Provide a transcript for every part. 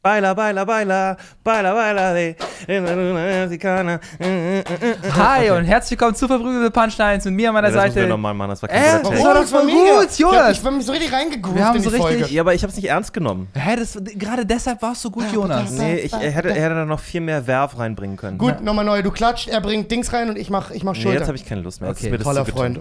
Baila, baila, baila, baila, baila, de, mexicana. Hi und herzlich willkommen zu Verprügelte Punchlines mit mir an meiner Ja, das Seite. nochmal machen, das war Äh, kein guter das war doch das war voll gut, Ich Jonas. hab, ich war mich so richtig reingegroovt Wir haben in die so richtig- Folge. Ja, aber ich hab's nicht ernst genommen. Hä, das, gerade deshalb warst du gut, Jonas. Nee, ich er hätte, er hätte da noch viel mehr Werf reinbringen können. Gut, nochmal neu. Du klatscht, er bringt Dings rein und ich mach, ich mach Nee, Schulter. jetzt habe ich keine Lust mehr. Okay, das Toller Freund.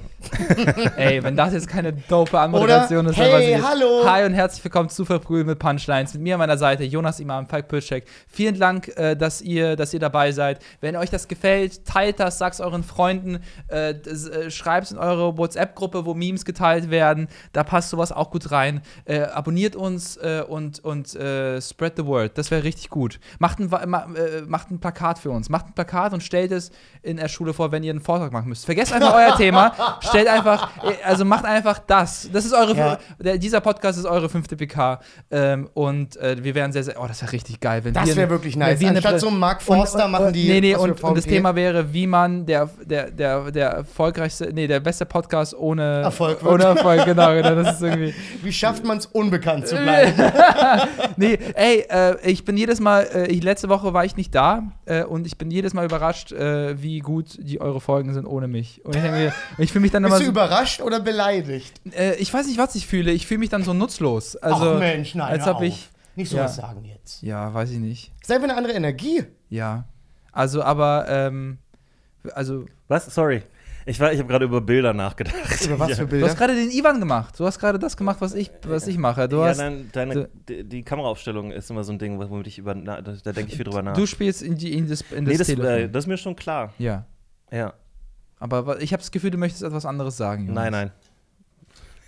Ey, wenn das jetzt keine dope Anmoderation Oder? ist, dann Hey, weiß ich hallo. Hi und herzlich willkommen zu Verprügeln mit Punchlines. Mit mir an meiner Seite Jonas Imam, Falk Pürcek. Vielen Dank, äh, dass, ihr, dass ihr dabei seid. Wenn euch das gefällt, teilt das, sagt euren Freunden, äh, äh, schreibt in eure WhatsApp-Gruppe, wo Memes geteilt werden. Da passt sowas auch gut rein. Äh, abonniert uns äh, und, und äh, spread the word. Das wäre richtig gut. Macht ein, ma, macht ein Plakat für uns. Macht ein Plakat und stellt es in der Schule vor, wenn ihr einen Vortrag machen müsst. Vergesst einfach euer Thema. Stellt einfach, also macht einfach das. Das ist eure, Ja. dieser Podcast ist eure fünfte PK. Ähm, und äh, wir wären sehr, sehr, oh, das wäre richtig geil. Wenn Das wir wär eine- wirklich wenn nice. wir eine Anstatt so Mark Forster machen die Nee, nee, was für und, und das VMP. Thema wäre, wie man der, der, der, der erfolgreichste, nee, der beste Podcast ohne Erfolg wird. Ohne Erfolg, genau, genau. Das ist irgendwie. Wie schafft man es, unbekannt zu bleiben? Nee, ey, äh, ich bin jedes Mal, äh, ich, letzte Woche war ich nicht da äh, und ich bin jedes Mal überrascht, äh, wie gut die eure Folgen sind ohne mich. Und ich mir, ich fühle mich dann immer Bist du so, überrascht oder beleidigt? äh, ich weiß nicht, was ich fühle. Ich fühle mich dann so nutzlos. Also, Ach Mensch, nein, als hör ob auf. ich, Nicht Ja. sowas sagen jetzt. ja, weiß ich nicht. Ist einfach eine andere Energie. Ja. Also, aber, ähm, also, Was? Sorry. Ich, war- ich habe gerade über Bilder nachgedacht. Über was ja. für du Bilder? hast gerade den Ivan gemacht. Du hast gerade das gemacht, was ich, was ich mache. Du ja, hast, nein, deine, du- die, die Kameraaufstellung ist immer so ein Ding, womit ich über, da, da denke ich viel drüber nach. du spielst in, die, in das, in das nee, das, Telefon. äh, das ist mir schon klar. ja. Ja. Aber ich habe das Gefühl, du möchtest etwas anderes sagen. Jonas. Nein, nein.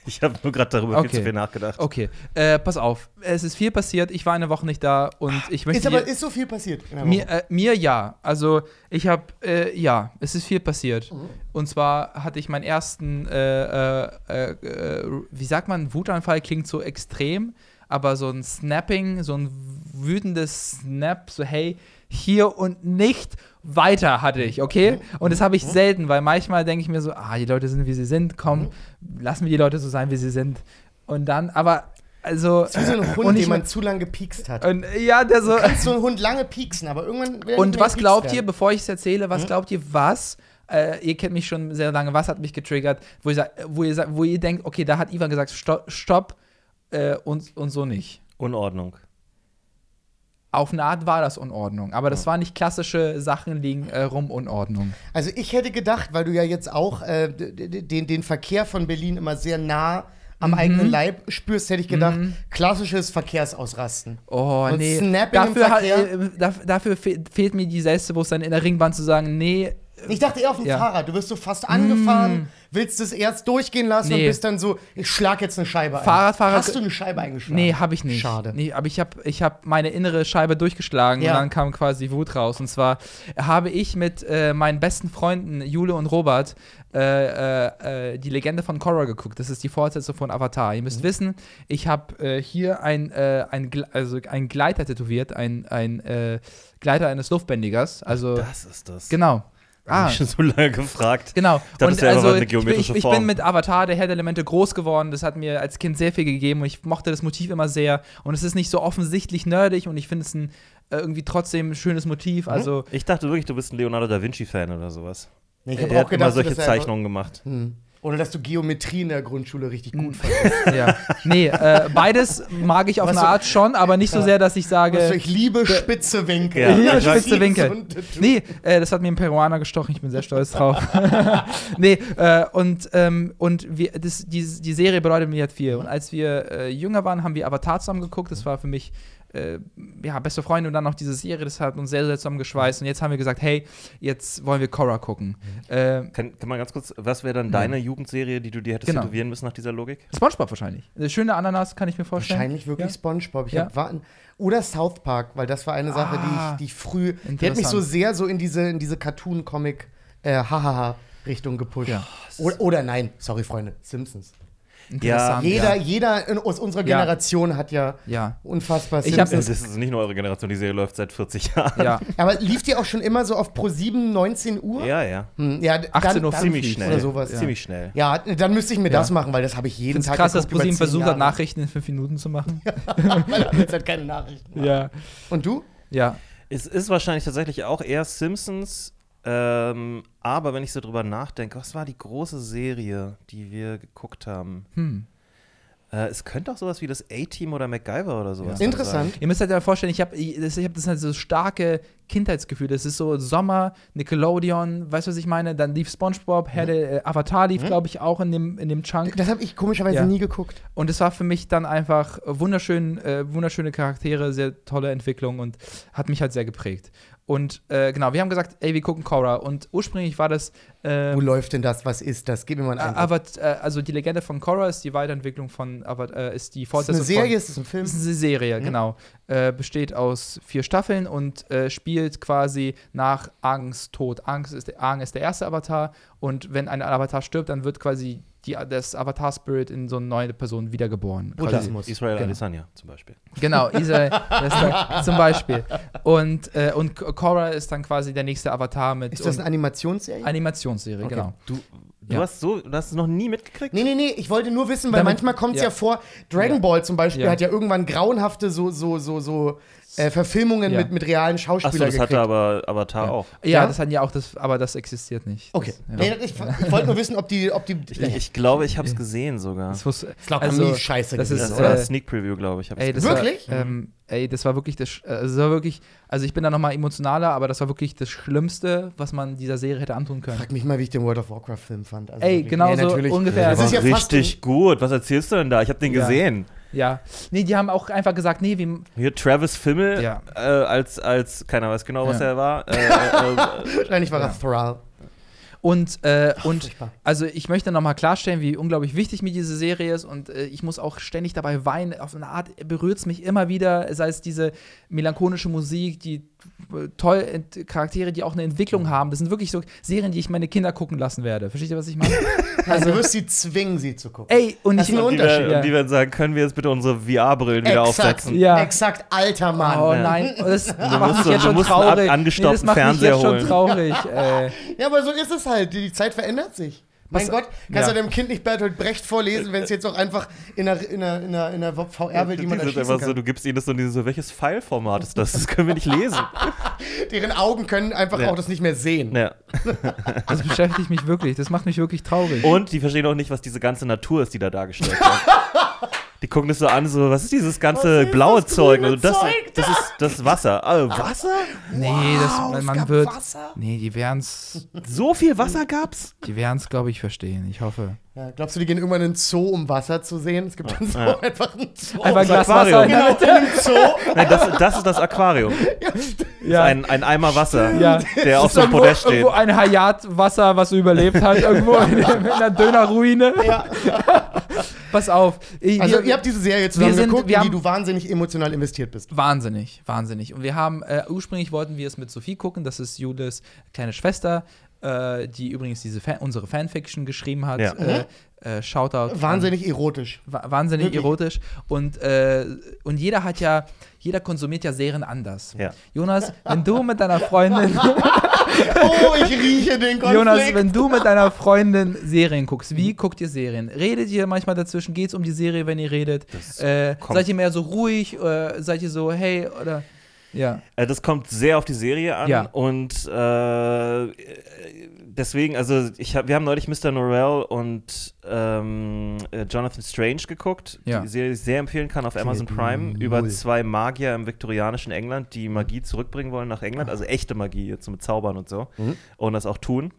Ich habe nur gerade darüber Okay. viel zu viel nachgedacht. Okay, äh, pass auf. Es ist viel passiert. Ich war eine Woche nicht da und ich möchte Ist aber ist so viel passiert. mir, äh, mir ja. Also ich habe äh, ja, es ist viel passiert. Mhm. Und zwar hatte ich meinen ersten, äh, äh, äh, wie sagt man, Wutanfall klingt so extrem, aber so ein Snapping, so ein wütendes Snap, so hey, hier und nicht weiter hatte ich, okay? Mhm. Und das habe ich selten, weil manchmal denke ich mir so, ah, die Leute sind wie sie sind, komm, lassen wir die Leute so sein, wie sie sind. Und dann, aber also Das ist wie so ein und Hund, ich den man zu lange gepiekst hat. und ja, der so Kannst so einen Hund lange pieksen, aber irgendwann und was glaubt ihr, bevor ich es erzähle, Hm? was glaubt ihr, was? Äh, ihr kennt mich schon sehr lange, was hat mich getriggert, wo ihr, wo ihr, wo ihr denkt, okay, da hat Ivan gesagt, stopp, stopp äh, und, und so nicht. Unordnung. Auf eine Art war das Unordnung, aber das war nicht klassische Sachen liegen äh, rum Unordnung. Also ich hätte gedacht, weil du ja jetzt auch äh, den, den Verkehr von Berlin immer sehr nah am Mhm. eigenen Leib spürst, hätte ich gedacht, klassisches Verkehrsausrasten. Oh, Und nee. Snapping Dafür, hat, Verkehr? äh, daf- dafür fe fehlt mir die Selbstbewusstsein in der Ringbahn zu sagen, nee, Ich dachte eher auf dem Ja. Mm. Fahrrad. Du wirst so fast angefahren, willst es erst durchgehen lassen und Nee. bist dann so, ich schlag jetzt eine Scheibe ein. Fahrradfahrer- Hast du eine Scheibe eingeschlagen? Nee, habe ich nicht. Schade. Nee, aber ich habe ich hab meine innere Scheibe durchgeschlagen Ja. und dann kam quasi Wut raus. Und zwar habe ich mit äh, meinen besten Freunden Jule und Robert äh, äh, äh, die Legende von Korra geguckt. Das ist die Fortsetzung von Avatar. Ihr Mhm. müsst wissen, ich habe äh, hier ein, äh, ein, also ein Gleiter tätowiert, ein, ein äh, Gleiter eines Luftbändigers. Also, Das ist das. genau. Ah. Ich schon so lange gefragt. Genau. dachte, es wäre einfach eine ich, bin- ich, ich bin mit Avatar, der Herr der Elemente, groß geworden. Das hat mir als Kind sehr viel gegeben und ich mochte das Motiv immer sehr. Und es ist nicht so offensichtlich nerdig und ich finde es ein äh, irgendwie trotzdem schönes Motiv. Mhm. Also, Ich dachte wirklich, du bist ein Leonardo da Vinci-Fan oder sowas. Nee, ich Er habe hat auch immer gedacht, solche dass er einfach- Zeichnungen gemacht. Hm. Oder dass du Geometrie in der Grundschule richtig Hm. gut fandest. ja. Nee, äh, beides mag ich auf Was eine Art schon, aber nicht so sehr, dass ich sage. Also ich liebe spitze Winkel. Ja, Ich liebe spitze Winkel. Nee, äh, das hat mir ein Peruaner gestochen, ich bin sehr stolz drauf. nee, äh, und, ähm, und wir, das, die, die Serie bedeutet mir halt viel. Und als wir äh, jünger waren, haben wir Avatar zusammen geguckt. Das war für mich äh, ja, beste Freunde und dann noch diese Serie, das hat uns sehr, sehr zusammengeschweißt. Und jetzt haben wir gesagt, hey, jetzt wollen wir Korra gucken. Äh, Kann, kann man ganz kurz, was wäre dann deine Jugendserie, die du dir hättest Genau. tätowieren müssen nach dieser Logik? Spongebob wahrscheinlich. Eine schöne Ananas, kann ich mir vorstellen. Wahrscheinlich wirklich Ja? SpongeBob. Ich Ja. hab warten. Oder South Park, weil das war eine Sache, die, Ah, ich, die ich früh. Die hat mich so sehr so in diese, in diese Cartoon-Comic, äh, Hahaha. Richtung gepusht. Ja. Oder, oder nein, sorry, Freunde, Simpsons. Interessant, Jeder, ja. jeder in, aus unserer Ja. Generation hat ja, Ja. unfassbar Ich hab Das ist nicht nur eure Generation, die Serie läuft seit 40 Jahren. Ja. Aber lief die auch schon immer so auf Pro 7, 19 Uhr? Ja, ja. Hm, ja 18 Uhr Ziemlich schnell. Oder sowas. Ziemlich schnell. Ja, dann müsste ich mir Ja. das machen, weil das habe ich jeden finde es Tag krass, dass ProSieben 10 versucht hat. Nachrichten in fünf Minuten zu machen. Weil er jetzt halt keine Nachrichten. ja. Und du? Ja. Es ist wahrscheinlich tatsächlich auch eher Simpsons. Ähm, aber wenn ich so drüber nachdenke, was war die große Serie, die wir geguckt haben? Hm. Äh, es könnte auch sowas wie das A-Team oder MacGyver oder sowas. Ja. Interessant. Ihr müsst euch ja vorstellen, ich habe das, ich hab das halt so starke Kindheitsgefühl. Das ist so Sommer, Nickelodeon, weißt du, was ich meine? Dann lief SpongeBob, Herr der äh, Avatar lief, glaube ich, auch in dem, in dem Chunk. Das habe ich komischerweise Ja. nie geguckt. Und es war für mich dann einfach wunderschön, äh, wunderschöne Charaktere, sehr tolle Entwicklung und hat mich halt sehr geprägt. Und äh, genau, wir haben gesagt, ey, wir gucken Korra. Und ursprünglich war das äh, Wo läuft denn das? Was ist das? Gib mir mal einen aber äh, also die Legende von Korra ist die Weiterentwicklung von, aber äh, ist die ist das Fortsetzung eine Serie? von, Ist das ein Film? Das ist eine Serie, genau. Äh, besteht aus vier Staffeln und äh, spielt quasi nach Angs Tod. Angs ist, Aang ist der erste Avatar und wenn ein Avatar stirbt, dann wird quasi die, das Avatar-Spirit in so eine neue Person wiedergeboren. Buddhismus. Israel Genau. Adesanya zum Beispiel. Genau, Israel, zum Beispiel. Und, äh, und Korra ist dann quasi der nächste Avatar mit Ist das eine Animationsserie? Animationsserie, Okay. genau. Du, du Ja. hast so, du hast es noch nie mitgekriegt? Nee, nee, nee, ich wollte nur wissen, weil Damit- manchmal kommt es ja. ja. vor, Dragon Ja. Ball zum Beispiel Ja. hat ja irgendwann grauenhafte so, so, so, so äh, Verfilmungen Ja. mit, mit realen Achso, Schauspielern das gekriegt. hatte aber Avatar Ja. auch. Ja, Ja? das hatten ja auch, das, aber das existiert nicht. Okay. Das, ja. Nee, ich, ich wollte nur wissen, ob die, ob die Ich, ich glaube, ich habe es gesehen sogar. Das wusste, glaub, also, nie scheiße das ist, Das war äh, Sneak Preview, glaube ich. Ey, das. Wirklich? War, ähm, ey, das war wirklich das, äh, das war wirklich, also ich bin da nochmal emotionaler, aber das war wirklich das Schlimmste, was man dieser Serie hätte antun können. Frag mich mal, wie ich den World of Warcraft Film fand. Also Ey, wirklich. genau Ja, so ungefähr. Das ist ja fast richtig gut. Was erzählst du denn da? Ich habe den Ja. gesehen. Ja. Nee, die haben auch einfach gesagt, nee, wir, Hier Travis Fimmel Ja. äh, als, als, keiner weiß genau, was Ja. er war. Äh, äh, Wahrscheinlich war Ja. das Thrall. Und, äh, und furchtbar. also ich möchte nochmal klarstellen, wie unglaublich wichtig mir diese Serie ist und äh, ich muss auch ständig dabei weinen. Auf eine Art berührt es mich immer wieder, sei es diese melancholische Musik, die äh, toll Charaktere, die auch eine Entwicklung haben. Das sind wirklich so Serien, die ich meine Kinder gucken lassen werde. Versteht ihr, was ich meine? Also du wirst sie zwingen, sie zu gucken. Ey, und Das ich ist ein und, die Unterschied. werden, Ja. und die werden sagen, können wir jetzt bitte unsere VR-Brillen wieder aufsetzen? Ja. Exakt, alter Mann. Oh nein, das macht mich jetzt du schon ab- traurig. angestaubten das macht mich jetzt schon traurig. Ja, aber so ist es halt. Die, die Zeit verändert sich. Mein Was- Gott, kannst ja. du deinem Kind nicht Bertolt Brecht vorlesen, wenn es jetzt auch einfach in einer, in einer, in einer, in einer VR-Welt Die jemand erschießen einfach so, kann. du gibst ihnen das so, und die so, welches Pfeilformat ist das? Das können wir nicht lesen. Deren Augen können einfach Ja. auch das nicht mehr sehen. Ja. Das beschäftigt mich wirklich. Das macht mich wirklich traurig. Und die verstehen auch nicht, was diese ganze Natur ist, die da dargestellt wird. Die gucken das so an, so, was ist dieses ganze ist blaue das Zeug? Also das, Zeug das ist das Wasser. Ah, Wasser? Nee, Wow, das, man wird. Wasser? Nee, die werden's, So viel Wasser gab's? die werden's, glaube ich, verstehen. Ich hoffe. Ja, glaubst du, die gehen irgendwann in den Zoo, um Wasser zu sehen? Es gibt dann so Ja. einfach einen Zoo. Einfach das Glas Wasser. Aquarium. Genau, in Zoo. Nein, das, das ist das Aquarium. Ja. Ein, ein Eimer Wasser, Ja. der auf so einem Podest steht. irgendwo ein Hayat-Wasser, was überlebt hat, irgendwo in, in einer Dönerruine. Ja. Pass auf. Ich, Also, wir- ihr habt diese Serie zusammen sind- geguckt, wir in die haben- du wahnsinnig emotional investiert bist. Wahnsinnig, wahnsinnig. Und wir haben, äh, ursprünglich wollten wir es mit Sophie gucken, das ist Julis kleine Schwester, äh, die übrigens diese Fan unsere Fanfiction geschrieben hat. Ja. Äh, äh, Shoutout. an- Wahnsinnig erotisch. Wa- wahnsinnig Wirklich. erotisch. Und, äh, und jeder hat ja, jeder konsumiert ja Serien anders. Ja. Jonas, wenn du mit deiner Freundin, Oh, ich rieche den Konflikt. Jonas, wenn du mit deiner Freundin Serien guckst, wie guckt ihr Serien? Redet ihr manchmal dazwischen? Geht es um die Serie, wenn ihr redet? Äh, seid ihr mehr so ruhig? Äh, seid ihr so, hey, oder ja. Das kommt sehr auf die Serie an Ja. und äh, deswegen, also ich hab, wir haben neulich Mr. Norrell und ähm, äh, Jonathan Strange geguckt, Ja. die Serie, ich sehr empfehlen kann auf Amazon Prime, über zwei Magier im viktorianischen England, die Magie zurückbringen wollen nach England, also echte Magie, jetzt mit Zaubern und so, Mhm. und das auch tun.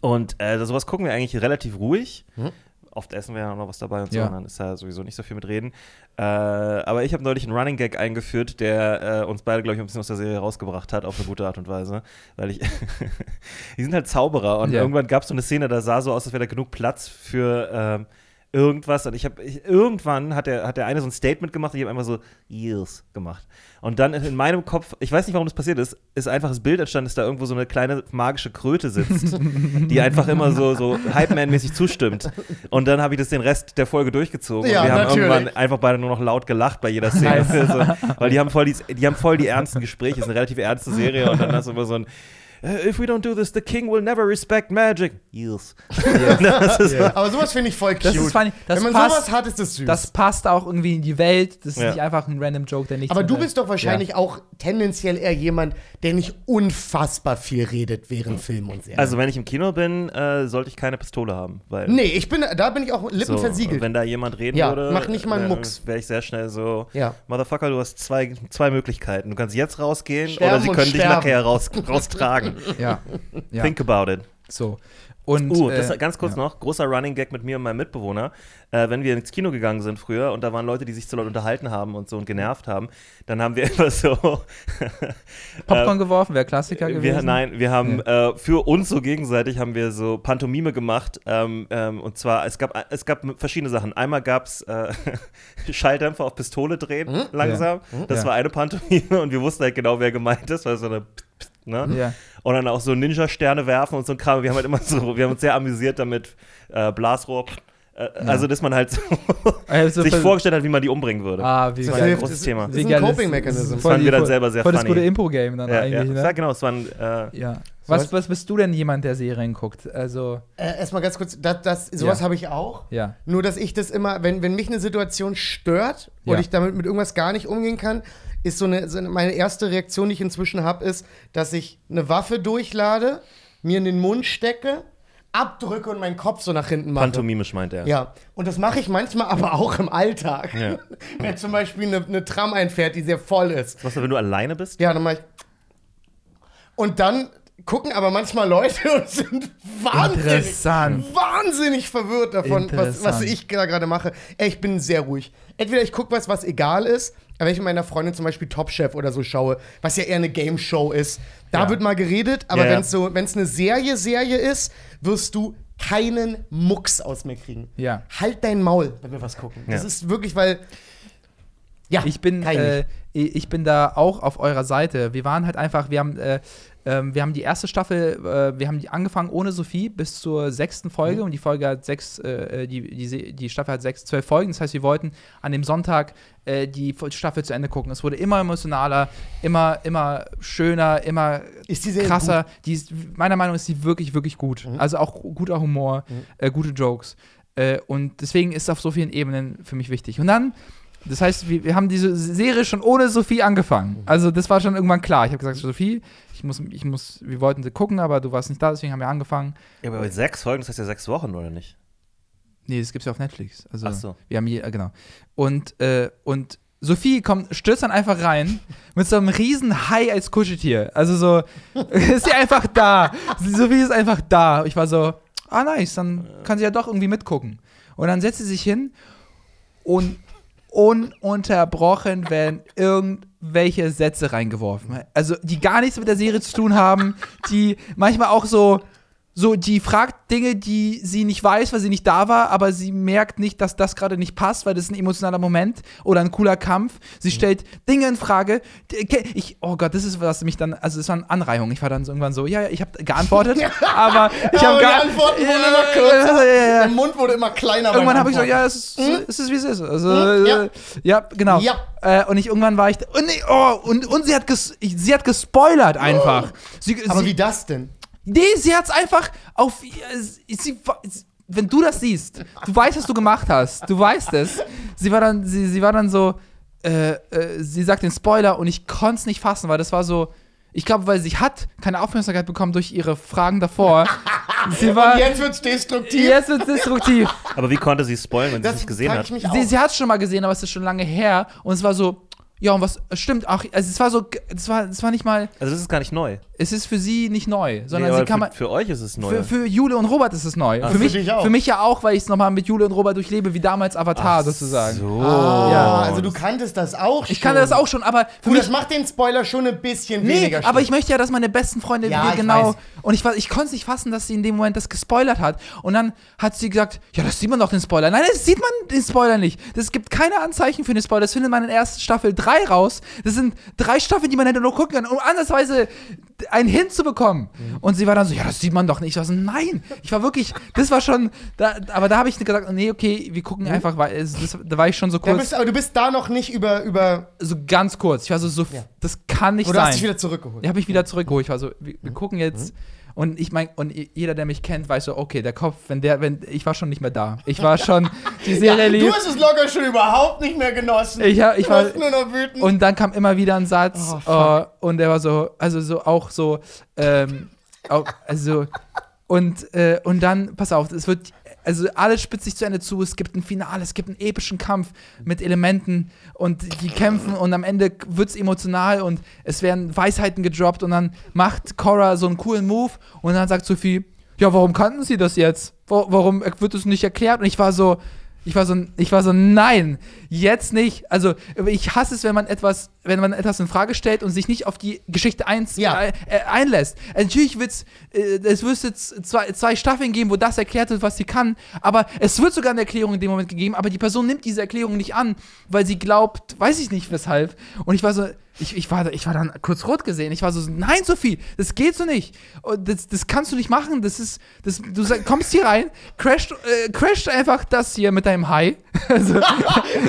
Und äh, sowas gucken wir eigentlich relativ ruhig. Mhm. Oft essen wir ja noch was dabei und so, Ja. und dann ist da sowieso nicht so viel mit reden. Äh, aber ich habe neulich einen Running Gag eingeführt, der äh, uns beide, glaube ich, ein bisschen aus der Serie rausgebracht hat, auf eine gute Art und Weise. Weil ich. die sind halt Zauberer und Ja. irgendwann gab es so eine Szene, da sah so aus, als wäre da genug Platz für. ähm, irgendwas. Und ich habe irgendwann hat der, hat der eine so ein Statement gemacht und ich habe einfach so Years gemacht. Und dann in meinem Kopf, ich weiß nicht, warum das passiert ist, ist einfach das Bild entstanden, dass da irgendwo so eine kleine magische Kröte sitzt, die einfach immer so, so Hype-Man-mäßig zustimmt. Und dann habe ich das den Rest der Folge durchgezogen. Ja, und wir haben natürlich. irgendwann einfach beide nur noch laut gelacht bei jeder Szene. so, weil die haben, voll die, die haben voll die ernsten Gespräche. Es ist eine relativ ernste Serie und dann hast du immer so ein "Uh, If we don't do this, the king will never respect magic. Yes. das ist Aber sowas finde ich voll cute. Das ist funny. Das Wenn man passt- sowas hat, ist das süß. Das passt auch irgendwie in die Welt. Das ist Ja. nicht einfach ein random Joke, der nicht. aber du bist doch wahrscheinlich auch tendenziell eher jemand, der nicht unfassbar viel redet während Film und Serie. Also wenn ich im Kino bin, äh, sollte ich keine Pistole haben, weil nee, ich bin, da bin ich auch Lippen so, versiegelt. wenn da jemand reden Ja, würde, mach nicht mal einen Mucks. wäre ich sehr schnell so, Ja. Motherfucker, du hast zwei, zwei Möglichkeiten. Du kannst jetzt rausgehen Sterben oder sie können dich nachher raus, raustragen. Ja. ja. Think about it. So. Und, Uh, äh, das ganz kurz noch, großer Running Gag mit mir und meinem Mitbewohner. Äh, wenn wir ins Kino gegangen sind früher und da waren Leute, die sich zu laut unterhalten haben und so und genervt haben, dann haben wir immer so Popcorn geworfen, wäre Klassiker Wir, gewesen. nein, wir haben äh, für uns so gegenseitig haben wir so Pantomime gemacht. Ähm, ähm, und zwar, es gab, es gab verschiedene Sachen. Einmal gab es äh, Schalldämpfer auf Pistole drehen, langsam. Das Ja. war eine Pantomime und wir wussten halt genau, wer gemeint ist, weil so eine ne? Ja. Und dann auch so Ninja-Sterne werfen und so ein Kram. Wir haben halt immer so, wir haben uns sehr amüsiert damit, äh, Blasrohr. Äh, Also, dass man halt so Also sich vorgestellt hat, wie man die umbringen würde. Ah, wie Das war geil. ein großes Thema. Das ist ein Coping-Mechanism. voll fanden wir dann voll- selber sehr Voll das funny. gute Impro-Game dann Ja, eigentlich, ja. ne? ja, genau, es war ein, äh, Ja. Was, was bist du denn jemand, der Serien guckt? Also, Äh, erstmal ganz kurz, das, das, sowas Ja. habe ich auch. ja. Nur, dass ich das immer, wenn, wenn mich eine Situation stört und Ja. ich damit mit irgendwas gar nicht umgehen kann, ist so eine, so eine meine erste Reaktion, die ich inzwischen habe, ist, dass ich eine Waffe durchlade, mir in den Mund stecke, abdrücke und meinen Kopf so nach hinten mache. pantomimisch, meint er. Ja, und das mache ich manchmal aber auch im Alltag. Ja. Wenn zum Beispiel eine, eine Tram einfährt, die sehr voll ist. Was, wenn du alleine bist? Ja, dann mache ich. Und dann gucken aber manchmal Leute und sind wahnsinnig, wahnsinnig verwirrt davon, was, was ich da gerade mache. Ey, ich bin sehr ruhig. Entweder ich gucke was, was egal ist, wenn ich mit meiner Freundin zum Beispiel Top Chef oder so schaue, was ja eher eine Game Show ist, da Ja. wird mal geredet, aber Ja, wenn es so, eine Serie Serie ist, wirst du keinen Mucks aus mir kriegen. Ja. Halt dein Maul, wenn wir was gucken. Das Ja. ist wirklich, weil ja, Ich bin, äh, ich bin da auch auf eurer Seite. Wir waren halt einfach, wir haben, äh, ähm, wir haben die erste Staffel, äh, wir haben die angefangen ohne Sophie bis zur sechsten Folge Mhm. und die Folge hat sechs, äh, die, die, Se- die Staffel hat sechs, zwölf Folgen. Das heißt, wir wollten an dem Sonntag äh, die Staffel zu Ende gucken. Es wurde immer emotionaler, immer, immer schöner, immer die krasser. Die ist, meiner Meinung nach ist die wirklich, wirklich gut. Mhm. Also auch guter Humor, äh, gute Jokes. Äh, und deswegen ist es auf so vielen Ebenen für mich wichtig. Und dann, das heißt, wir, wir haben diese Serie schon ohne Sophie angefangen. Also das war schon irgendwann klar. Ich habe gesagt, Sophie, ich muss, ich muss, wir wollten sie gucken, aber du warst nicht da, deswegen haben wir angefangen. Ja, aber sechs Folgen, das heißt ja sechs Wochen, oder nicht? Nee, das gibt's ja auf Netflix. Also Ach so. wir haben hier, äh, genau. Und, äh, und Sophie kommt, stürzt dann einfach rein mit so einem riesen Hai als Kuscheltier. Also so, ist sie einfach da. Sophie ist einfach da. Ich war so, ah nice, dann kann sie ja doch irgendwie mitgucken. Und dann setzt sie sich hin und ununterbrochen werden irgendwelche Sätze reingeworfen. Also die gar nichts mit der Serie zu tun haben, die manchmal auch so so, die fragt Dinge, die sie nicht weiß, weil sie nicht da war, aber sie merkt nicht, dass das gerade nicht passt, weil das ist ein emotionaler Moment oder ein cooler Kampf. Sie stellt Dinge in Frage. Ich, oh Gott, das ist was mich dann, also es war eine Anreihung. Ich war dann so irgendwann so, ja, ja, ich habe geantwortet, aber ich Ja, habe gar die Antworten wurden Ja, immer kürzer. Ja, ja, ja. Der Mund wurde immer kleiner. Irgendwann habe ich so, ja, es ist, es ist wie es ist. Also, Hm, ja. äh, ja, genau. Ja. Äh, und ich irgendwann war ich, und, ich- oh, und, und sie hat ges, sie hat gespoilert einfach. Sie, Aber sie, wie das denn? Nee, sie hat's einfach auf. Sie, wenn du das siehst, du weißt, was du gemacht hast. Du weißt es. Sie war dann, sie, sie war dann so, äh, äh, sie sagt den Spoiler und ich konnte es nicht fassen, weil das war so. Ich glaube, weil sie hat keine Aufmerksamkeit bekommen durch ihre Fragen davor. sie war. Und jetzt wird's destruktiv. Jetzt wird destruktiv. Aber wie konnte sie spoilern, wenn sie es das nicht gesehen hat? Sie, sie hat es schon mal gesehen, aber es ist schon lange her. Und es war so, ja, und was stimmt, ach, also es war so, es war, es war nicht mal. Also das ist gar nicht neu. Es ist für sie nicht neu, sondern Nee, sie kann für, man. für euch ist es neu. Für, für Jule und Robert ist es neu. für, mich, für dich auch. für mich ja auch, weil ich es nochmal mit Jule und Robert durchlebe, wie damals Avatar sozusagen. So. Ah, Ja. also du kanntest das auch schon. Ich kann das auch schon, aber für Gut, mich das macht den Spoiler schon ein bisschen Nee, weniger aber ich schlimm. möchte ja, dass meine besten Freunde Ja, ich genau. weiß. Und ich, war- ich konnte es nicht fassen, dass sie in dem Moment das gespoilert hat. Und dann hat sie gesagt: Ja, das sieht man doch den Spoiler. Nein, das sieht man den Spoiler nicht. Es gibt keine Anzeichen für den Spoiler. Das findet man in erster Staffel 3 raus. Das sind drei Staffeln, die man hätte nur gucken können, um andersweise einen Hin zu bekommen. Mhm. Und sie war dann so: Ja, das sieht man doch nicht. Ich war so: Nein. Ich war wirklich, das war schon. Da, aber da habe ich gesagt: Nee, okay, wir gucken einfach, weil das, da war ich schon so Mhm. Kurz. bist, aber du bist da noch nicht über, über so ganz kurz. Ich war so: so Das kann nicht oder hast sein. dich wieder zurückgeholt. Ich habe mich wieder zurückgeholt. Ich war so, wir, wir gucken jetzt. Und ich meine, und jeder, der mich kennt, weiß so, okay, der Kopf, wenn der, wenn, ich war schon nicht mehr da. Ich war schon, die Serie Du lief. hast es locker schon überhaupt nicht mehr genossen. Ich, hab- ich du war, nur noch wütend. und dann kam immer wieder ein Satz Oh, äh, und der war so, also so auch so, ähm, auch, also und äh, und dann, pass auf, es wird, also alles spitzt sich zu Ende zu. Es gibt ein Finale, es gibt einen epischen Kampf mit Elementen und die kämpfen und am Ende wird es emotional und es werden Weisheiten gedroppt und dann macht Cora so einen coolen Move und dann sagt Sophie, ja, warum kannten sie das jetzt? Wa- Warum wird es nicht erklärt? Und ich war so, ich war so, ich war so, nein, jetzt nicht. Also ich hasse es, wenn man etwas, wenn man etwas in Frage stellt und sich nicht auf die Geschichte eins, Ja. äh, äh, einlässt. Also natürlich wird's, äh, es wird jetzt zwei, zwei Staffeln geben, wo das erklärt wird, was sie kann. Aber es wird sogar eine Erklärung in dem Moment gegeben, aber die Person nimmt diese Erklärung nicht an, weil sie glaubt, weiß ich nicht weshalb. Und ich war so, ich, ich, war, ich war dann kurz rot gesehen. Ich war so, nein, Sophie, das geht so nicht. Das, das kannst du nicht machen. Das ist, das, du kommst hier rein, crasht, äh, crasht einfach das hier mit deinem Hai. also, du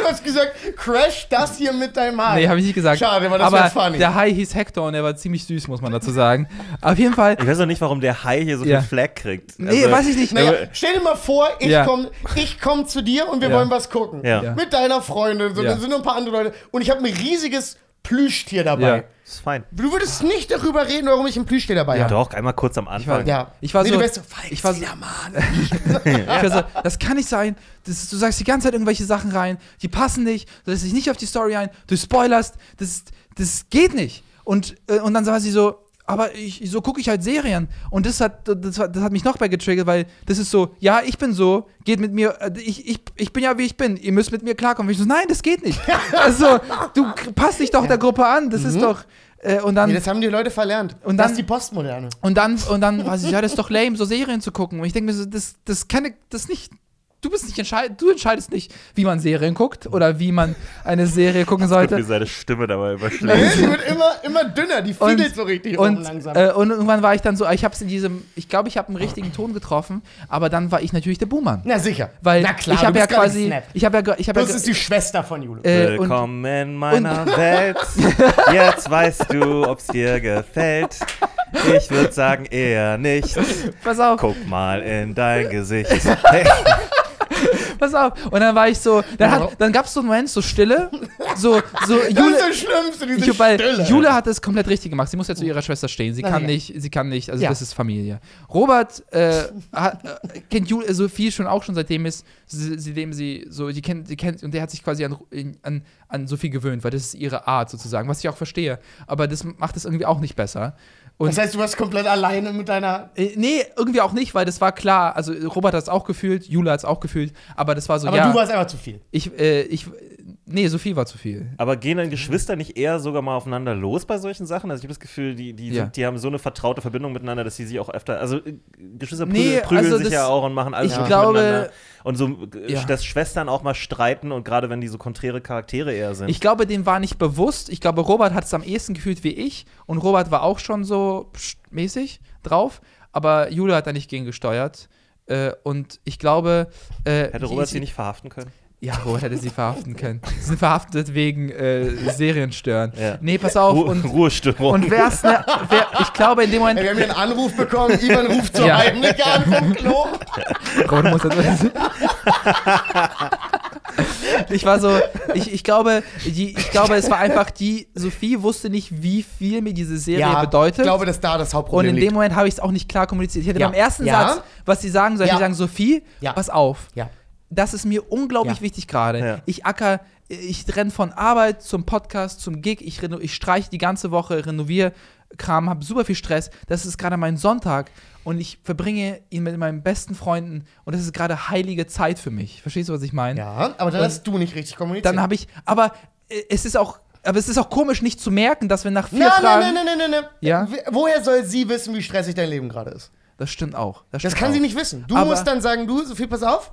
hast gesagt, crash das hier mit deinem Haar. nee, habe ich nicht gesagt. Schade, aber das wär funny. der Hai hieß Hector und er war ziemlich süß, muss man dazu sagen. Auf jeden Fall, Ich weiß auch nicht, warum der Hai hier so Ja. viel Flag kriegt. nee, Also, weiß ich nicht. Naja, stell dir mal vor, ich Ja. komme ich komm zu dir und wir Ja. wollen was gucken. Mit deiner Freundin, so, Ja. da sind noch ein paar andere Leute. Und ich habe ein riesiges Plüschtier dabei. Ja. Ist fein. Du würdest nicht darüber reden, warum ich ein Plüschtier dabei habe. Doch, einmal kurz am Anfang. Ja. Ich war nee, so- du wärst so, ich war so- wieder, Mann. Ich war so, das kann nicht sein. Das ist, du sagst die ganze Zeit irgendwelche Sachen rein, die passen nicht, du lässt dich nicht auf die Story ein, du spoilerst, das, das geht nicht. Und, äh, und dann war sie so, aber ich, so gucke ich halt Serien. Und das hat, das, hat- das hat mich noch bei getriggert, weil das ist so, ja, ich bin so, geht mit mir, äh, ich, ich, ich bin ja wie ich bin, ihr müsst mit mir klarkommen. Und ich so, nein, das geht nicht. also, du passt dich doch der Gruppe an, das ist doch, äh, und dann. Nee, das haben die Leute verlernt. Und das dann- ist die Postmoderne. Und dann, und dann war sie, ja, das ist doch lame, so Serien zu gucken. Und ich denke mir so, das, das kann ich- das nicht. Du bist nicht entscheid, du entscheidest nicht, wie man Serien guckt oder wie man eine Serie gucken Wie sollte. seine Stimme dabei überschlägt. die wird immer, immer dünner, die Und, fiedelt so richtig rum und, langsam. äh, und irgendwann war ich dann so, ich habe es in diesem, ich glaube, ich habe einen richtigen Ton getroffen, aber dann war ich natürlich der Boomer. Na sicher. Weil Na klar, ich habe ja quasi, ich habe ja, ich habe Das ja, ist die Schwester von Jule. äh, und, Willkommen in meiner Welt. Jetzt weißt du, ob's dir gefällt. Ich würde sagen eher nicht. pass auf, Guck mal in dein Gesicht. Hey, pass auf. Und dann war ich so, dann, hat, dann gab es so einen Moment, so Stille, so, so das Jule, ist das Schlimmste, diese Ich, weil Stille. Jule hat es komplett richtig gemacht. Sie muss ja zu ihrer Schwester stehen. Sie Na kann ja. nicht, sie kann nicht, also Ja. das ist Familie. Robert äh, hat, äh, kennt Jule Sophie schon auch schon seitdem ist, sie- seitdem sie so, die kennt, die kennt und der hat sich quasi an, an, an Sophie gewöhnt, weil das ist ihre Art sozusagen, was ich auch verstehe. Aber das macht es irgendwie auch nicht besser. Und das heißt, du warst komplett alleine mit deiner. äh, nee, irgendwie auch nicht, weil das war klar. Also Robert hat es auch gefühlt, Jule hat es auch gefühlt, aber das war so, Aber ja, du warst einfach zu viel. ich, äh, ich, nee, Sophie war zu viel. Aber gehen dann Geschwister nicht eher sogar mal aufeinander los bei solchen Sachen? Also ich habe das Gefühl, die, die, Ja. die haben so eine vertraute Verbindung miteinander, dass sie sich auch öfter. Also äh, Geschwister Nee, prügeln, prügeln also sich das- ja auch und machen alles ich glaube- miteinander. Und so, Ja. dass Schwestern auch mal streiten und gerade wenn die so konträre Charaktere eher sind. Ich glaube, dem war nicht bewusst. Ich glaube, Robert hat es am ehesten gefühlt wie ich. Und Robert war auch schon so mäßig drauf. Aber Jule hat da nicht gegen gesteuert. Äh, und ich glaube. Äh, Hätte Robert sie nicht verhaften können? Ja, Robert hätte sie verhaften können. Sie sind verhaftet wegen äh, Serienstören. Ja. Nee, pass auf. Ru Und, Ruhestörung. und wär's ne, wär, ich glaube, in dem Moment. Ey, wir haben hier einen Anruf bekommen, Ivan ruft so Ja. heimlich an vom Klo. Robert muss das ich war so, ich, ich glaube, die, ich glaube, es war einfach die, Sophie wusste nicht, wie viel mir diese Serie bedeutet. Ich glaube, dass da das Und Hauptproblem in dem. Moment habe ich es auch nicht klar kommuniziert. Ich hätte Ja. beim ersten Ja. Satz, was sie sagen soll, Ja. sie sagen, Sophie, Ja. pass auf. Ja. Das ist mir unglaublich Ja. wichtig gerade. Ja. Ich acker, ich renne von Arbeit zum Podcast, zum Gig, ich, ich streiche die ganze Woche, renoviere Kram, habe super viel Stress. Das ist gerade mein Sonntag und ich verbringe ihn mit meinen besten Freunden und das ist gerade heilige Zeit für mich. Verstehst du, was ich meine? Ja, aber dann Und hast du nicht richtig kommuniziert. Dann habe ich, aber äh, es ist auch, aber es ist auch komisch, nicht zu merken, dass wir nach vier Nein, Fragen. nein, nein, nein, nein, nein. Ja? Woher soll sie wissen, wie stressig dein Leben gerade ist? Das stimmt auch. Das stimmt kann auch. sie nicht wissen. Du Aber- musst dann sagen, du, Sophie, pass auf.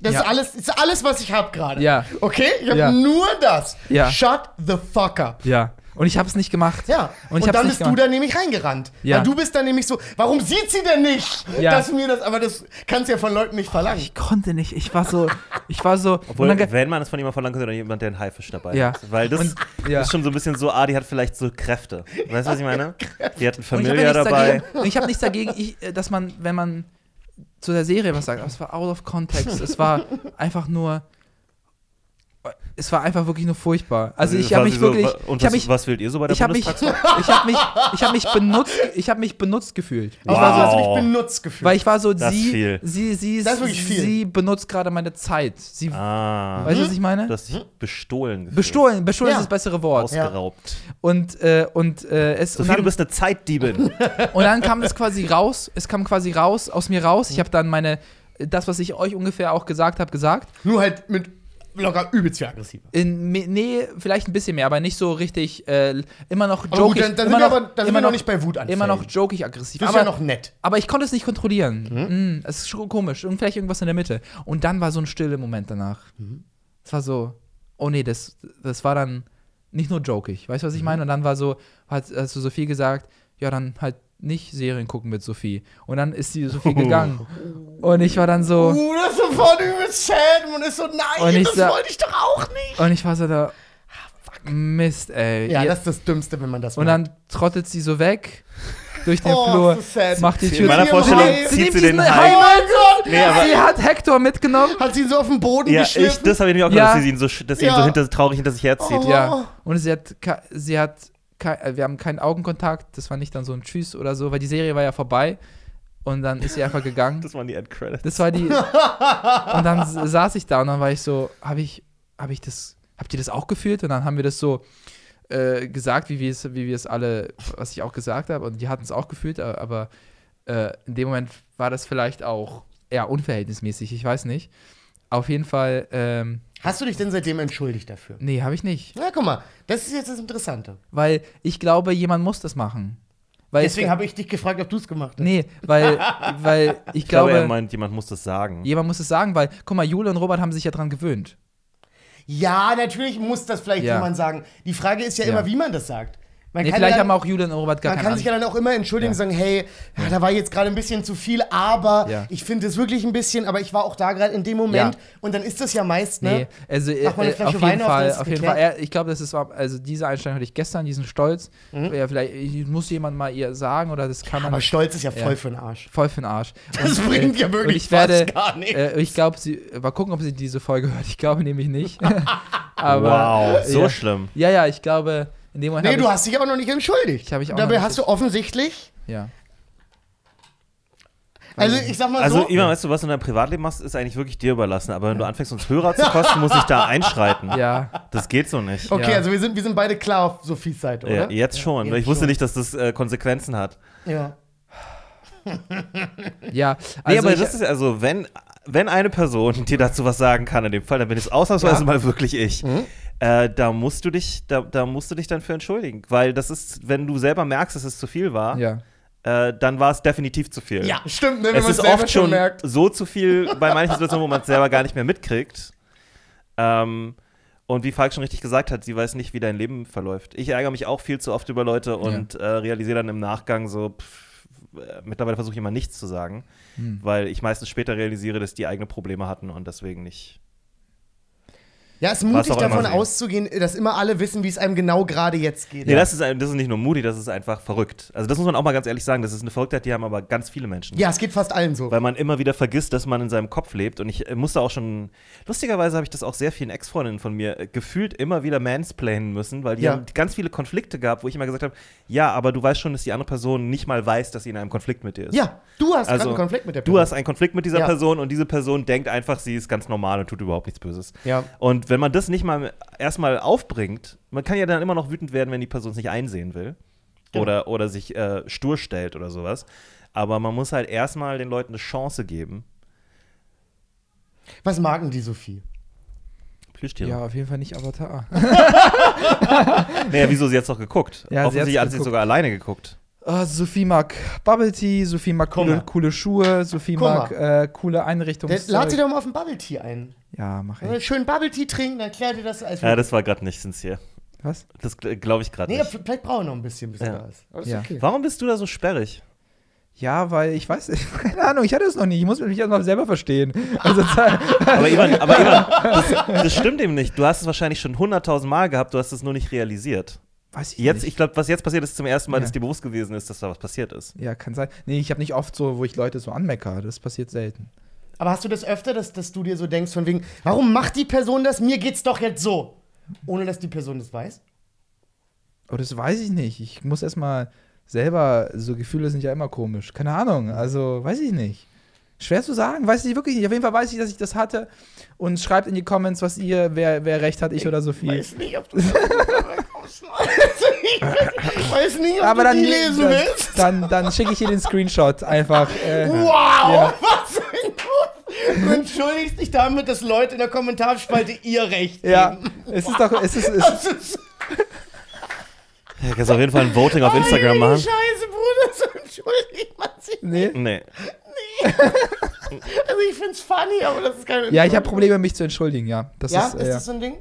Das Ja. ist, alles, ist alles, was ich habe gerade. Ja. Okay? Ich habe Ja. nur das. Ja. Shut the fuck up. Ja. Und ich habe es nicht gemacht. Ja. Und Und, dann bist du gemacht. da nämlich reingerannt. Ja. Weil du bist dann nämlich so, warum sieht sie denn nicht? Ja. Dass mir das, aber das kannst du ja von Leuten nicht verlangen. Ich konnte nicht. Ich war so, ich war so. Obwohl, und dann, wenn man es von jemandem verlangt, dann jemand, der einen Haifisch dabei Ja. hat. Weil das Und- ja. ist schon so ein bisschen so, ah, die hat vielleicht so Kräfte. Weißt du, was ich meine? Die hat einen und ich habe Familie dabei. dagegen. Und ich habe nichts dagegen, ich, äh, dass man, wenn man zu der Serie was sagt, aber es war out of context. Es war einfach nur. Es war einfach wirklich nur furchtbar. Also ich habe mich so, wirklich. wa- Und ich habe was, mich, was wählt ihr so bei der ich habe mich, Bundestagswahl? ich habe mich, ich habe mich benutzt, ich habe mich benutzt gefühlt. Ich Aber war so, Wow. mich benutzt gefühlt. weil ich war so, Das ist sie, viel. sie, sie, Das ist wirklich viel. sie benutzt gerade meine Zeit. Sie, Ah, weißt du, was ich meine? du hast dich bestohlen gefühlt. Bestohlen, bestohlen Ja. ist das bessere Wort. Ausgeraubt. Und, äh, und, äh, es, und, Sophie, du bist eine Zeitdiebin. und dann kam es quasi raus, es kam quasi raus, aus mir raus. Ich habe dann meine, das, was ich euch ungefähr auch gesagt habe, gesagt. Nur halt mit locker übelst viel aggressiver. In, nee, vielleicht ein bisschen mehr, aber nicht so richtig, äh, immer noch jokig. gut, dann, dann immer sind wir noch, aber dann immer wir noch noch nicht bei Wutanfällen. Immer noch jokig aggressiv. Das ist aber, ja noch nett. aber ich konnte es nicht kontrollieren. Mm, es ist schon komisch. Und vielleicht irgendwas in der Mitte. Und dann war so ein stiller Moment danach. Es war so, oh nee, das, das war dann nicht nur jokig. Weißt du, was ich meine? Und dann war so, hat, hast du Sophie gesagt, ja, dann halt nicht Serien gucken mit Sophie. Und dann ist die Sophie gegangen. Und ich war dann so, Uh, das ist sofort übelst sad. Man ist so, nein, Und ich das sa- wollte ich doch auch nicht. und ich war so da, Mist, ey. Ja, Ihr- das ist das Dümmste, wenn man das und macht. dann trottet sie so weg durch den Oh, Flur, sad. macht die In Tür meiner mir Vorstellung. Sie zieht nimmt sie den Hai. Oh mein Gott! Nee, aber Sie hat Hector mitgenommen. Hat sie ihn so auf den Boden ja, ich, geschliffen? das habe ich nämlich auch Ja. gedacht, dass sie ihn so, dass sie ihn Ja. so hinter, traurig hinter sich herzieht. Oh. Ja. Und sie hat, sie hat, kei- äh, wir haben keinen Augenkontakt. Das war nicht dann so ein Tschüss oder so, weil die Serie war ja vorbei. Und dann ist sie einfach gegangen. Das waren die Endcredits. Das war die. und dann saß ich da und dann war ich so, habe ich, habe ich das, habt ihr das auch gefühlt? Und dann haben wir das so äh, gesagt, wie wir es, wie wir es alle, was ich auch gesagt habe. Und die hatten es auch gefühlt, aber äh, in dem Moment war das vielleicht auch eher unverhältnismäßig. Ich weiß nicht. Auf jeden Fall, ähm, Hast du dich denn seitdem entschuldigt dafür? nee, habe ich nicht. Na, guck mal, das ist jetzt das Interessante. Weil ich glaube, jemand muss das machen. Weil Deswegen es, habe ich dich gefragt, ob du es gemacht hast. Nee, weil, weil ich, ich glaube, glaube, er meint, jemand muss das sagen. jemand muss es sagen, weil, guck mal, Jule und Robert haben sich ja dran gewöhnt. Ja, natürlich muss das vielleicht Ja. jemand sagen. Die Frage ist ja, Ja. immer, wie man das sagt. Man Nee, kann vielleicht ja, haben auch Jule und Robert gar man kann sich ja dann auch immer entschuldigen Ja. und sagen, hey, ja, da war jetzt gerade ein bisschen zu viel, aber Ja. ich finde es wirklich ein bisschen, aber ich war auch da gerade in dem Moment Ja. und dann ist das ja meist, ne? Nee, also äh, eine äh, auf jeden auf, dann Fall, ist auf jeden. Fall. Ich glaube, das ist also diese Einstellung hatte ich gestern, diesen Stolz. Mhm. Ja, vielleicht ich, muss jemand mal ihr sagen oder das kann man Aber Stolz ist ja voll Ja. für den Arsch. voll für den Arsch. Das Und, bringt ja und wirklich ich werde, fast gar nichts. äh, ich glaube, sie mal gucken, ob sie diese Folge hört. Ich glaube nämlich nicht. Aber wow, so ja. schlimm. ja, ja, ich glaube, in dem Moment Nee, du ich, hast dich aber noch nicht entschuldigt. Ich mich auch Dabei hast du offensichtlich, ja. also ich sag mal Also, so, Ivan, weißt du, was du in deinem Privatleben machst, ist eigentlich wirklich dir überlassen. Aber wenn du anfängst, uns Hörer zu kosten, muss ich da einschreiten. Ja, Das geht so nicht. okay, ja. also wir sind, wir sind beide klar auf Sophies Seite, Ja, oder? jetzt schon. jetzt ich wusste schon. nicht, dass das äh, Konsequenzen hat. Ja. ja. Nee, Also aber ich, das ist also, wenn, wenn eine Person dir dazu was sagen kann, in dem Fall, dann bin es ausnahmsweise Ja. mal wirklich ich. Mhm. Äh, da musst du dich, da, da musst du dich dann für entschuldigen. Weil das ist, wenn du selber merkst, dass es zu viel war, ja. äh, dann war es definitiv zu viel. Ja, stimmt, ne, wenn es man ist oft schon merkt. so zu viel bei manchen Situationen, wo man es selber gar nicht mehr mitkriegt. Ähm, und wie Falk schon richtig gesagt hat, sie weiß nicht, wie dein Leben verläuft. Ich ärgere mich auch viel zu oft über Leute und äh, realisiere dann im Nachgang so, pff, mittlerweile versuche ich immer nichts zu sagen, Hm. weil ich meistens später realisiere, dass die eigene Probleme hatten und deswegen nicht. Ja, es ist mutig davon auszugehen, dass immer alle wissen, wie es einem genau gerade jetzt geht. Nee, das ist, das ist nicht nur mutig, das ist einfach verrückt. Also das muss man auch mal ganz ehrlich sagen, das ist eine Verrücktheit, die haben aber ganz viele Menschen. Ja, es geht fast allen so. Weil man immer wieder vergisst, dass man in seinem Kopf lebt. Und ich äh, musste auch schon, lustigerweise habe ich das auch sehr vielen Ex-Freundinnen von mir äh, gefühlt immer wieder mansplainen müssen, weil die Ja. haben ganz viele Konflikte gehabt, wo ich immer gesagt habe, ja, aber du weißt schon, dass die andere Person nicht mal weiß, dass sie in einem Konflikt mit dir ist. Ja, du hast Also, einen Konflikt mit der Du hast einen Konflikt mit dieser Ja. Person und diese Person denkt einfach, sie ist ganz normal und tut überhaupt nichts Böses. Ja. Und wenn man das nicht mal erstmal aufbringt, man kann ja dann immer noch wütend werden, wenn die Person es nicht einsehen will. Genau. oder, oder sich äh, stur stellt oder sowas. Aber man muss halt erstmal den Leuten eine Chance geben. Was mag denn die Sophie? Plüschtiere. Ja, auf jeden Fall nicht Avatar. Naja, wieso? Sie hat doch geguckt. Ja, sie Offensichtlich hat sie sogar alleine geguckt. Ah, Sophie mag Bubble Tea, Sophie mag coole, coole Schuhe, Sophie Guck mag äh, coole Einrichtungen. Lad sie doch mal auf ein Bubble Tea ein. Ja, mach ich. schön Bubble Tea trinken, dann klärt ihr das als Ja, das war gerade nicht sincere. Was? Das glaube ich gerade Nee, nicht. vielleicht brauchen wir noch ein bisschen, bis Ja. da ist. Ja. ist okay. Warum bist du da so sperrig? Ja, weil ich weiß, keine Ahnung, ich hatte es noch nie. Ich muss mich erstmal selber verstehen. Also, Aber Ivan, aber Ivan das, das stimmt eben nicht. Du hast es wahrscheinlich schon hunderttausend Mal gehabt, du hast es nur nicht realisiert. weiß ich Jetzt, nicht. ich glaube, was jetzt passiert ist zum ersten Mal, Ja. dass dir bewusst gewesen ist, dass da was passiert ist. Ja, kann sein. Nee, ich habe nicht oft so, wo ich Leute so anmecker. Das passiert selten. Aber hast du das öfter, dass, dass du dir so denkst, von wegen, warum macht die Person das? Mir geht's doch jetzt so. Ohne dass die Person das weiß? Aber das weiß ich nicht. Ich muss erstmal selber, so Gefühle sind ja immer komisch. Keine Ahnung, also weiß ich nicht. Schwer zu sagen, weiß ich wirklich nicht. Auf jeden Fall weiß ich, dass ich das hatte. Und schreibt in die Comments, was ihr, wer, wer recht hat, ich oder Sophie. Weiß nicht, ob du. Ich weiß nicht, ob Aber du dann, die lesen dann, willst. dann, dann schicke ich dir den Screenshot einfach. Äh, Wow, Ja. was. Du entschuldigst dich damit, dass Leute in der Kommentarspalte ihr Recht ja, geben. es ist doch, es ist, es, Das ist Ja, kannst auf jeden Fall ein Voting auf Instagram Meine machen. Scheiße, Bruder, so entschuldigt man sich. nee. Nee. Also ich find's funny, aber das ist keine Ja, ich habe Probleme, mich zu entschuldigen, ja. Das Ja, ist, ist äh, das so ein Ding?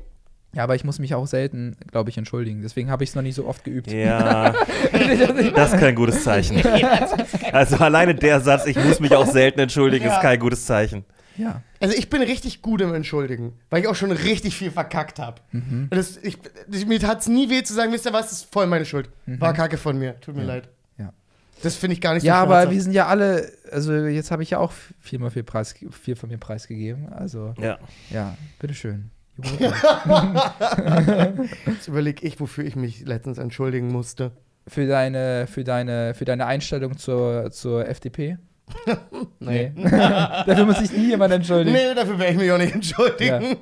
ja, aber ich muss mich auch selten, glaube ich, entschuldigen. Deswegen habe ich es noch nicht so oft geübt. Ja, das ist kein gutes Zeichen. Also alleine der Satz, ich muss mich auch selten entschuldigen, Ja. ist kein gutes Zeichen. Ja. Also ich bin richtig gut im Entschuldigen, weil ich auch schon richtig viel verkackt habe. Mhm. Das, ich, ich, mir tat's nie weh zu sagen, wisst ihr was, das ist voll meine Schuld. War Kacke von mir, tut mir leid. Mhm. Ja. Das finde ich gar nicht Ja, so aber schmerzhaft. wir sind ja alle, also jetzt habe ich ja auch viermal viel, Preis, viel von mir preisgegeben. Also, Ja. ja, bitteschön. Jetzt überlege ich, wofür ich mich letztens entschuldigen musste. für, deine, für, deine, für deine Einstellung zur, zur FDP? Nee. Dafür muss sich nie jemand entschuldigen. Nee, dafür werde ich mich auch nicht entschuldigen.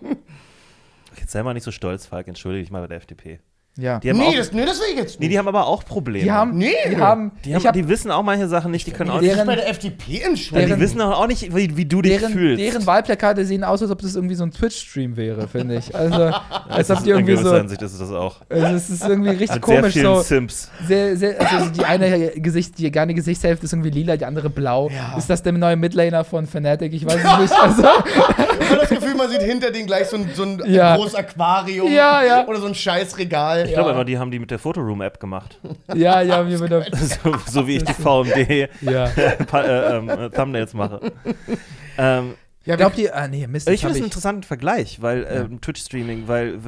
Jetzt sei mal nicht so stolz, Falk, entschuldige dich mal bei der FDP. Ja. Die haben, Nee, auch, das, nee, das will ich jetzt nee, nicht. die haben aber auch Probleme. Die haben, Nee. die haben, die, haben, hab, die wissen auch manche Sachen nicht, die können auch Ich nicht. deren- bei der FDP Ja, entschuldigen. die deren- wissen auch nicht, wie, wie du dich deren, fühlst. deren Wahlplakate sehen aus, als ob das irgendwie so ein Twitch-Stream wäre, finde ich. Also, als ob die In irgendwie so. Hinsicht ist es das auch. Also es ist irgendwie richtig sehr komisch. vielen So, Sims. sehr, sehr, also die eine Gesicht, die eine Gesichtshälfte ist irgendwie lila, die andere blau. Ist das der neue Midlaner von Fnatic? Ich weiß es nicht. Also, Ich habe das Gefühl, man sieht hinter denen gleich so ein, so ein Ja. großes Aquarium Ja, ja. oder so ein scheiß Regal. Ich glaube aber, die haben die mit der Photoroom-App gemacht. ja, ja, mir wieder. so, so wie ich die VMD äh, ähm, äh, Thumbnails mache. ähm, Ja, Glaubt ihr, ah nee, Mist, ich das finde es einen interessanten Vergleich, weil ähm, Twitch-Streaming, weil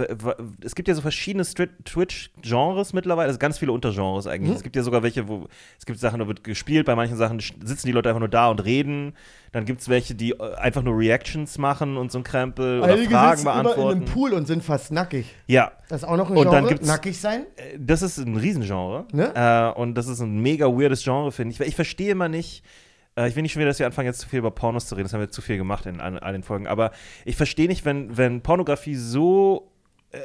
es gibt ja so verschiedene Twitch-Genres mittlerweile, also ganz viele Untergenres eigentlich. Es gibt ja sogar welche, wo es gibt Sachen, da wird gespielt, bei manchen Sachen sitzen die Leute einfach nur da und reden. Dann gibt es welche, die äh, einfach nur Reactions machen und so ein Krempel oder Einige Fragen sitzen immer in beantworten. einem Pool und sind fast nackig. Ja, Das ist auch noch ein Und Genre. dann gibt's- nackig sein. äh, das ist ein Riesengenre. Ne? Äh, und das ist ein mega weirdes Genre, finde ich. Weil Ich verstehe immer nicht. Äh, Ich will nicht schon wieder, dass wir anfangen, jetzt zu viel über Pornos zu reden. Das haben wir zu viel gemacht in all, all den Folgen. Aber ich verstehe nicht, wenn, wenn Pornografie so äh,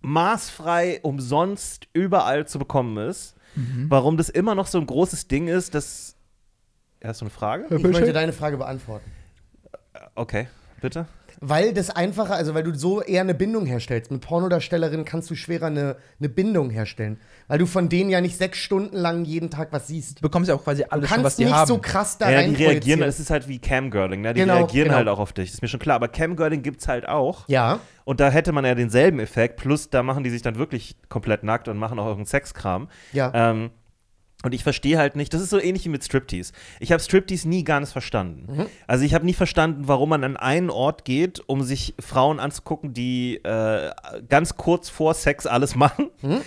maßfrei umsonst überall zu bekommen ist, Mhm. warum das immer noch so ein großes Ding ist, dass. Hast du eine Frage? Ich möchte deine Frage beantworten. Okay, bitte. Weil das einfacher, also weil du so eher eine Bindung herstellst. Mit Pornodarstellerinnen kannst du schwerer eine, eine Bindung herstellen. Weil du von denen ja nicht sechs Stunden lang jeden Tag was siehst. Du bekommst ja auch quasi Du alles schon, was kannst die nicht haben. so krass da Ja, rein die reagieren, es ist halt wie Camgirling, ne? Die Genau, reagieren genau. halt auch auf dich, das ist mir schon klar. Aber Camgirling gibt es halt auch. Ja. Und da hätte man ja denselben Effekt, plus da machen die sich dann wirklich komplett nackt und machen auch irgendeinen Sexkram. Ja. Ähm, und ich verstehe halt nicht, das ist so ähnlich wie mit Striptease. Ich habe Striptease nie ganz verstanden. Mhm. Also ich habe nie verstanden, warum man an einen Ort geht, um sich Frauen anzugucken, die äh, ganz kurz vor Sex alles machen. Mhm.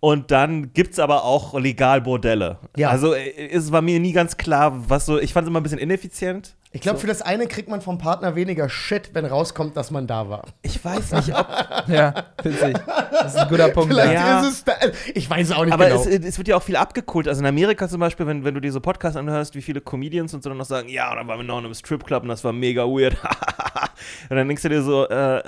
Und dann gibt es aber auch legal Bordelle. Ja. Also äh, es war mir nie ganz klar, was so, ich fand es immer ein bisschen ineffizient. Ich glaube, für das eine kriegt man vom Partner weniger Shit, wenn rauskommt, dass man da war. Ich weiß nicht, ob Ja, witzig. Das ist ein guter Punkt. Vielleicht Ja. Ist es da. Ich weiß es auch nicht Aber genau. es, es wird ja auch viel abgekult. Also in Amerika zum Beispiel, wenn, wenn du diese Podcasts anhörst, wie viele Comedians und so dann noch sagen, ja, da waren wir noch in einem Stripclub und das war mega weird. Und dann denkst du dir so, äh,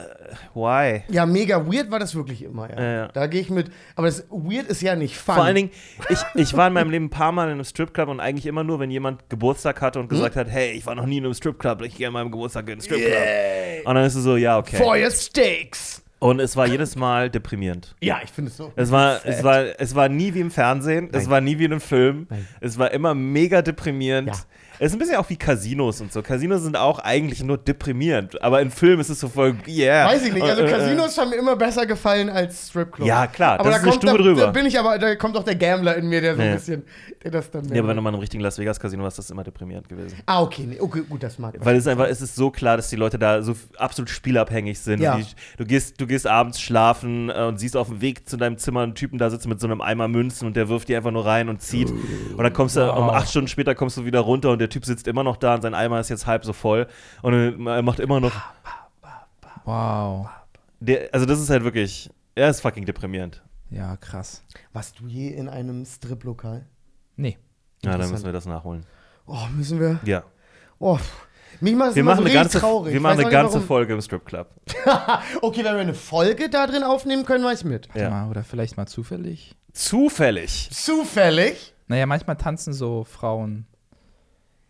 why? Ja, mega weird war das wirklich immer, ja. Ja, ja. Da gehe ich mit. Aber das weird ist ja nicht fun. Vor allen Dingen, ich, ich war in meinem Leben ein paar Mal in einem Stripclub und eigentlich immer nur, wenn jemand Geburtstag hatte und gesagt hat, hey, ich war noch nie in einem Stripclub, ich gehe an meinem Geburtstag in einen Stripclub. Und dann ist es so, ja, okay. For your steaks. Und es war jedes Mal deprimierend. Ja, ich finde es so. Es war, es, war, es war nie wie im Fernsehen, es Nein. war nie wie in einem Film, Nein. es war immer mega deprimierend. Ja. Es ist ein bisschen auch wie Casinos und so. Casinos sind auch eigentlich nur deprimierend, aber in Filmen ist es so voll, yeah. Weiß ich nicht. Also Und, äh, Casinos haben mir immer besser gefallen als Stripclubs. Ja, klar, aber das da ist eine kommt, Stufe da, drüber. Da bin ich aber, da kommt auch der Gambler in mir, der so ein Ja. bisschen, der das dann. Nee, aber wenn du mal in einem richtigen Las Vegas Casino warst, das ist immer deprimierend gewesen. ah, okay, nee, okay, gut, das mag ich. Weil es einfach, es ist so klar, dass die Leute da so absolut spielabhängig sind. Ja. Die, du, gehst, du gehst abends schlafen äh, und siehst auf dem Weg zu deinem Zimmer einen Typen da sitzen mit so einem Eimer Münzen und der wirft die einfach nur rein und zieht. Und dann kommst du, um acht Stunden später kommst du wieder runter und der Typ sitzt immer noch da und sein Eimer ist jetzt halb so voll. Und er macht immer noch. Wow. Der, also, das ist halt wirklich. Er ist fucking deprimierend. Ja, krass. Warst du je in einem Striplokal? Nee. Ja, dann müssen wir das nachholen. Oh, müssen wir? Ja. Oh, mich macht das Wir immer machen, so eine richtig ganze, traurig. wir machen eine ganze warum. Folge im Stripclub. Okay, wenn wir eine Folge da drin aufnehmen können, weiß ich mit. Ja. Mal, oder vielleicht mal zufällig. Zufällig. Zufällig? Naja, manchmal tanzen so Frauen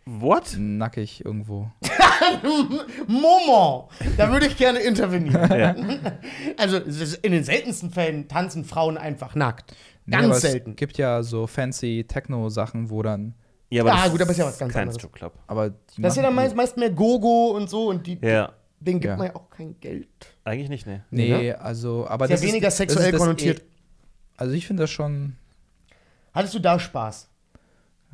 What? nackig irgendwo. Moment, da würde ich gerne intervenieren. Ja. Also ist- in den seltensten Fällen tanzen Frauen einfach nackt. Nee, Ganz aber selten. Es gibt ja so fancy Techno-Sachen, wo dann. Ja, aber Ah, das gut, aber ist ja was ganz kein anderes. Stripclub. Aber Das ist ja dann meist, meist mehr Gogo und so und die, Ja. denen gibt Ja. man ja auch kein Geld. Eigentlich nicht, ne. Nee, also, aber Ist ja das weniger das sexuell das konnotiert. eh- Also ich finde das schon Hattest du da Spaß?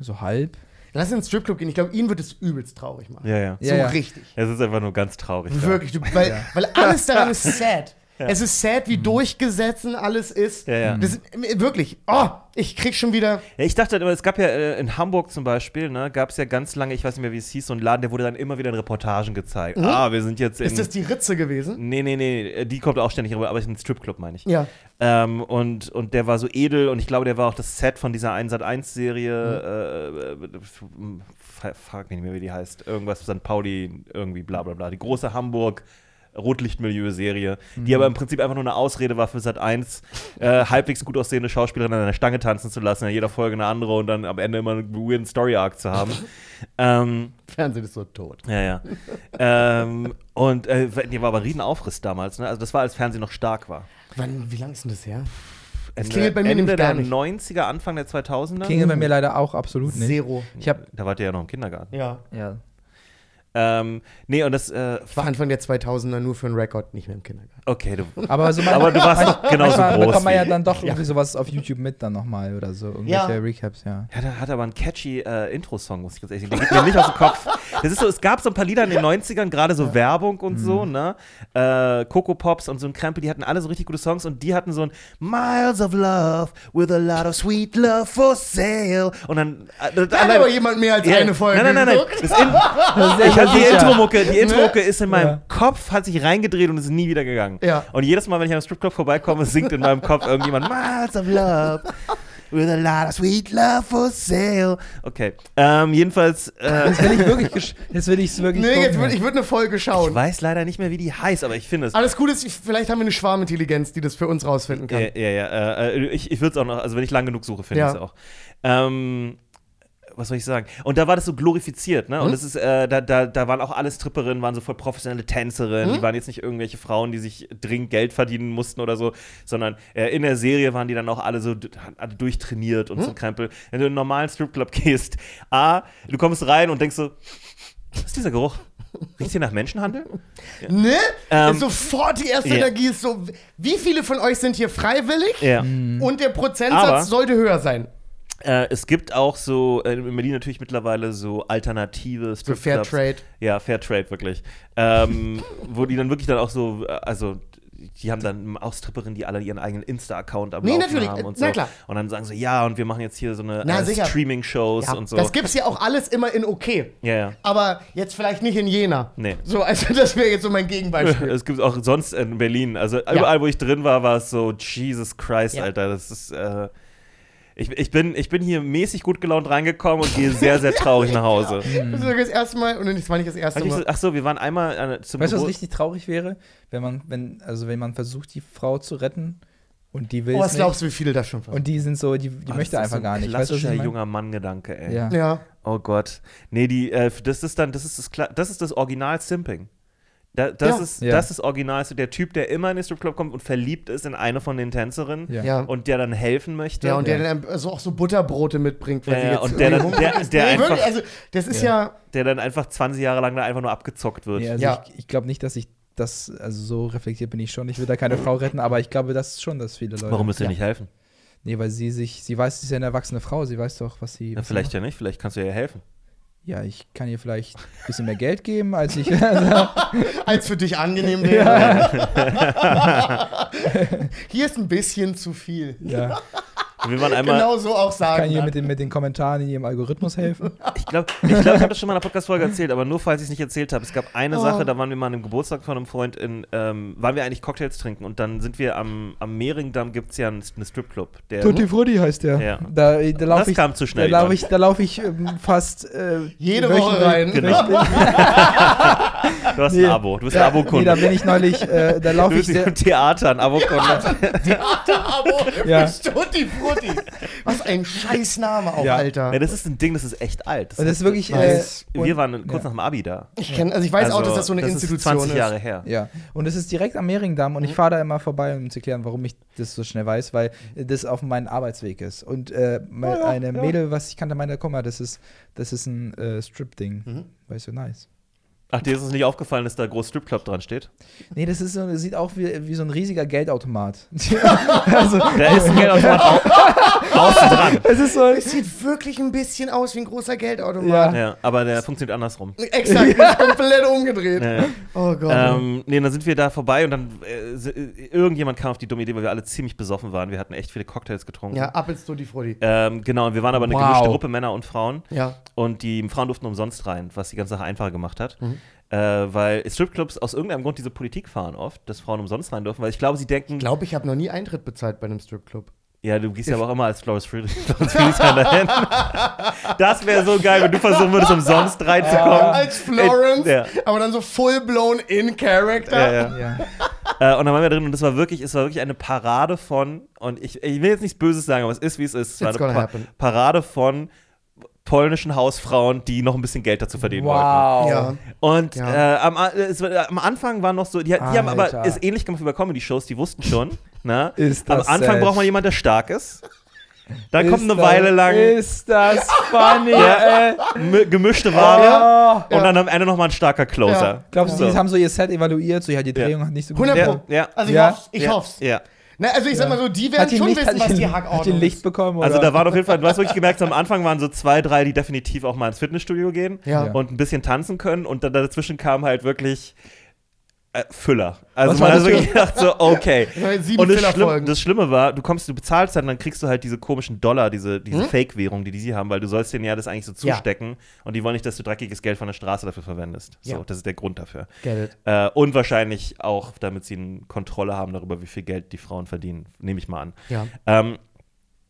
so halb. Lass in den Stripclub gehen. Ich glaube, ihn wird es übelst traurig machen. Ja, ja. So Ja, ja. richtig. Es ist einfach nur ganz traurig. Wirklich. Du, weil, Ja. weil alles daran ist sad. Es ist sad, Mhm. wie durchgesetzt und alles ist. Ja, ja. Das ist äh, wirklich. Oh, ich krieg schon wieder. Ja, ich dachte immer, es gab ja äh, in Hamburg zum Beispiel, ne, gab es ja ganz lange, ich weiß nicht mehr, wie es hieß, so ein Laden, der wurde dann immer wieder in Reportagen gezeigt. Ah, wir sind jetzt in. Mhm. Ist das die Ritze gewesen? nee, nee, nee, die kommt auch ständig rüber, aber ich ein Stripclub, meine ich. Ja. Ähm, und, und der war so edel und ich glaube, der war auch das Set von dieser 1 Mhm. 1-Serie. Äh, äh, frag mich nicht mehr, wie die heißt. Irgendwas St. Pauli, irgendwie bla bla bla. Die große Hamburg. Rotlichtmilieu-Serie, Mhm. die aber im Prinzip einfach nur eine Ausrede war für Sat 1, äh, halbwegs gut aussehende Schauspielerin an der Stange tanzen zu lassen, in jeder Folge eine andere und dann am Ende immer einen weirden Story-Arc zu haben. ähm, Fernsehen ist so tot. ja, ja. ähm, und äh, die war aber ein Riesenaufriss damals, ne? Also das war, als Fernsehen noch stark war. Wann, wie lange ist denn das her? Ende, klingelt bei mir Ende der gar nicht. 90er, Anfang der 2000er. Klingelt bei mir leider auch absolut nicht. Zero. Ich habe Da wart ihr ja noch im Kindergarten. Ja. ja. Ähm, nee, und das, äh, Ich war Anfang der 2000er nur für einen Rekord, nicht mehr im Kindergarten. okay, du, Aber, so aber du warst doch genauso groß. bekommt man ja dann doch irgendwie sowas auf YouTube mit dann nochmal oder so. Irgendwelche Ja. Recaps, ja. Ja, der hat aber einen catchy äh, Intro-Song, muss ich ganz ehrlich sagen. Der geht mir nicht aus dem Kopf. Das ist so, es gab so ein paar Lieder in den 90ern, gerade so Werbung und so, Mhm. ne? Äh, Coco Pops und so ein Krempel, die hatten alle so richtig gute Songs und die hatten so ein Miles of Love with a lot of sweet love for sale. Und dann. Äh, Da hat aber jemand mehr als Ja. eine Folge Nein, nein, nein, nein. Das in, ich hab die. Intro-Mucke, die Intro-Mucke ist in meinem Ja. Kopf, hat sich reingedreht und ist nie wieder gegangen. Ja. Und jedes Mal, wenn ich am Stripclub vorbeikomme, singt in meinem Kopf irgendjemand Miles of Love. With a lot of sweet love for sale. Okay. Ähm, jedenfalls, äh, Jetzt will ich wirklich, jetzt will ich es wirklich. Nee, jetzt würd, ich würde eine Folge ich schauen. weiß leider nicht mehr, wie die heißt, aber ich finde es. Alles gut ist, ich, vielleicht haben wir eine Schwarmintelligenz, die das für uns rausfinden kann. Ja, ja, ja. Äh, äh, ich ich würde es auch noch, also wenn ich lang genug suche, finde ich es auch. Ähm, was soll ich sagen? Und da war das so glorifiziert, ne? Und Hm? das ist, äh, da, da, da waren auch alle Stripperinnen, waren so voll professionelle Tänzerinnen. Hm? Die waren jetzt nicht irgendwelche Frauen, die sich dringend Geld verdienen mussten oder so, sondern äh, in der Serie waren die dann auch alle so alle durchtrainiert und so Hm? Krempel. Wenn du in einen normalen Stripclub gehst, A, du kommst rein und denkst so, was ist dieser Geruch? Riecht hier nach Menschenhandel? Ne? Ähm, sofort die erste ja. Energie ist so, wie viele von euch sind hier freiwillig? Ja. Und der Prozentsatz Aber- sollte höher sein. Äh, es gibt auch so, äh, in Berlin natürlich mittlerweile so alternative So Stripclubs. Fairtrade. Ja, Fairtrade, wirklich. Ähm, wo die dann wirklich dann auch so, äh, also die haben dann auch Stripperinnen, die alle ihren eigenen Insta-Account am Nee, Laufen natürlich, haben und na so. klar. Und dann sagen so, ja, und wir machen jetzt hier so eine Na, äh, sicher. Streaming-Shows Ja, und so. Das gibt's ja auch alles immer in okay. ja, ja. Aber jetzt vielleicht nicht in Jena. Nee. So, also das wäre jetzt so mein Gegenbeispiel. Es gibt auch sonst in Berlin, also überall, wo ich drin war, war es so, Jesus Christ, Ja. Alter, das ist, äh, Ich, ich, bin, ich bin hier mäßig gut gelaunt reingekommen und gehe sehr, sehr traurig nach Hause. Das ist das erste Mal und das war nicht das erste Mal. ach so, wir waren einmal äh, zum Weißt du, was Geburt- richtig traurig wäre? Wenn man, wenn, also wenn man versucht, die Frau zu retten und die will Oh, was glaubst du, wie viele das schon Und die sind so, die, die Oh, möchte das ist einfach so gar ein nicht. Weißt du, was Klassischer ich junger Mann-Gedanke, ey. Ja. Ja. Oh Gott. Nee, die, äh, das ist dann, das ist das, das, ist das Original Simping. Da, das, Ja. ist, Ja. das ist Original, so der Typ, der immer in den Stripclub kommt und verliebt ist in eine von den Tänzerinnen Ja. Und der dann helfen möchte. Ja, und der dann also auch so Butterbrote mitbringt. weil Ja, sie jetzt und der dann- der- der nee, einfach- wirklich, also das ist ja, der dann einfach 20 Jahre lang da einfach nur abgezockt wird. Also Ja. ich, ich glaube nicht, dass ich das, also so reflektiert bin ich schon. Ich will da keine Frau retten, aber ich glaube, das ist schon, dass viele Leute. Warum Ja. ihr nicht helfen? Nee, weil sie sich, sie weiß, sie ist ja eine erwachsene Frau, sie weiß doch, was sie. Was sie vielleicht macht. ja nicht, vielleicht kannst du ihr helfen. Ja, ich kann ihr vielleicht ein bisschen mehr Geld geben, als ich. Also, als für dich angenehm wäre. Hier ist ein bisschen zu viel. ja, Wir waren einmal, Genau so auch sagen. kann ihr dann. mit den, mit den Kommentaren in ihrem Algorithmus helfen. ich glaube, ich, glaub, ich habe das schon mal in einer Podcast-Folge erzählt, aber nur falls ich es nicht erzählt habe. Es gab eine Oh. Sache, da waren wir mal an einem Geburtstag von einem Freund in, ähm, waren wir eigentlich Cocktails trinken und dann sind wir am, am Mehringdamm, gibt es ja einen, einen Stripclub. Der, Tutti Frutti heißt der. Ja. Da, da laufe Das ich, kam zu schnell, Da laufe ich, da lauf ich ähm, fast äh, Jede Woche rein. Genau. du hast Nee. ein Abo, du bist Da, ein Abo-Kunde. nee, da bin ich neulich, äh, da du laufe ich bist sehr, im Theater ein Abo-Kunde. Abo Ja. für Stutti Frutti. Was ein Scheißname auch, Ja. Alter. ja, das ist ein Ding, das ist echt alt. und das ist wirklich. Äh, Weiß. wir waren kurz ja. nach dem Abi da. Ich kenn, also ich weiß auch, Also, dass das so eine das Institution ist 20 ist. Jahre her. Ja, und es ist direkt am Mehringdamm Mhm. und ich fahre da immer vorbei, um zu klären, warum ich das so schnell weiß, weil das auf meinem Arbeitsweg ist. Und äh, Ja, ja, eine ja. Mädel, was ich kannte, meinte, guck mal, das ist, das ist ein äh, Strip-Ding. Mhm. Weißt du, nice. Ach, dir ist es nicht aufgefallen, dass da groß Stripclub dran steht? Nee, das ist so, das sieht auch wie, wie so ein riesiger Geldautomat. also, Da ist ein Geldautomat au außen dran. es ist so. Es sieht wirklich ein bisschen aus wie ein großer Geldautomat. Ja. Ja, aber der funktioniert andersrum. Exakt, ist komplett umgedreht. Ja, ja. Oh Gott. Ähm, nee, dann sind wir da vorbei und dann äh, irgendjemand kam auf die dumme Idee, weil wir alle ziemlich besoffen waren. Wir hatten echt viele Cocktails getrunken. ja, ab ins Tutti Frutti. Ähm, genau, und wir waren aber eine Wow. gemischte Gruppe, Männer und Frauen. Ja. Und die Frauen durften umsonst rein, was die ganze Sache einfacher gemacht hat. Mhm. Äh, weil Stripclubs aus irgendeinem Grund diese Politik fahren oft, dass Frauen umsonst rein dürfen, weil ich glaube, sie denken, Ich glaube, ich habe noch nie Eintritt bezahlt bei einem Stripclub. ja, du gehst ja aber auch immer als Flores Friedrich dahin. Das wäre so geil, wenn du versuchen würdest, umsonst reinzukommen. Als Florence, ja. aber dann so full-blown in Character. Ja, ja. Ja. Äh, und dann waren wir drin und es war wirklich, es war wirklich eine Parade von, und ich, ich will jetzt nichts Böses sagen, aber es ist, wie es ist. Es war It's eine gonna happen. Parade von polnischen Hausfrauen, die noch ein bisschen Geld dazu verdienen wollten. Wow. Ja. Und Ja. äh, am, A- es, war- am Anfang waren noch so, die, die haben aber ist ähnlich gemacht wie bei Comedy-Shows, die wussten schon. Na? Ist am das Anfang sad. braucht man jemanden, der stark ist. Dann kommt Ist eine das- Weile lang Ist das funny, Ja. mi- gemischte Ware Ja. und dann am Ende nochmal ein starker Closer. Ja. Glaubst du, So. die haben so ihr Set evaluiert, so ja, die Drehung hat nicht so gut 100 Ja, Pro. ja. Also ich Ja. hoff's. Ich ja, hoff's. Ja. Na, also ich sag mal so, die werden Hat die schon Licht, wissen, hat was die, die hat Hackordnung Licht ist. bekommen? Also oder? da waren auf jeden Fall, du hast wirklich gemerkt, am Anfang waren so zwei, drei, die definitiv auch mal ins Fitnessstudio gehen Ja. Ja. und ein bisschen tanzen können und dann dazwischen kam halt wirklich Füller. Also Was man hat wirklich gedacht so, okay. Und das, Schlimm, das Schlimme war, du kommst, du bezahlst dann, dann kriegst du halt diese komischen Dollar, diese, diese Hm? Fake-Währung, die die sie haben, weil du sollst denen ja das eigentlich so Ja. zustecken und die wollen nicht, dass du dreckiges Geld von der Straße dafür verwendest. So, Ja. das ist der Grund dafür. Äh, und wahrscheinlich auch, damit sie eine Kontrolle haben darüber, wie viel Geld die Frauen verdienen, nehme ich mal an. Ja. Ähm,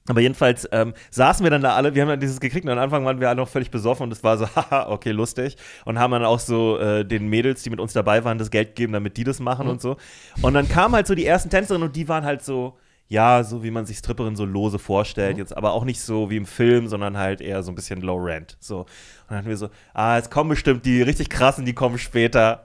aber jedenfalls ähm, saßen wir dann da alle, wir haben dann dieses gekriegt und am Anfang waren wir alle noch völlig besoffen und es war so, haha, okay, lustig. Und haben dann auch so äh, den Mädels, die mit uns dabei waren, das Geld gegeben, damit die das machen und so. Und dann kamen halt so die ersten Tänzerinnen und die waren halt so, ja, so wie man sich Stripperinnen so lose vorstellt, jetzt aber auch nicht so wie im Film, sondern halt eher so ein bisschen low rent. So. Und dann hatten wir so, ah, jetzt kommen bestimmt die richtig krassen, die kommen später.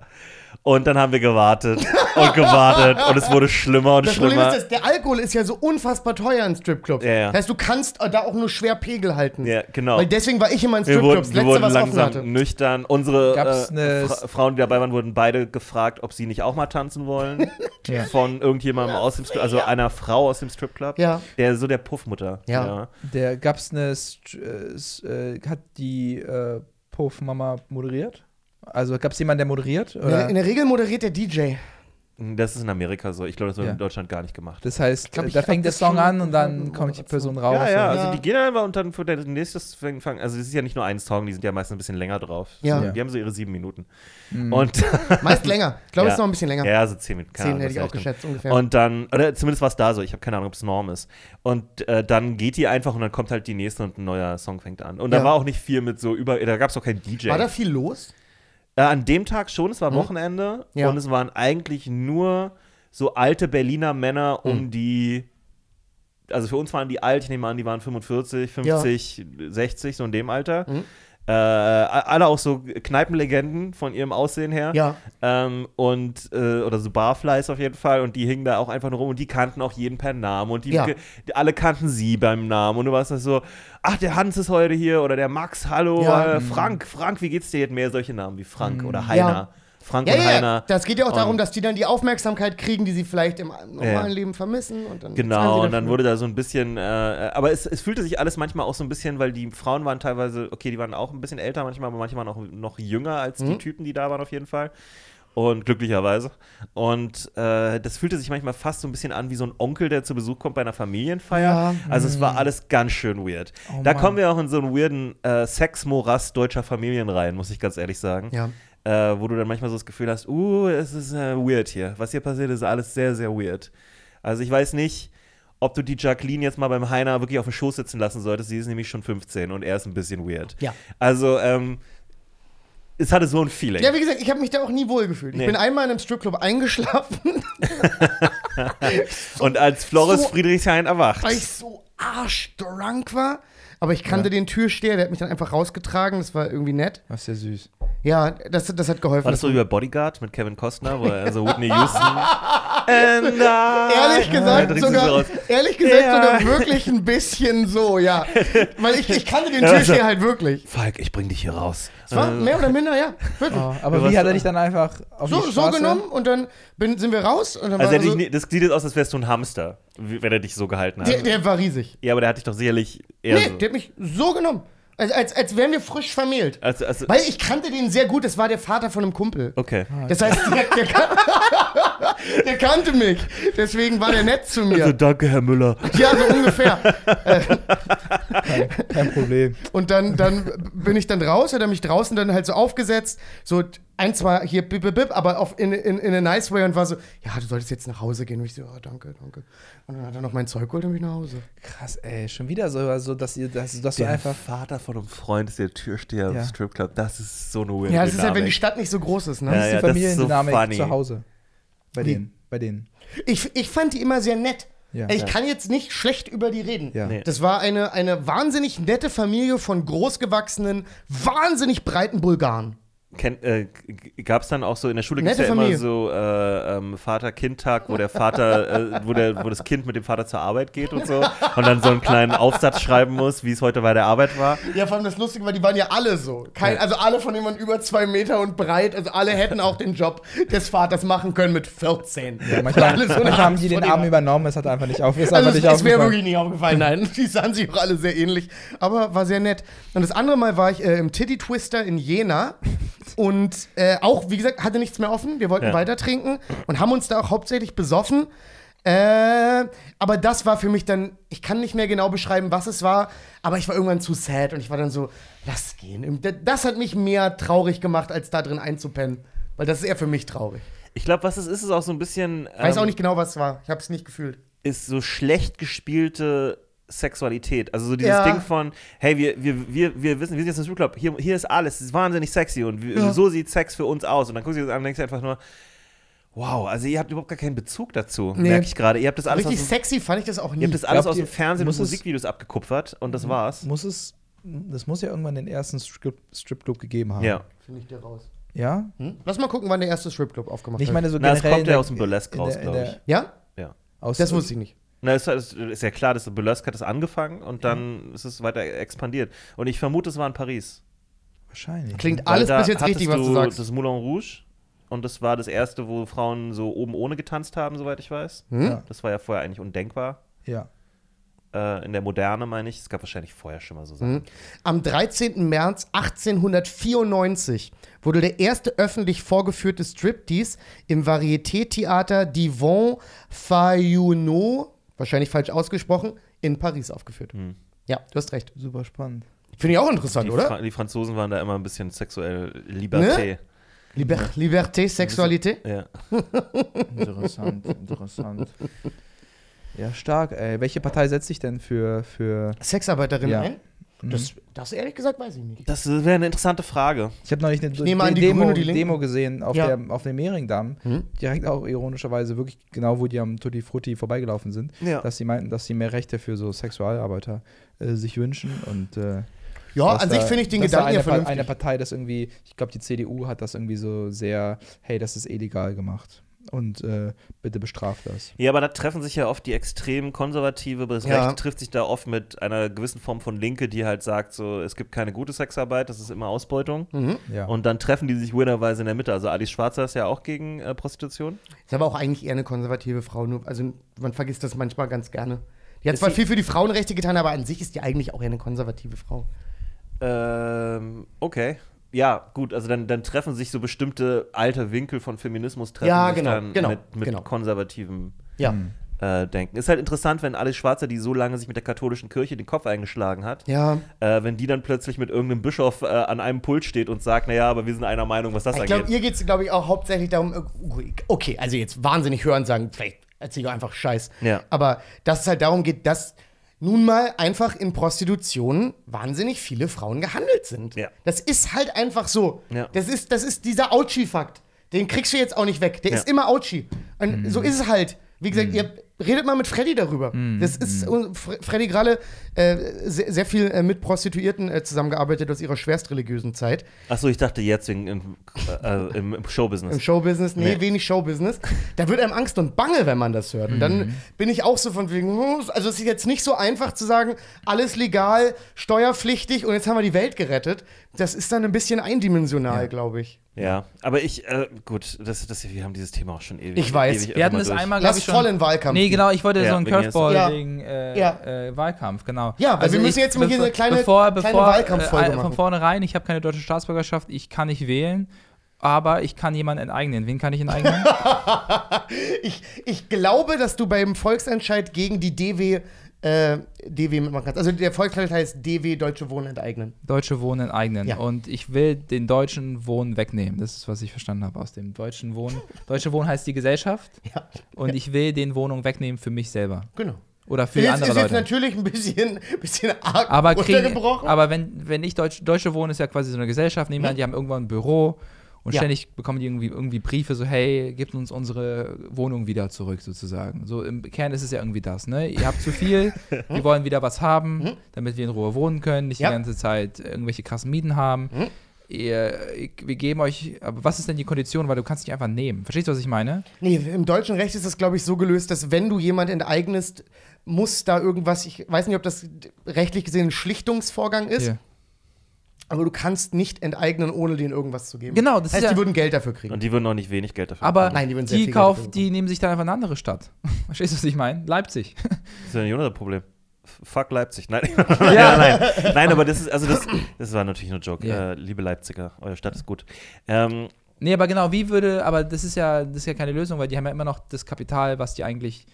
Und dann haben wir gewartet und gewartet und es wurde schlimmer und Das Problem schlimmer. ist, dass der Alkohol ist ja so unfassbar teuer in Stripclubs. Ja, ja. Das heißt, du kannst da auch nur schwer Pegel halten. Ja, genau. Weil deswegen war ich immer in Wir wurden, Stripclubs. wir Letzte, wurden was offen langsam hatte. nüchtern. Unsere äh, Fra Frauen, die dabei waren, wurden beide gefragt, ob sie nicht auch mal tanzen wollen. Ja. Von irgendjemandem aus dem Strip, also einer Frau aus dem Stripclub. Ja. Der so der Puffmutter. Ja. Der gab's eine, St- äh, äh, hat die äh, Puff Mama moderiert? Also gab's jemanden, der moderiert? In Oder? der, in der Regel moderiert der DJ. Das ist in Amerika so. Ich glaube, das wird Ja. in Deutschland gar nicht gemacht. Das heißt, glaub, ich da fängt der das Song an und dann kommt die. Person raus. Ja, ja, und- also Ja. die gehen einfach und dann für der nächstes fangen, also es ist ja nicht nur ein Song, die sind ja meistens ein bisschen länger drauf. Ja. So, Die haben so ihre sieben Minuten. Mhm. Und Meist länger. Ich glaube, es ist noch ein bisschen länger. ja, so zehn Minuten. Zehn Ahnung, hätte ich auch geschätzt ungefähr. Und dann, oder zumindest war es da so, ich habe keine Ahnung, ob es Norm ist. Und äh, dann geht die einfach und dann kommt halt die nächste und ein neuer Song fängt an. Und da war auch nicht viel mit so über, da gab es auch keinen DJ. War da viel los? Äh, an dem Tag schon, es war Wochenende Hm? Ja. und es waren eigentlich nur so alte Berliner Männer um Hm. die, also für uns waren die alt, ich nehme an, die waren 45, 50, 60, so in dem Alter. Hm. Äh, alle auch so Kneipenlegenden von ihrem Aussehen her. Ja. Ähm, und, äh, oder so Barflies auf jeden Fall. Und die hingen da auch einfach nur rum und die kannten auch jeden per Namen. Und die, Ja. die alle kannten sie beim Namen. Und du warst da so, ach, der Hans ist heute hier oder der Max, hallo, Ja. äh, Frank, Frank, wie geht's dir jetzt? Mehr solche Namen wie Frank oder Ja. Frank Ja, und ja, Heiner. das geht ja auch darum, dass die dann die Aufmerksamkeit kriegen, die sie vielleicht im normalen Ja. Leben vermissen. Und dann Genau, und dann wurde da so ein bisschen, äh, aber es, es fühlte sich alles manchmal auch so ein bisschen, weil die Frauen waren teilweise, okay, die waren auch ein bisschen älter manchmal, aber manchmal auch noch jünger als Mhm. die Typen, die da waren auf jeden Fall. Und glücklicherweise. Und äh, das fühlte sich manchmal fast so ein bisschen an wie so ein Onkel, der zu Besuch kommt bei einer Familienfeier. Ja. Also es war alles ganz schön weird. Oh da Mann. kommen wir auch in so einen weirden äh, Sexmorast deutscher Familien rein, muss ich ganz ehrlich sagen. Ja. Äh, wo du dann manchmal so das Gefühl hast, uh, es ist äh, weird hier. Was hier passiert, ist alles sehr, sehr weird. Also ich weiß nicht, ob du die Jacqueline jetzt mal beim Heiner wirklich auf dem Schoß sitzen lassen solltest. Sie ist nämlich schon 15 und er ist ein bisschen weird. Ja. Also, ähm, es hatte so ein Feeling. Ja, wie gesagt, ich habe mich da auch nie wohl gefühlt. Ich Nee. bin einmal in einem Stripclub eingeschlafen, und als Floris so- Friedrichshain erwacht. weil ich so arschdrunk war. Aber ich kannte den Türsteher, der hat mich dann einfach rausgetragen. Das war irgendwie nett. Das ist ja süß. Ja, das, das hat geholfen. War das so über Bodyguard mit Kevin Costner, wo er also Whitney Houston. And Ehrlich Ja, gesagt, du sogar, so ehrlich gesagt Ja. sogar wirklich ein bisschen so, ja. Weil ich, ich kannte den Ja, also- Türsteher halt wirklich. Falk, ich bring dich hier raus. Es war Äh, mehr oder minder, ja. Wirklich. Oh, aber wie hat er dich dann einfach auf So, die so Straße? genommen und dann bin, sind wir raus. Und dann Also war er dich, so, das sieht jetzt aus, als wärst du ein Hamster, wenn er dich so gehalten hat. der, der war riesig. ja, aber der hat dich doch sicherlich Nee, so. der hat mich so genommen. Als, als, als wären wir frisch vermählt. Also, also, Weil ich kannte den sehr gut, das war der Vater von einem Kumpel. okay. Das heißt, der, der, der kannte mich. Deswegen war der nett zu Also, mir. danke, Herr Müller. Ja, so ungefähr. Kein, kein Problem. Und dann, dann bin ich dann raus, hat er mich draußen dann halt so aufgesetzt, so ein, zwei hier bip, bip, bip, aber auf, in, in, in a nice way und war so, ja, du solltest jetzt nach Hause gehen. Und ich so, ja, danke, danke. Und dann hat er noch mein Zeug geholt und mich nach Hause. Krass, ey, schon wieder so, also, dass, ihr, dass, dass du einfach. Vater von einem Freund ist der Türsteher Ja. im Stripclub. Das ist so eine weird Ja, es ist halt, wenn die. Stadt nicht so groß ist, ne? Ja, Das ist ja, die so Familiendynamik funny. zu Hause. Bei Wie? denen. Bei denen. Ich, ich fand die immer sehr nett. Ja. Ich Ja. kann jetzt nicht schlecht über die reden. Ja. Nee. Das war eine, eine wahnsinnig nette Familie von großgewachsenen, wahnsinnig breiten Bulgaren. Äh, Gab es dann auch so, in der Schule gibt es Nette ja Familie. immer so äh, ähm, Vater-Kind-Tag, wo der Vater, äh, wo, der, wo das Kind mit dem Vater zur Arbeit geht und so und dann so einen kleinen Aufsatz schreiben muss, wie es heute bei der Arbeit war. Ja, vor allem das Lustige war, die waren ja alle so. Kein, Ja. Also alle von denen waren über zwei Meter und breit. Also alle hätten auch den Job des Vaters machen können mit 14. Ja, manchmal, so manchmal haben die den Arm übernommen, es hat einfach nicht auf. Ist Also einfach es, nicht es wäre wirklich nicht aufgefallen, nein. Die sahen sich auch alle sehr ähnlich. Aber war sehr nett. Und das andere Mal war ich äh, im Titty Twister in Jena. Und äh, auch, wie gesagt, hatte nichts mehr offen. Wir wollten Ja. weiter trinken und haben uns da auch hauptsächlich besoffen. Äh, aber das war für mich dann, ich kann nicht mehr genau beschreiben, was es war, aber ich war irgendwann zu sad und ich war dann so, lass gehen. Das hat mich mehr traurig gemacht, als da drin einzupennen. Weil das ist eher für mich traurig. Ich glaube, was es ist, ist auch so ein bisschen. Ich weiß ähm, auch nicht genau, was es war. Ich habe es nicht gefühlt. ist so schlecht gespielte Sexualität. Also so dieses Ja. Ding von, hey, wir, wir, wir, wir wissen, wir sind jetzt im Stripclub, hier, hier ist alles, es ist wahnsinnig sexy und wir, Ja. so sieht Sex für uns aus. Und dann guckst du dir das an und denkst einfach nur, wow, also ihr habt überhaupt gar keinen Bezug dazu, Nee. merke ich gerade. Ihr habt das alles, aus, Richtig dem- sexy fand ich das auch nie. ihr habt das alles Glaubt aus dem Fernsehen und Musikvideos abgekupfert und das war's. Muss es, das muss ja irgendwann den ersten Strip, Stripclub gegeben haben. Ja. Finde ich dir raus. Ja? Hm? Lass mal gucken, wann der erste Stripclub aufgemacht Ich hat. meine so Na, generell kommt in ja aus dem Burlesque raus, in glaub der- ich. ja? Ja. Aus, Das wusste ich nicht. Na, es ist, ist ja klar, dass Burlesque hat das angefangen und dann ist es weiter expandiert. Und ich vermute, es war in Paris. Wahrscheinlich. Klingt Weil alles bis jetzt richtig, was du sagst. Das Moulin Rouge. Und das war das erste, wo Frauen so oben ohne getanzt haben, soweit ich weiß. Hm? Ja. Das war ja vorher eigentlich undenkbar. Ja. Äh, in der Moderne, meine ich. Es gab wahrscheinlich vorher schon mal so Sachen. Am 13. März 1894 wurde der erste öffentlich vorgeführte Striptease im Varieté-Theater Divon Fayunot, wahrscheinlich falsch ausgesprochen, in Paris aufgeführt. Ja, du hast recht. Super spannend. Finde ich auch interessant, Die, oder? Fra die Franzosen waren da immer ein bisschen sexuell Liberté. Liber Liberté, Sexualität. Ja. Interessant, interessant. Ja, stark, ey. Welche Partei setzt sich denn für, für Sexarbeiterin Ja. ein? Das, das ehrlich gesagt weiß ich nicht. Das wäre eine interessante Frage. Ich habe neulich eine nehme an, die Demo, die Linken. Demo gesehen auf, Ja. der, auf dem Mehringdamm. Direkt auch ironischerweise wirklich genau, wo die am Tutti Frutti vorbeigelaufen sind. Ja. Dass sie meinten, dass sie mehr Rechte für so Sexualarbeiter äh, sich wünschen. Und, äh, Ja, dass an sich da- finde ich den dass da Gedanken ja eine, Pa- vernünftig. eine Partei das irgendwie, ich glaube, die CDU hat das irgendwie so sehr, hey, das ist illegal gemacht. Und äh, bitte bestraft das. Ja, aber da treffen sich ja oft die extrem konservative, das Ja. Rechte trifft sich da oft mit einer gewissen Form von Linke, die halt sagt, so, es gibt keine gute Sexarbeit, das ist immer Ausbeutung. Mhm. Ja. Und dann treffen die sich weirderweise in der Mitte. Also Alice Schwarzer ist ja auch gegen äh, Prostitution. Ist aber auch eigentlich eher eine konservative Frau. Nur, also man vergisst das manchmal ganz gerne. Die hat Ist zwar sie- viel für die Frauenrechte getan, aber an sich ist die eigentlich auch eher eine konservative Frau. Ähm, okay. Ja, gut, also dann, dann treffen sich so bestimmte alte Winkel von Feminismus treffen Ja, sich genau, dann genau, mit, mit genau. konservativem Ja. äh, Denken. Ist halt interessant, wenn Alice Schwarzer, die so lange sich mit der katholischen Kirche den Kopf eingeschlagen hat, Ja. äh, wenn die dann plötzlich mit irgendeinem Bischof äh, an einem Pult steht und sagt, naja, aber wir sind einer Meinung, was das Ich glaube, angeht. ihr geht es, glaube ich, auch hauptsächlich darum, äh, okay, also jetzt wahnsinnig hören sagen, vielleicht erzähle ich auch einfach Scheiß. Ja. Aber dass es halt darum geht, dass nun mal einfach in Prostitution wahnsinnig viele Frauen gehandelt sind. Ja. Das ist halt einfach so. Ja. Das, ist, das ist dieser Ouchie-Fakt. Den kriegst du jetzt auch nicht weg. Der Ja. ist immer Ouchie. Und so ist es halt. Wie gesagt, ihr redet mal mit Freddy darüber. Mhm. Das ist Fre- Freddy Gralle äh, sehr, sehr viel äh, mit Prostituierten äh, zusammengearbeitet aus ihrer schwerstreligiösen Zeit. Achso, ich dachte jetzt wegen im, äh, im, im Showbusiness. Im Showbusiness, nee, Nee. wenig Showbusiness. Da wird einem Angst und Bange, wenn man das hört. Und dann bin ich auch so von wegen, hm, also es ist jetzt nicht so einfach zu sagen, alles legal, steuerpflichtig und jetzt haben wir die Welt gerettet. Das ist dann ein bisschen eindimensional, glaube ich. Ja, aber ich, äh, gut, das, das, wir haben dieses Thema auch schon ewig. Ich weiß. Ewig Wir hatten es einmal, glaube Lass ich, schon. voll in Wahlkampf. Nee, gehen. genau, ich wollte Ja, so einen Ja. Curveball Yes. wegen äh, Ja. äh, Wahlkampf, genau. Ja, weil wir müssen jetzt mal hier eine kleine- bevor, kleine bevor, Wahlkampffolge äh, machen. Von vornherein, ich habe keine deutsche Staatsbürgerschaft, ich kann nicht wählen, aber ich kann jemanden enteignen. Wen kann ich enteignen? Ich, ich glaube, dass du beim Volksentscheid gegen die DW, äh, DW mitmachen kannst. Also der Volksentscheid heißt DW Deutsche Wohnen enteignen. Deutsche Wohnen enteignen. Ja. Und ich will den deutschen Wohnen wegnehmen. Das ist, was ich verstanden habe aus dem deutschen Wohnen. Deutsche Wohnen heißt die Gesellschaft. Ja. Und ich will den Wohnung wegnehmen für mich selber. Genau. Oder für Jetzt andere ist jetzt Leute. natürlich ein bisschen, bisschen arg Aber, runtergebrochen. aber wenn, wenn ich Deutsch, Deutsche Wohnen ist ja quasi so eine Gesellschaft, nehmen wir an, die haben irgendwann ein Büro und Ja. ständig bekommen die irgendwie, irgendwie Briefe so, hey, gebt uns unsere Wohnung wieder zurück sozusagen. So im Kern ist es ja irgendwie das, ne? Ihr habt zu viel, wir wollen wieder was haben, damit wir in Ruhe wohnen können, nicht Mhm. Ja. die ganze Zeit irgendwelche krassen Mieten haben. Mhm. Ihr, wir geben euch, aber was ist denn die Kondition, weil du kannst nicht einfach nehmen. Verstehst du, was ich meine? Nee, im deutschen Recht ist das, glaube ich, so gelöst, dass wenn du jemand enteignest, muss da irgendwas, ich weiß nicht, ob das rechtlich gesehen ein Schlichtungsvorgang ist, Hier. Aber du kannst nicht enteignen, ohne denen irgendwas zu geben. Genau, das heißt, ist ja- die würden Geld dafür kriegen. Und die würden auch nicht wenig Geld dafür Aber bekommen. Nein, die würden sehr die, viel Geld kauf, dafür die nehmen sich dann einfach eine andere Stadt. Verstehst du, was ich meine? Leipzig. Das ist ja nicht unser Problem. Fuck Leipzig. Nein, ja. nein, nein, aber das ist, also das, das war natürlich nur ein Joke. Ja. Äh, liebe Leipziger, eure Stadt ist gut. Ähm, Nee, aber genau, wie würde, aber das ist ja, das ist ja keine Lösung, weil die haben ja immer noch das Kapital, was die eigentlich.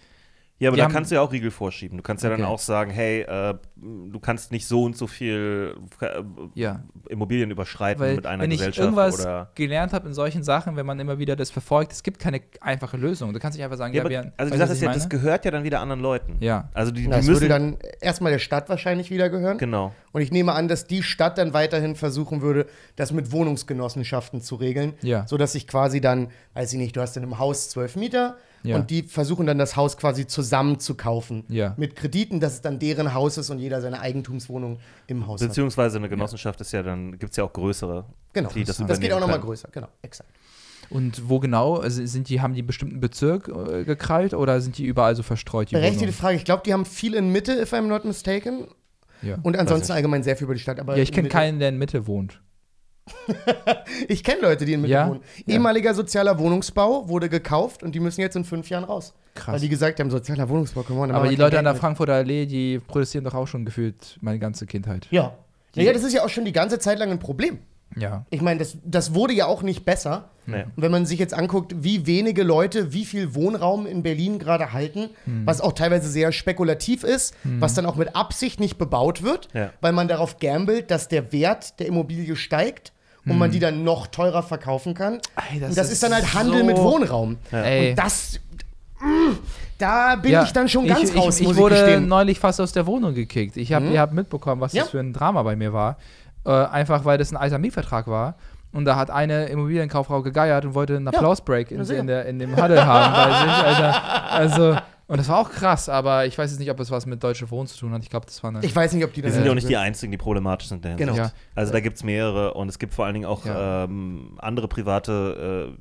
Ja, aber Die da kannst du ja auch Riegel vorschieben. Du kannst ja dann Okay. auch sagen, hey, äh, du kannst nicht so und so viel äh, Ja. Immobilien überschreiten Weil, mit einer wenn ich Gesellschaft irgendwas oder. gelernt habe in solchen Sachen, wenn man immer wieder das verfolgt, es gibt keine einfache Lösung. Du kannst nicht einfach sagen, Ja, ja, aber, wir. also die Sache ist ja, ich das gehört ja dann wieder anderen Leuten. Ja. Also die, Das die würde müssen. dann erstmal der Stadt wahrscheinlich wieder gehören. genau. Und ich nehme an, dass die Stadt dann weiterhin versuchen würde, das mit Wohnungsgenossenschaften zu regeln. Ja. Sodass sich quasi dann, weiß ich nicht, du hast in einem Haus zwölf Mieter Ja. und die versuchen dann das Haus quasi zusammen zu kaufen. Ja. Mit Krediten, dass es dann deren Haus ist und jeder seine Eigentumswohnung im Haus hat. Beziehungsweise eine Genossenschaft ist ja dann, gibt es ja auch größere. Genau. die Das, das geht auch nochmal größer. Genau, exakt. Und wo genau? Also sind die, haben die einen bestimmten Bezirk äh, gekrallt oder sind die überall so verstreut? Die Berechtigte Wohnungen? Frage. Ich glaube, die haben viel in Mitte, if I'm not mistaken. Ja. Und ansonsten allgemein sehr viel über die Stadt. Aber ja, ich kenne keinen, der in Mitte wohnt. Ich kenne Leute, die in Mitte Ja? wohnen. Ja. Ehemaliger sozialer Wohnungsbau wurde gekauft und die müssen jetzt in fünf Jahren raus. Krass. Weil die gesagt haben, sozialer Wohnungsbau, come on, Aber machen die Leute an der mit. Frankfurter Allee, die protestieren doch auch schon gefühlt meine ganze Kindheit. Ja. Naja, das ist ja auch schon die ganze Zeit lang ein Problem. Ja. Ich meine, das, das wurde ja auch nicht besser. Nee. Und wenn man sich jetzt anguckt, wie wenige Leute wie viel Wohnraum in Berlin gerade halten, Hm. was auch teilweise sehr spekulativ ist, was dann auch mit Absicht nicht bebaut wird, Ja. weil man darauf gambelt, dass der Wert der Immobilie steigt und man die dann noch teurer verkaufen kann. Ey, das und das ist ist dann halt Handel so- mit Wohnraum. Ey. Und das, mm, da bin Ja, ich dann schon ganz ich, raus, ich, ich wurde gestehen. neulich fast aus der Wohnung gekickt. Ich habe ihr habt mitbekommen, was Ja. das für ein Drama bei mir war. Äh, einfach weil das ein alter Mietvertrag war. Und da hat eine Immobilienkauffrau gegeiert und wollte einen Applausbreak in, sicher. in, der, in dem Huddle haben sich, Alter. Also, und das war auch krass, aber ich weiß jetzt nicht, ob es was mit Deutsche Wohnen zu tun hat. Ich glaube, das war eine. Ich weiß nicht, ob die Wir das sind ja auch nicht die Einzigen, die problematisch sind. Genau. Ja. Also da gibt es mehrere und es gibt vor allen Dingen auch Ja. ähm, andere private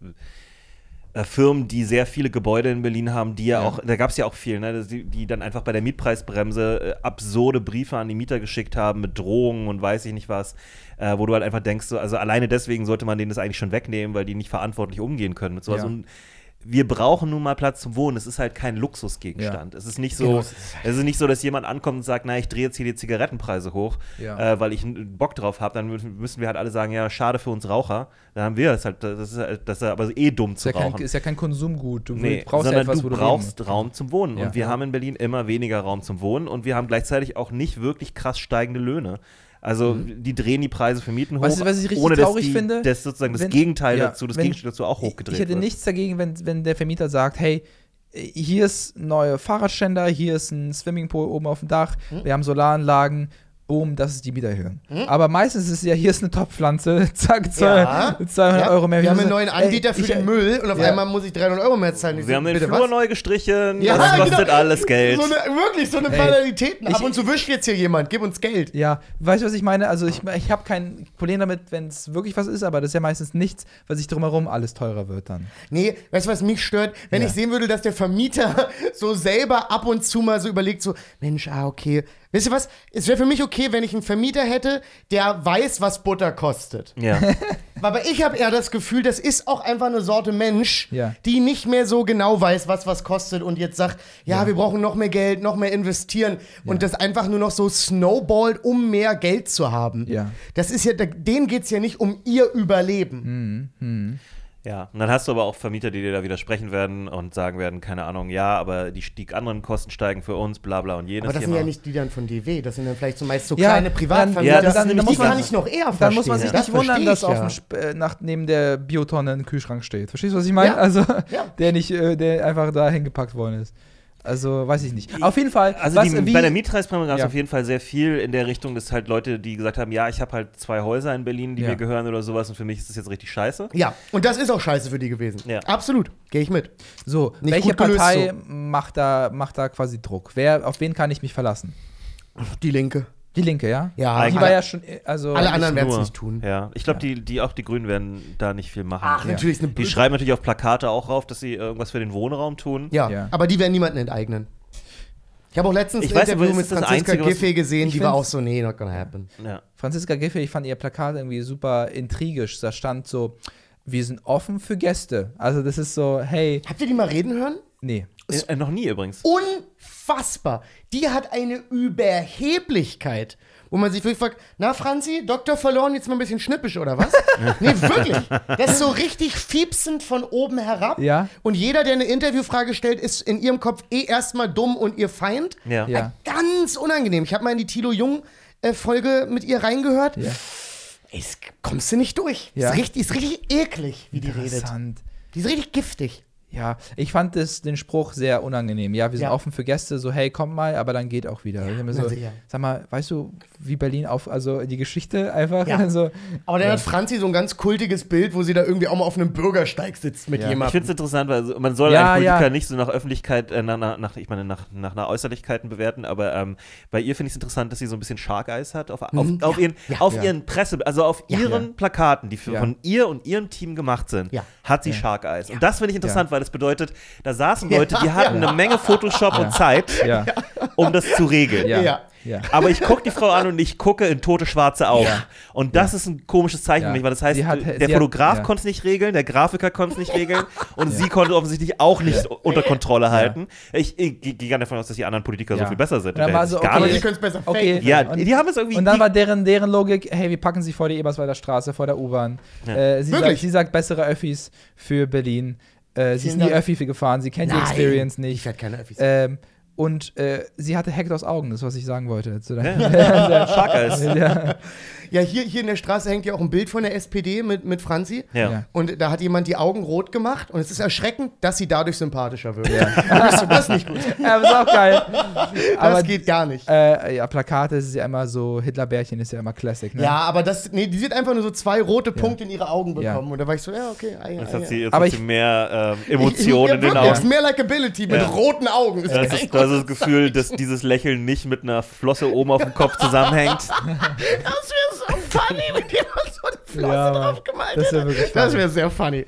äh, äh, Firmen, die sehr viele Gebäude in Berlin haben, die ja, Ja. auch, da gab es ja auch viel, ne, die, die dann einfach bei der Mietpreisbremse äh, absurde Briefe an die Mieter geschickt haben mit Drohungen und weiß ich nicht was, äh, wo du halt einfach denkst, so, also alleine deswegen sollte man denen das eigentlich schon wegnehmen, weil die nicht verantwortlich umgehen können mit sowas. Ja. Und wir brauchen nun mal Platz zum Wohnen. Es ist halt kein Luxusgegenstand. Es ist nicht so, Genau, es ist, nicht so, dass jemand ankommt und sagt, na, ich drehe jetzt hier die Zigarettenpreise hoch, Ja. äh, weil ich Bock drauf habe. Dann mü- müssen wir halt alle sagen, ja, schade für uns Raucher. Dann haben wir es halt, das ist, halt- das ist aber eh dumm ist, zu ja kein, rauchen. ist ja kein Konsumgut. Du Nee, brauchst ja sondern etwas, du du brauchst leben Raum zum Wohnen. Ja. Und wir Ja. haben in Berlin immer weniger Raum zum Wohnen und wir haben gleichzeitig auch nicht wirklich krass steigende Löhne. Also die drehen die Preise für Mieten hoch, Mhm. Weißt du, was ich richtig ohne dass traurig die, finde? Das sozusagen das Wenn- Gegenteil ja, dazu, das wenn- Gegenteil dazu auch hochgedreht Ich hätte wird. nichts dagegen, wenn, wenn der Vermieter sagt, hey, hier ist ein neuer Fahrradständer, hier ist ein Swimmingpool oben auf dem Dach, Hm? wir haben Solaranlagen, boom, das ist die Mieterhöhung. Aber meistens ist es ja, hier ist eine Topfpflanze, zack, zwei- Ja. 200 Ja, Euro mehr. Wir haben einen neuen ey, Anbieter für ich- den Müll und auf ja. einmal muss ich 300 Euro mehr zahlen. Ich wir so, haben den Flur was? neu gestrichen, Ja, das kostet genau. alles Geld. So eine, wirklich, so eine Ey, Banalitäten. Ab ich- und zu wischt jetzt hier jemand, gib uns Geld. Ja, weißt du, was ich meine? Also ich, ich habe kein Problem damit, wenn es wirklich was ist, aber das ist ja meistens nichts, weil sich drumherum alles teurer wird dann. Nee, weißt du, was mich stört? Wenn Ja. ich sehen würde, dass der Vermieter so selber ab und zu mal so überlegt, so, Mensch, ah, okay. Wisst ihr was? Es wäre für mich okay, wenn ich einen Vermieter hätte, der weiß, was Butter kostet. ja. Aber ich habe eher das Gefühl, das ist auch einfach eine Sorte Mensch, Ja. die nicht mehr so genau weiß, was was kostet und jetzt sagt, ja, wir brauchen noch mehr Geld, noch mehr investieren und das einfach nur noch so snowballt, um mehr Geld zu haben. Ja. Das ist ja, denen geht es ja nicht um ihr Überleben. Ja, und dann hast du aber auch Vermieter, die dir da widersprechen werden und sagen werden, keine Ahnung, ja, aber die, die anderen Kosten steigen für uns, bla bla und jenes. Aber das sind ja nicht die dann von DW, das sind dann vielleicht zumeist so Ja, kleine dann- Privatvermieter. ja, das ist die nämlich die kann ganze- ich noch eher verstehen. Dann muss man sich Das nicht wundern, verstehe dass ich auf ja. dem Sp äh, nach, neben der Biotonne ein Kühlschrank steht. Verstehst du, was ich meine? Ja. Also, Ja. der nicht, äh, der einfach da hingepackt worden ist. Also, weiß ich nicht. Auf jeden Fall, Also was, die, wie, bei der Mietpreisbremse gab es Ja. auf jeden Fall sehr viel in der Richtung, dass halt Leute, die gesagt haben, ja, ich habe halt zwei Häuser in Berlin, die Ja. mir gehören oder sowas und für mich ist das jetzt richtig scheiße. Ja, und das ist auch scheiße für die gewesen. Ja. Absolut, gehe ich mit. so, nicht welche gelöst Partei so. macht, da, macht da quasi Druck? Wer, auf wen kann ich mich verlassen? Die Linke. Die Linke, ja? Ja, Die alle- war ja schon, äh, also. alle anderen werden es nicht tun. Ja, ich glaube, die, die, auch die Grünen werden da nicht viel machen. Ach, Ja. natürlich ist eine Die schreiben natürlich auf Plakate auch rauf, dass sie irgendwas für den Wohnraum tun. Ja, Ja. aber die werden niemanden enteignen. Ich habe auch letztens Ich ein weiß, Interview mit Franziska Einzige, Giffey gesehen, die war auch so, nee, not gonna happen. Ja. Franziska Giffey, ich fand ihr Plakat irgendwie super intrigisch. Da stand so, wir sind offen für Gäste. Also, das ist so, hey, Habt ihr die mal reden hören? nee. Äh, noch nie übrigens. Unfassbar. Die hat eine Überheblichkeit. Wo man sich wirklich fragt, na Franzi, Doktor verloren, jetzt mal ein bisschen schnippisch oder was? nee, wirklich. Das ist so richtig fiepsend von oben herab. Ja. Und jeder, der eine Interviewfrage stellt, ist in ihrem Kopf eh erstmal dumm und ihr Feind. Ja. Ja. Ganz unangenehm. Ich habe mal in die Tilo Jung-Folge mit ihr reingehört. Ja. Ey, kommst du nicht durch. Ja. Ist, richtig, ist richtig eklig, wie die redet. Interessant. Die ist richtig giftig. Ja, ich fand das, den Spruch sehr unangenehm. Ja, wir sind Ja. offen für Gäste, so hey, komm mal, aber dann geht auch wieder. mir so, sag mal, weißt du, wie Berlin auf, also die Geschichte einfach, Ja. also, Aber dann Ja. hat Franzi so ein ganz kultiges Bild, wo sie da irgendwie auch mal auf einem Bürgersteig sitzt mit Ja. Ich jemandem. finde es interessant, weil man soll Ja, einen Politiker ja. nicht so nach Öffentlichkeit, äh, nach, nach, nach, ich meine, nach, nach einer Äußerlichkeiten bewerten, aber ähm, bei ihr finde ich es interessant, dass sie so ein bisschen Shark Eyes hat auf, auf, Mhm. auf, Ja, ihren, ja. auf Ja. ihren Presse, also auf Ja. ihren Plakaten, die für, Ja. von ihr und ihrem Team gemacht sind, Ja. hat sie Ja. Shark Eyes. Und das finde ich interessant, Ja. weil es bedeutet, da saßen Leute, die hatten eine Menge Photoshop und Zeit, Ja. um das zu regeln. Ja. Ja. ja. Aber ich gucke die Frau an und ich gucke in tote schwarze Augen. Ja. Und das ist ein komisches Zeichen Ja. für mich, weil das heißt, hat- der Fotograf ja. konnte es nicht regeln, der Grafiker konnte es nicht regeln und sie konnte offensichtlich auch nicht unter Kontrolle halten. Ich, ich, gehe gerne davon aus, dass die anderen Politiker so Ja. viel besser sind. Und dann war so, gar okay. sie nicht. können es besser Okay. faken. Ja, Und- die haben es irgendwie. Und dann die, war deren, deren Logik, hey, wir packen sie vor die Eberswalder Straße, vor der U-Bahn. Äh, sie, sagt, Wirklich? sie sagt bessere Öffis für Berlin. Äh, sie ist nie. Öffi gefahren, sie kennt die Nein, Experience Ich nicht. werde keine Öffis. Ähm, und äh, sie hatte Hectors Augen, das ist, was ich sagen wollte. Zu deinem- Shark Eyes. ja. Ja, hier, hier in der Straße hängt ja auch ein Bild von der SPD mit, mit Franzi. Ja. Ja. Und da hat jemand die Augen rot gemacht und es ist erschreckend, dass sie dadurch sympathischer wird. Ja. das, das ist nicht gut. ja, aber ist auch geil. Das aber geht gar nicht. äh, ja, Plakate ist ja immer so, Hitlerbärchen ist ja immer Classic. Ne? Ja, aber das, nee, die hat einfach nur so zwei rote Punkte in ihre Augen Ja. bekommen. Und da war ich so, ja, okay. Ah, ja, Jetzt ah, hat ja. sie, jetzt Aber hat ich- sie mehr ähm, Ich- Emotionen in den Augen. Mehr Likability mit roten Augen. Ist Das ist, du hast das Gefühl, dass dieses Lächeln nicht mit einer Flosse oben auf dem Kopf zusammenhängt. Das wäre funny, wenn jemand so eine Flosse Ja, drauf gemalt Das wär hätte. wirklich Das funny. wäre sehr funny.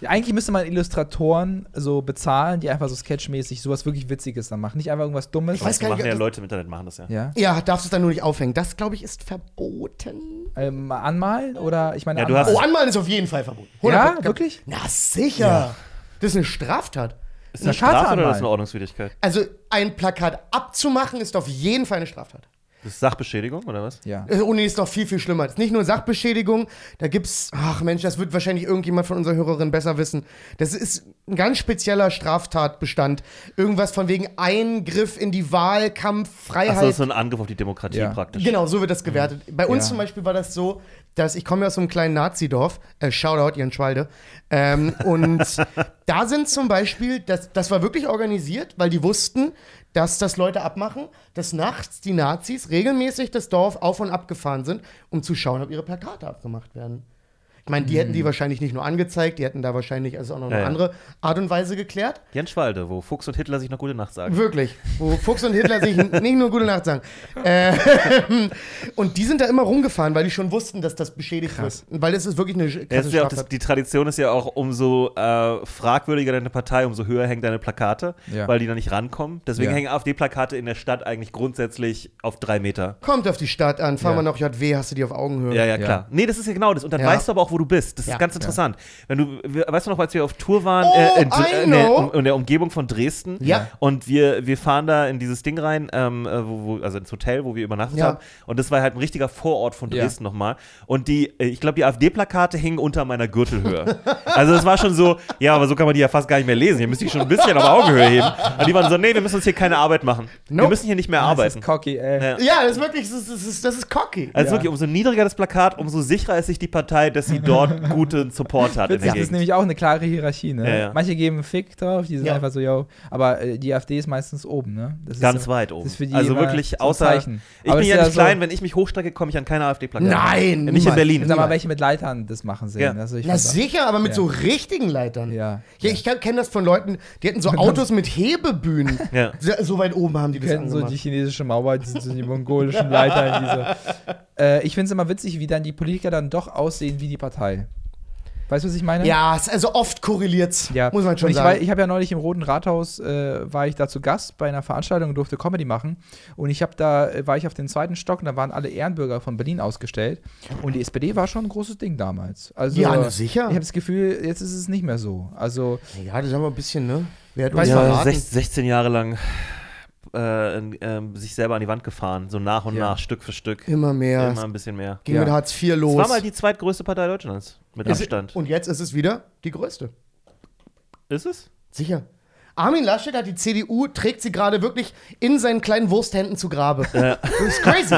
Ja, Eigentlich müsste man Illustratoren so bezahlen, die einfach so sketchmäßig sowas wirklich Witziges dann machen. Nicht einfach irgendwas Dummes. Ich weiß gar machen nicht, ja das- Leute im Internet, machen das ja. ja. Ja, darfst du es dann nur nicht aufhängen. Das, glaube ich, ist verboten. Ähm, anmalen oder ich meine Ja, du anmalen. Oh, anmalen ist auf jeden Fall verboten. ja, 100%. wirklich? Na, sicher. Das ist eine Straftat. Ist das eine Strafe oder ist das eine Ordnungswidrigkeit? Also, ein Plakat abzumachen, ist auf jeden Fall eine Straftat. Das ist Sachbeschädigung oder was? Ja. Äh, Und nee, ist noch viel, viel schlimmer. Das ist nicht nur Sachbeschädigung, da gibt's, ach Mensch, das wird wahrscheinlich irgendjemand von unseren Hörerinnen besser wissen. Das ist ein ganz spezieller Straftatbestand. Irgendwas von wegen Eingriff in die Wahlkampffreiheit. Achso, das ist so ein Angriff auf die Demokratie Ja. praktisch. Genau, so wird das gewertet. Bei uns Ja. zum Beispiel war das so, dass ich komme ja aus so einem kleinen Nazi-Dorf, äh, Shoutout, Jan Schwalde. Ähm, und da sind zum Beispiel, das, das war wirklich organisiert, weil die wussten, dass das Leute abmachen, dass nachts die Nazis regelmäßig das Dorf auf und ab gefahren sind, um zu schauen, ob ihre Plakate abgemacht werden. Ich meine, die hätten die wahrscheinlich nicht nur angezeigt, die hätten da wahrscheinlich also auch noch eine Ja, ja. andere Art und Weise geklärt. Jens Schwalde, wo Fuchs und Hitler sich noch gute Nacht sagen. Wirklich. Wo Fuchs und Hitler sich nicht nur gute Nacht sagen. Äh, und die sind da immer rumgefahren, weil die schon wussten, dass das beschädigt Krass. wird. Weil es ist wirklich eine das krasse ist ja auch das, die Tradition ist ja auch, umso äh, fragwürdiger deine Partei, umso höher hängen deine Plakate, Ja. weil die da nicht rankommen. Deswegen Ja. hängen AfD-Plakate in der Stadt eigentlich grundsätzlich auf drei Meter. Kommt auf die Stadt an, fahr Ja. mal noch JW, hast du die auf Augenhöhe. Ja, ja, Ja. klar. Nee, das ist ja genau das. Und dann Ja. weißt du aber auch, wo du bist. Das Ja. ist ganz interessant. Wenn du, we- weißt du noch, als wir auf Tour waren Oh, äh, in, der, in der Umgebung von Dresden Ja. und wir, wir fahren da in dieses Ding rein, ähm, äh, wo, wo, also ins Hotel, wo wir übernachtet Ja. haben. Und das war halt ein richtiger Vorort von Ja. Dresden nochmal. Und die, äh, ich glaube, die AfD-Plakate hingen unter meiner Gürtelhöhe. also es war schon so, ja, aber so kann man die ja fast gar nicht mehr lesen. Hier müsste ich schon ein bisschen auf Augenhöhe heben. Und die waren so, nee, wir müssen uns hier keine Arbeit machen. Wir Nope. müssen hier nicht mehr Das arbeiten. ist cocky, ey. Ja. Ja, das ist wirklich, das ist, das ist, das ist cocky. Also Ja. wirklich, umso niedriger das Plakat, umso sicherer ist sich die Partei, dass sie dort guten Support hat in Witzig, der das ist nämlich auch eine klare Hierarchie, ne? Ja, ja. Manche geben einen Fick drauf, die sind Ja. einfach so, yo. Aber äh, die AfD ist meistens oben, ne? Das ist Ganz so- weit das oben. ist für die also wirklich so außer. Zeichen. Ich Aber bin ja ist nicht so- klein, wenn ich mich hochstrecke, komme ich an keine AfD-Plakat. Nein, Nicht in. Berlin. Sag mal, welche mit Leitern das machen sehen. Ja. Also ich Na sicher, aber mit Ja. so richtigen Leitern. Ja. Ja, ich kenne das von Leuten, die hatten so Autos mit Hebebühnen. Ja. So, so weit oben haben die das kennen so angemacht. die chinesische Mauer, die, so die mongolischen Leiter in diese. Äh, ich finde es immer witzig, wie dann die Politiker dann doch aussehen wie die Partei. Weißt du, was ich meine? ja, es- also oft korreliert's, Ja, muss man schon ich, sagen. War, ich habe ja neulich im Roten Rathaus, äh, war ich da zu Gast bei einer Veranstaltung und durfte Comedy machen. Und ich habe da, äh, war ich auf den zweiten Stock und da waren alle Ehrenbürger von Berlin ausgestellt. Und die SPD war schon ein großes Ding damals. Also, Ja, na sicher. Ich habe das Gefühl, jetzt ist es nicht mehr so. Also, ja, das haben wir ein bisschen, ne? Wer hat uns Weißt du, Ja, verraten? 16, 16 Jahre lang äh, ähm, sich selber an die Wand gefahren, so nach und Ja. nach, Stück für Stück. Immer mehr. Immer ein bisschen mehr. Ging Ja. mit Hartz IV los. Es war mal die zweitgrößte Partei Deutschlands mit Ist- Abstand. Und jetzt ist es wieder die größte. Ist es? Sicher. Armin Laschet hat die CDU, trägt sie gerade wirklich in seinen kleinen Wursthänden zu Grabe. Das ist crazy.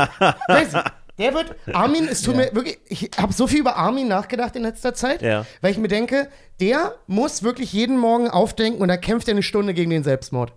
crazy. Der wird, Armin, es tut Ja. mir wirklich, ich habe so viel über Armin nachgedacht in letzter Zeit, Ja. weil ich mir denke, der muss wirklich jeden Morgen aufdenken und da kämpft er eine Stunde gegen den Selbstmord.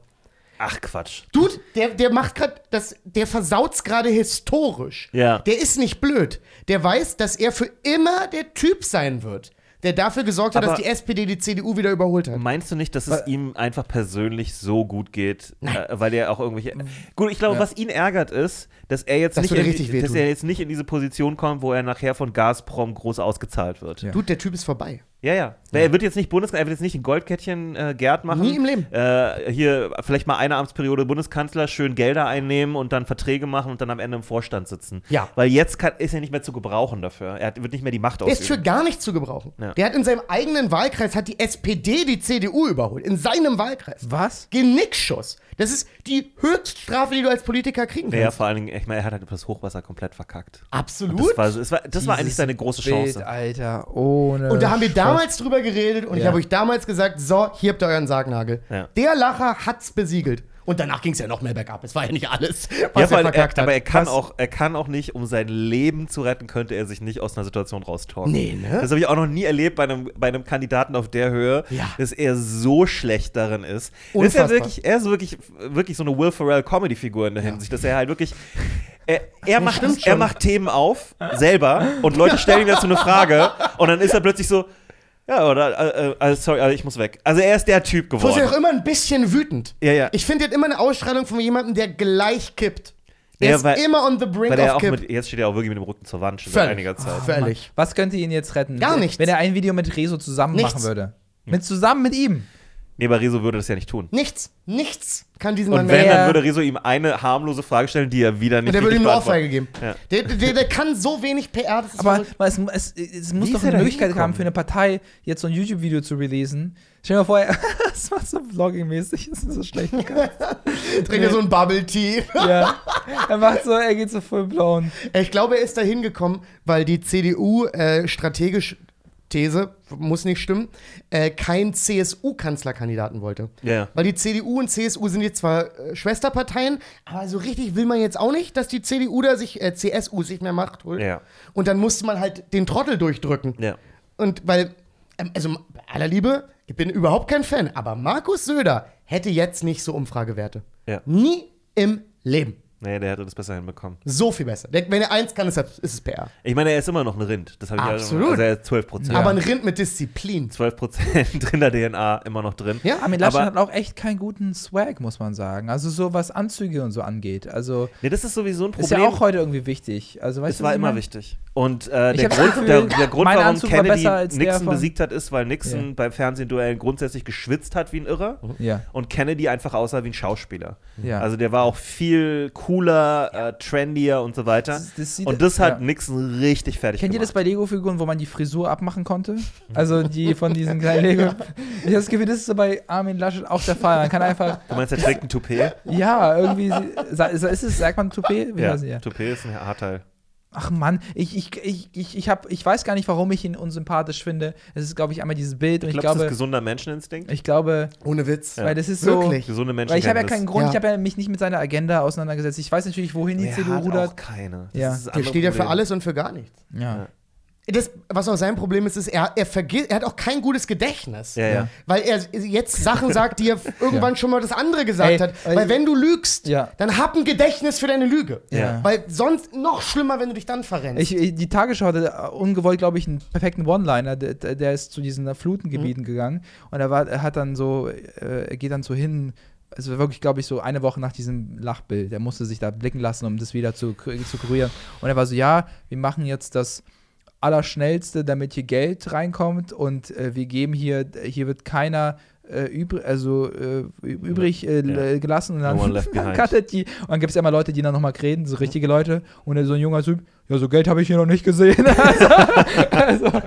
Ach Quatsch. Dude, der, der macht gerade das, der versaut's gerade historisch. Ja. Der ist nicht blöd. Der weiß, dass er für immer der Typ sein wird, der dafür gesorgt hat, Aber- dass die SPD die CDU wieder überholt hat. Meinst du nicht, dass es ihm einfach persönlich so gut geht, äh, weil er auch irgendwelche. Gut, ich glaube, Ja. was ihn ärgert ist, dass er jetzt Das nicht in, richtig dass wehtun. er jetzt nicht in diese Position kommt, wo er nachher von Gazprom groß ausgezahlt wird. Ja. Dude, der Typ ist vorbei. Ja, ja. Er wird jetzt nicht Bundeskanzler, er wird jetzt nicht ein Goldkettchen äh, Gerd machen. Nie im Leben. Äh, hier vielleicht mal eine Amtsperiode Bundeskanzler, schön Gelder einnehmen und dann Verträge machen und dann am Ende im Vorstand sitzen. Ja. Weil jetzt kann, ist er nicht mehr zu gebrauchen dafür. Er hat, wird nicht mehr die Macht Der ist für ausüben. gar nichts zu gebrauchen. Ja. Der hat in seinem eigenen Wahlkreis hat die SPD die CDU überholt. In seinem Wahlkreis. Was? Genickschuss. Das ist die Höchststrafe, die du als Politiker kriegen kannst. Ja, vor allen Dingen, ich meine, er hat halt das Hochwasser komplett verkackt. Absolut. Das war, das war, das war eigentlich seine große Bild, Chance. Alter, ohne. Und da haben wir damals drüber geredet und ich Ja. habe euch damals gesagt, so, hier habt ihr euren Sargnagel. Ja. Der Lacher hat's besiegelt. Und danach ging es ja noch mehr bergab. Es war ja nicht alles, was Ja, er allem, er, verkackt hat. aber er kann, Was- auch, er kann auch nicht, um sein Leben zu retten, könnte er sich nicht aus einer Situation raustalken. Nee, ne? Das habe ich auch noch nie erlebt bei einem, bei einem Kandidaten auf der Höhe, Ja. dass er so schlecht darin ist. Er ist ja Unfassbar. wirklich, er ist wirklich, wirklich so eine Will Ferrell Comedy-Figur in der Hinsicht, dass er halt wirklich. Er, er, macht, er macht Themen auf, selber, und Leute stellen ihm dazu eine Frage, und dann ist er plötzlich so, ja, oder, äh, äh, sorry, äh, ich muss weg. Also er ist der Typ Fuß ist geworden. auch immer ein bisschen wütend. Ja, ja. Ich finde, er hat immer eine Ausstrahlung von jemandem, der gleich kippt. Er Ja, ist weil- immer on the brink Weil er of auch Kipp. mit, jetzt steht er auch wirklich mit dem Rücken zur Wand schon seit einiger Zeit. Völlig. Was könnte ihn jetzt retten? Gar nichts. Wenn er ein Video mit Rezo zusammen Nichts. machen würde. Mit zusammen mit ihm. Nee, aber Rezo würde das ja nicht tun. Nichts. Nichts kann diesen Mann Und wenn, mehr. dann würde Rezo ihm eine harmlose Frage stellen, die er wieder nicht Und der würde ihm eine Ohrfeige geben. Ja. Der, der, der kann so wenig PR. Das ist Aber es, es, es muss doch eine Möglichkeit haben für eine Partei, jetzt so ein YouTube-Video zu releasen. Stell dir mal vor, das macht so vlogging-mäßig, das ist so schlecht. trinkt er so ein Bubble Tea. ja. Er macht so, er geht so full blown. Ich glaube, er ist da hingekommen, weil die CDU äh, strategisch, These, muss nicht stimmen, äh, keinen CSU-Kanzlerkandidaten wollte. Ja. Weil die CDU und CSU sind jetzt zwar äh, Schwesterparteien, aber so richtig will man jetzt auch nicht, dass die CDU da sich, äh, CSU sich mehr Macht holt. Ja. Und dann musste man halt den Trottel durchdrücken. Ja. Und weil, ähm, also bei aller Liebe, ich bin überhaupt kein Fan, aber Markus Söder hätte jetzt nicht so Umfragewerte. Ja. Nie im Leben. Nee, der hätte das besser hinbekommen. So viel besser. Der, wenn er eins kann, ist, er, ist es PR. Ich meine, er ist immer noch ein Rind. Das habe ich Absolut. Ja, also er ist 12 Prozent. Aber ein Rind mit Disziplin. 12 Prozent in der DNA immer noch drin. Ja, Armin Laschet Aber- hat auch echt keinen guten Swag, muss man sagen. Also so was Anzüge und so angeht. Also Nee, das ist sowieso ein Problem. ist ja auch heute irgendwie wichtig. Also weißt es du, war immer wichtig. Und äh, der, Grund, Gefühl, der, der Grund, warum Anzug war Kennedy besser als der Nixon besiegt hat, ist, weil Nixon Ja. beim Fernsehduell grundsätzlich geschwitzt hat wie ein Irrer Ja. und Kennedy einfach aussah wie ein Schauspieler. Ja. Also der war auch viel cooler, äh, trendier und so weiter. Das- das und das hat ja. Nixon richtig fertig Kennt ihr das gemacht. bei Lego-Figuren, wo man die Frisur abmachen konnte? Also die von diesen kleinen Lego. Ich habe das Gefühl, das ist so bei Armin Laschet auch der Fall. Man kann einfach, Du meinst, er trägt ein Toupet? ja, irgendwie, ist es, sagt man Toupet? Wie ja, ja? Toupet ist ein Haarteil. Ach Mann, ich, ich, ich, ich, ich, hab, ich weiß gar nicht, warum ich ihn unsympathisch finde. Es ist, glaube ich, einmal dieses Bild und Ich ich glaube, das ist gesunder Menscheninstinkt. ich glaube, Ohne Witz. Ja. weil das ist so. Wirklich. Gesunde Menschen Weil ich habe ja keinen Grund, Ja. ich habe ja mich nicht mit seiner Agenda auseinandergesetzt. Ich weiß natürlich, wohin die Er CDU hat auch rudert. keine. Das Ja. ist das Der andere steht ja für Problem. alles und für gar nichts. Ja. Das, was auch sein Problem ist, ist, er, er vergisst, er hat auch kein gutes Gedächtnis. Ja, ja. Weil er jetzt Sachen sagt, die er irgendwann schon mal das andere gesagt Ey, hat. Weil wenn du lügst, Ja. dann hab ein Gedächtnis für deine Lüge. Ja. Weil sonst noch schlimmer, wenn du dich dann verrennst. Ich, die Tagesschau hatte äh, ungewollt, glaube ich, einen perfekten One-Liner. Der, der ist zu diesen Flutengebieten gegangen und er, war, er hat dann so, äh, er geht dann so hin, also wirklich, glaube ich, so eine Woche nach diesem Lachbild. Er musste sich da blicken lassen, um das wieder zu, zu kurieren. Und er war so, ja, wir machen jetzt das Allerschnellste, damit hier Geld reinkommt und äh, wir geben hier, hier wird keiner äh, übrig, also äh, übrig äh, gelassen und dann, No dann cuttet die und dann gibt es ja immer Leute, die dann nochmal reden, so richtige Leute und dann so ein junger Typ, ja, so Geld habe ich hier noch nicht gesehen. also, also,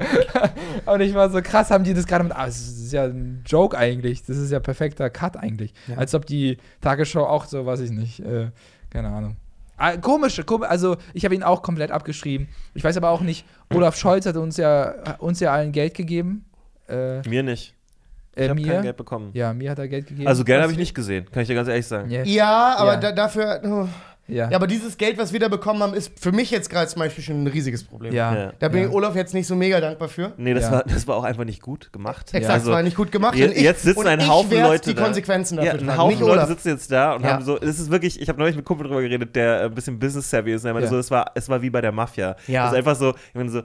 und ich war so krass, haben die das gerade mit, ah, das ist ja ein Joke eigentlich, das ist ja perfekter Cut eigentlich. Ja. Als ob die Tagesschau auch so, weiß ich nicht, äh, keine Ahnung. Ah, komisch, komisch, also ich habe ihn auch komplett abgeschrieben. Ich weiß aber auch nicht, Olaf Scholz hat uns ja, uns ja allen Geld gegeben. Äh, Mir nicht. Ich äh, habe mir? kein Geld bekommen. Ja, mir hat er Geld gegeben. Also Geld habe ich nicht gesehen, kann ich dir ganz ehrlich sagen. Ja. ja, aber Ja. Da, dafür. Oh. Ja. Ja, aber dieses Geld, was wir da bekommen haben, ist für mich jetzt gerade zum Beispiel schon ein riesiges Problem. ja. Ja. Da bin ja. ich Olaf jetzt nicht so mega dankbar für. Nee, das, Ja. war, das war auch einfach nicht gut gemacht. Exakt, Also, war nicht gut gemacht. je- und ich, jetzt sitzen ein Haufen Leute die da. Konsequenzen ja, dafür ein Haufen nicht Leute Olaf. sitzen jetzt da und Ja. haben so, es ist wirklich, ich habe neulich mit einem Kumpel drüber geredet, der ein bisschen business-savvy ist. Und er meinte Ja. so, es war, es war wie bei der Mafia. Ja. Es ist einfach so, ich meine so,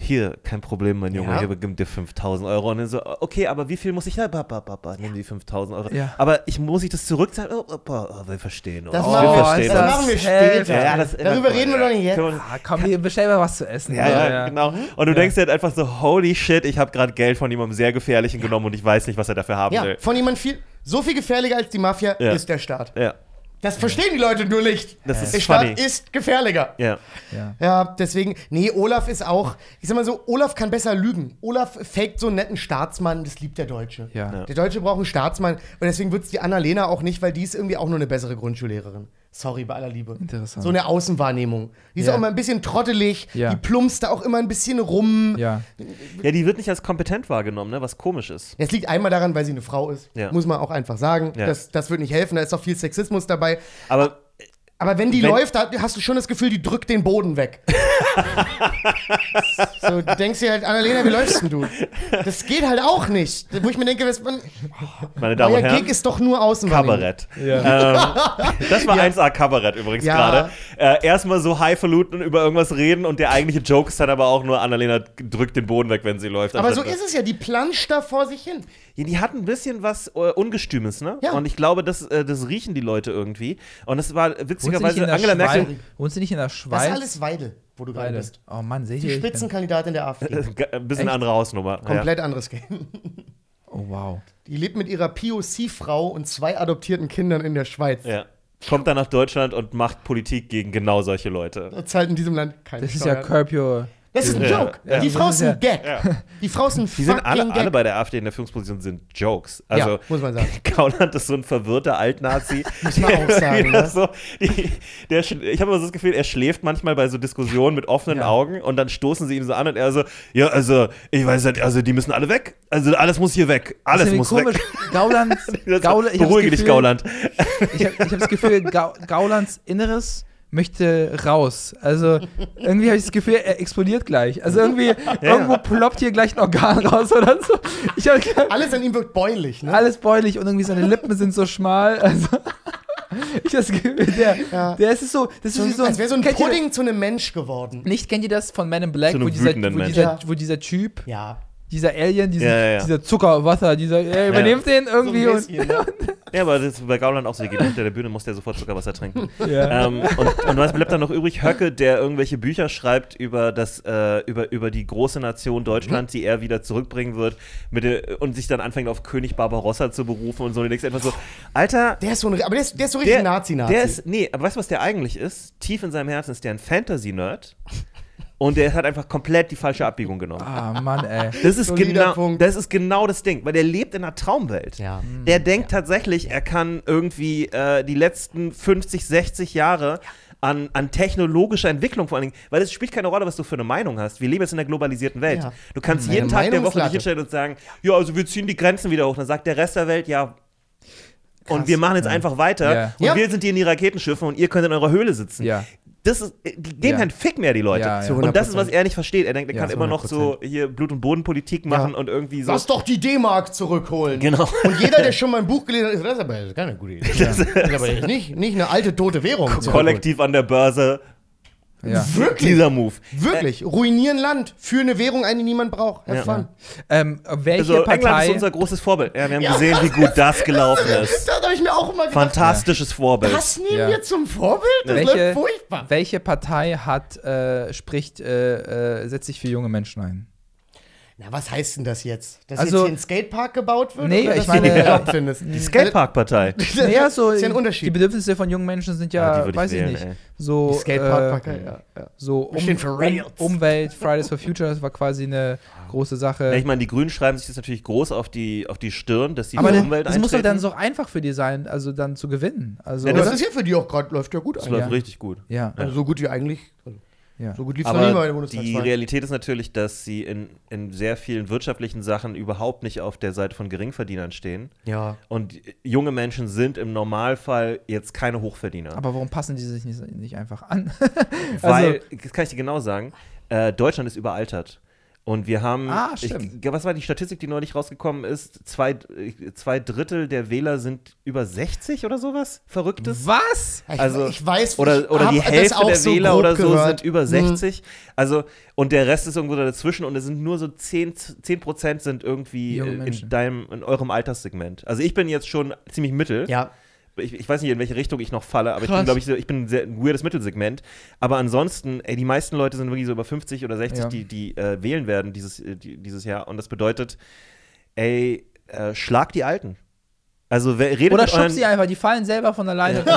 hier, kein Problem, mein Junge, Ja. hier gib dir 5000 Euro. Und dann so, okay, aber wie viel muss ich da? Papa, Papa, nimm die 5000 Euro. Ja. Aber ich muss ich das zurückzahlen? Oh, Papa, oh, wir verstehen. Das oh, machen wir verstehen. das das machen wir später. Ja, das- Darüber reden wir doch nicht jetzt. Ah, komm, wir bestellen mal was zu essen. Ja, ja, genau. Und du denkst dir halt einfach so, holy shit, ich habe gerade Geld von jemandem sehr gefährlichen genommen und ich weiß nicht, was er dafür haben Ja, will. von jemand viel, so viel gefährlicher als die Mafia Ja. ist der Staat. Ja, Das verstehen die Leute nur nicht. Das ist der Staat funny. ist gefährlicher. ja. Ja. Ja, deswegen, nee, Olaf ist auch, ich sag mal so, Olaf kann besser lügen. Olaf faked so einen netten Staatsmann, das liebt der Deutsche. Ja. Ja. Der Deutsche braucht einen Staatsmann und deswegen wird es die Annalena auch nicht, weil die ist irgendwie auch nur eine bessere Grundschullehrerin. Sorry, bei aller Liebe. Interessant. So eine Außenwahrnehmung. Die ist Ja. auch immer ein bisschen trottelig, Ja. die plumpst da auch immer ein bisschen rum. Ja. Ja, die wird nicht als kompetent wahrgenommen, ne? was komisch ist. Es liegt einmal daran, weil sie eine Frau ist. Ja. Muss man auch einfach sagen. Ja. Das, das wird nicht helfen, da ist auch viel Sexismus dabei. Aber Aber wenn die Wenn- läuft, da hast du schon das Gefühl, die drückt den Boden weg. so, du denkst dir halt, Annalena, wie läufst denn du? Das geht halt auch nicht. Wo ich mir denke, was man, meine Damen euer und Herren, Gig ist doch nur Außenwahrnehmung. Kabarett. Ähm, das war 1A Kabarett übrigens Ja. gerade. Äh, erstmal so highfalutin über irgendwas reden und der eigentliche Joke ist dann aber auch nur, Annalena drückt den Boden weg, wenn sie läuft. Aber so ist es ja, die planscht da vor sich hin. Ja, die hat ein bisschen was äh, Ungestümes, ne? Ja. Und ich glaube, das, äh, das riechen die Leute irgendwie. Und das war witzigerweise Angela? Merkel. Wohnt sie nicht in der Das Schweiz? ist alles Weidel, wo du gerade bist. Oh Mann, sehe ich Die. Spitzenkandidatin der AfD. Äh, Ein bisschen Echt? andere Hausnummer. Komplett anderes Game. Oh, wow. Die lebt mit ihrer POC-Frau und zwei adoptierten Kindern in der Schweiz. Ja. ja. Kommt dann nach Deutschland und macht Politik gegen genau solche Leute. Das zahlt in diesem Land keine Das ist ja. Curb Your. Das ist ein Ja. Joke. Ja. Die Frau ist ein Gag. Die Frau ist ein Die sind alle, fucking alle Gag. bei der AfD in der Führungsposition sind Jokes. Also, ja, muss man sagen. Gauland ist so ein verwirrter Altnazi. Muss man auch sagen, Der ne? so, die, der, ich habe immer so das Gefühl, er schläft manchmal bei so Diskussionen mit offenen Ja. Augen und dann stoßen sie ihn so an und er so, ja, also, ich weiß nicht, also die müssen alle weg. Also alles muss hier weg. Alles muss irgendwie weg. komisch. Gauland. Das- Gauland Beruhige das dich, Gefühl- Gauland. Ich habe hab das Gefühl, Gau Gaulands Inneres möchte raus. Also irgendwie habe ich das Gefühl, er explodiert gleich. Also irgendwie, irgendwo ploppt hier gleich ein Organ raus oder so. Ich habe Alles an ihm wirkt bäulich, ne? alles bräulich und irgendwie seine Lippen sind so schmal. Also ich habe das Gefühl, der, Ja. der ist so, das ist So, wie so ein, als wäre so ein kennt ihr- Pudding zu einem Mensch geworden. Nicht kennt ihr das von Men in Black, Zu einem wo dieser, wo, dieser, Ja. wo dieser Typ, Ja. Dieser Alien, dieser, Ja, ja, ja. dieser Zuckerwasser, dieser, er übernimmt den irgendwie so ein und bisschen, ne? Ja, aber das ist bei Gauland auch so, der geht hinter der Bühne, muss der sofort Zuckerwasser trinken. ja. ähm, und, und was bleibt dann noch übrig? Höcke, der irgendwelche Bücher schreibt über, das, äh, über, über die große Nation Deutschland, die er wieder zurückbringen wird, mit der, und sich dann anfängt auf König Barbarossa zu berufen und so. Und du denkst einfach so, Alter, Der ist so ein, aber der ist, der ist so richtig der, Nazi-Nazi. der ist, nee, aber weißt du, was der eigentlich ist? Tief in seinem Herzen ist der ein Fantasy-Nerd. Und der hat einfach komplett die falsche Abbiegung genommen. Ah, Mann, ey. Das ist, Solider genau, Punkt. das ist genau das Ding, weil der lebt in einer Traumwelt. Ja. Der denkt tatsächlich, er kann irgendwie äh, die letzten 50, 60 Jahre an, an technologischer Entwicklung vor allen Dingen, weil es spielt keine Rolle, was du für eine Meinung hast. Wir leben jetzt in der globalisierten Welt. Ja. Du kannst Meine jeden Tag der Woche dich hinstellen und sagen, ja, also wir ziehen die Grenzen wieder hoch. Dann sagt der Rest der Welt, ja, und wir machen jetzt einfach weiter. Ja. Und Ja. wir sind hier in die Raketenschiffen und ihr könnt in eurer Höhle sitzen. Ja. Das ist, die geben Ja. keinen Fick mehr, die Leute. Ja, ja. Und das ist, was 100%. er nicht versteht. Er denkt, er Ja, kann immer noch so hier Blut- und Bodenpolitik machen und irgendwie so. Lass doch die D-Mark zurückholen. Genau. Und jeder, der schon mal ein Buch gelesen hat, ist, das ist aber das ist keine gute Idee. Das ist aber nicht, nicht eine alte tote Währung. Kollektiv an der Börse. Ja. Wirklich? Dieser Move. Wirklich. Ruinieren Land für eine Währung ein, die niemand braucht. Have Ja. fun. Ähm, welche Also England Partei. ist unser großes Vorbild. Ja, wir haben gesehen, wie gut das gelaufen ist. Das habe ich mir auch immer gedacht. Fantastisches Vorbild. Das nehmen Ja. wir zum Vorbild? Das welche, läuft furchtbar. welche Partei hat, äh, spricht, äh, äh, setzt sich für junge Menschen ein? Na, was heißt denn das jetzt? Dass Also- jetzt hier ein Skatepark gebaut wird? Nee, oder ich meine- findest? Die Skatepark-Partei. Naja, so ist ja ein die Unterschied. Bedürfnisse von jungen Menschen sind Ja, die ja, ich weiß ich wählen, nicht, ey. so Die Skatepark-Partei, äh, ja. ja. so für Rails. Umwelt, Fridays for Future, das war quasi eine große Sache. Ja, ich meine, die Grünen schreiben sich das natürlich groß auf die, auf die Stirn, dass sie aber für das, Umwelt das muss doch dann so einfach für die sein, also dann zu gewinnen. Also, Ja, Das das ist ja für die auch gerade, läuft ja gut Das eigentlich. läuft richtig gut. ja, Also so gut wie eigentlich. Also ja. so gut lief es noch nie bei der Aber die Bundestagswahl. Realität ist natürlich, dass sie in, in sehr vielen wirtschaftlichen Sachen überhaupt nicht auf der Seite von Geringverdienern stehen. Ja. Und junge Menschen sind im Normalfall jetzt keine Hochverdiener. Aber warum passen die sich nicht, nicht einfach an? Weil, also- das kann ich dir genau sagen, äh, Deutschland ist überaltert. Und wir haben, Ah, ich, was war die Statistik, die neulich rausgekommen ist? Zwei, äh, zwei Drittel der Wähler sind über 60 oder sowas? Verrücktes? Was? Ich, Also, ich weiß, Oder, oder die Hälfte der so Wähler oder so gehört. sind über Mhm. 60. Also, und der Rest ist irgendwo dazwischen und es sind nur so 10, 10 Prozent sind irgendwie in, deinem, in eurem Alterssegment. Also ich bin jetzt schon ziemlich mittel. Ja. Ich, ich weiß nicht, in welche Richtung ich noch falle, aber ich Krass. bin, glaube ich, so, ich bin ein sehr ein weirdes Mittelsegment. Aber ansonsten, ey, die meisten Leute sind wirklich so über 50 oder 60, Ja. die, die äh, wählen werden dieses, äh, die, dieses Jahr. Und das bedeutet, ey, äh, schlag die Alten. Also wer- redet Oder schub sie einfach, die fallen selber von alleine.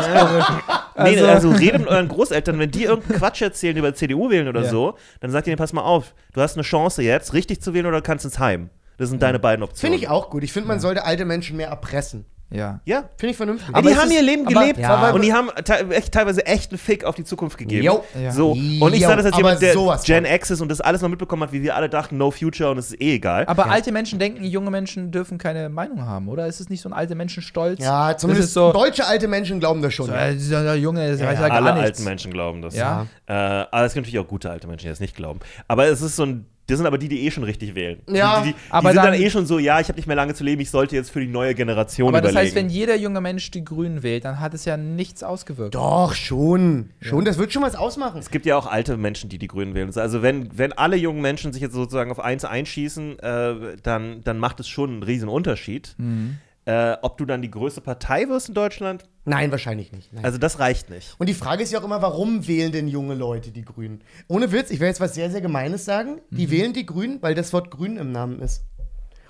Nee, Also- also, redet mit euren Großeltern, wenn die irgendeinen Quatsch erzählen über CDU wählen oder Ja. so, dann sagt ihr, pass mal auf, du hast eine Chance jetzt, richtig zu wählen oder du kannst ins Heim. Das sind deine beiden Optionen. Finde ich auch gut. Ich finde, man sollte alte Menschen mehr erpressen. Ja. Ja. Finde ich vernünftig. Aber die haben ihr Leben aber- gelebt Ja. und die haben te echt, teilweise echt einen Fick auf die Zukunft gegeben. Jo. Ja. So. Und ich sage das als jemand, der sowas Gen. X ist und das alles noch mitbekommen hat, wie wir alle dachten, no future und es ist eh egal. Aber alte Menschen denken, junge Menschen dürfen keine Meinung haben, oder? Ist es nicht so ein alte Menschenstolz? ja, das zumindest ist so. deutsche alte Menschen glauben das schon. So, äh, dieser Junge, das Ja, weiß ja. ja gar alle nichts. alten Menschen glauben das. Ja. Äh, aber es gibt natürlich auch gute alte Menschen, die das nicht glauben. Aber es ist so ein. Das sind aber die, die eh schon richtig wählen. Ja. Die, die, die, Aber die sind dann, dann- eh schon so, ja, ich habe nicht mehr lange zu leben, ich sollte jetzt für die neue Generation Aber das überlegen. heißt, wenn jeder junge Mensch die Grünen wählt, dann hat es ja nichts ausgewirkt. Doch, schon. Schon, das wird schon was ausmachen. es gibt ja auch alte Menschen, die die Grünen wählen. Also wenn, wenn alle jungen Menschen sich jetzt sozusagen auf eins einschießen, äh, dann, dann macht es schon einen riesen Unterschied. Mhm. Äh, ob du dann die größte Partei wirst in Deutschland, Nein, wahrscheinlich nicht. Nein. also das reicht nicht. Und die Frage ist ja auch immer, warum wählen denn junge Leute die Grünen? Ohne Witz, ich will jetzt was sehr, sehr Gemeines sagen. Die Mhm. wählen die Grünen, weil das Wort Grün im Namen ist.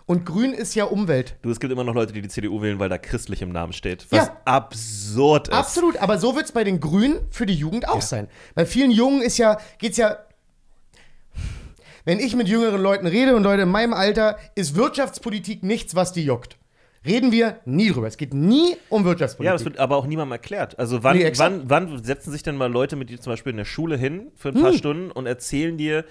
Und Grün ist ja Umwelt. Du, es gibt immer noch Leute, die die CDU wählen, weil da christlich im Namen steht. Was Ja. absurd ist. Absolut, aber so wird es bei den Grünen für die Jugend auch sein. Bei vielen Jungen ist ja, geht's ja. Wenn ich mit jüngeren Leuten rede und Leute in meinem Alter, ist Wirtschaftspolitik nichts, was die juckt. Reden wir nie drüber. Es geht nie um Ja, Wirtschaftspolitik. das wird aber auch niemandem erklärt. Also wann, Nee, wann, wann setzen sich denn mal Leute mit dir zum Beispiel in der Schule hin für ein paar Hm. Stunden und erzählen dir,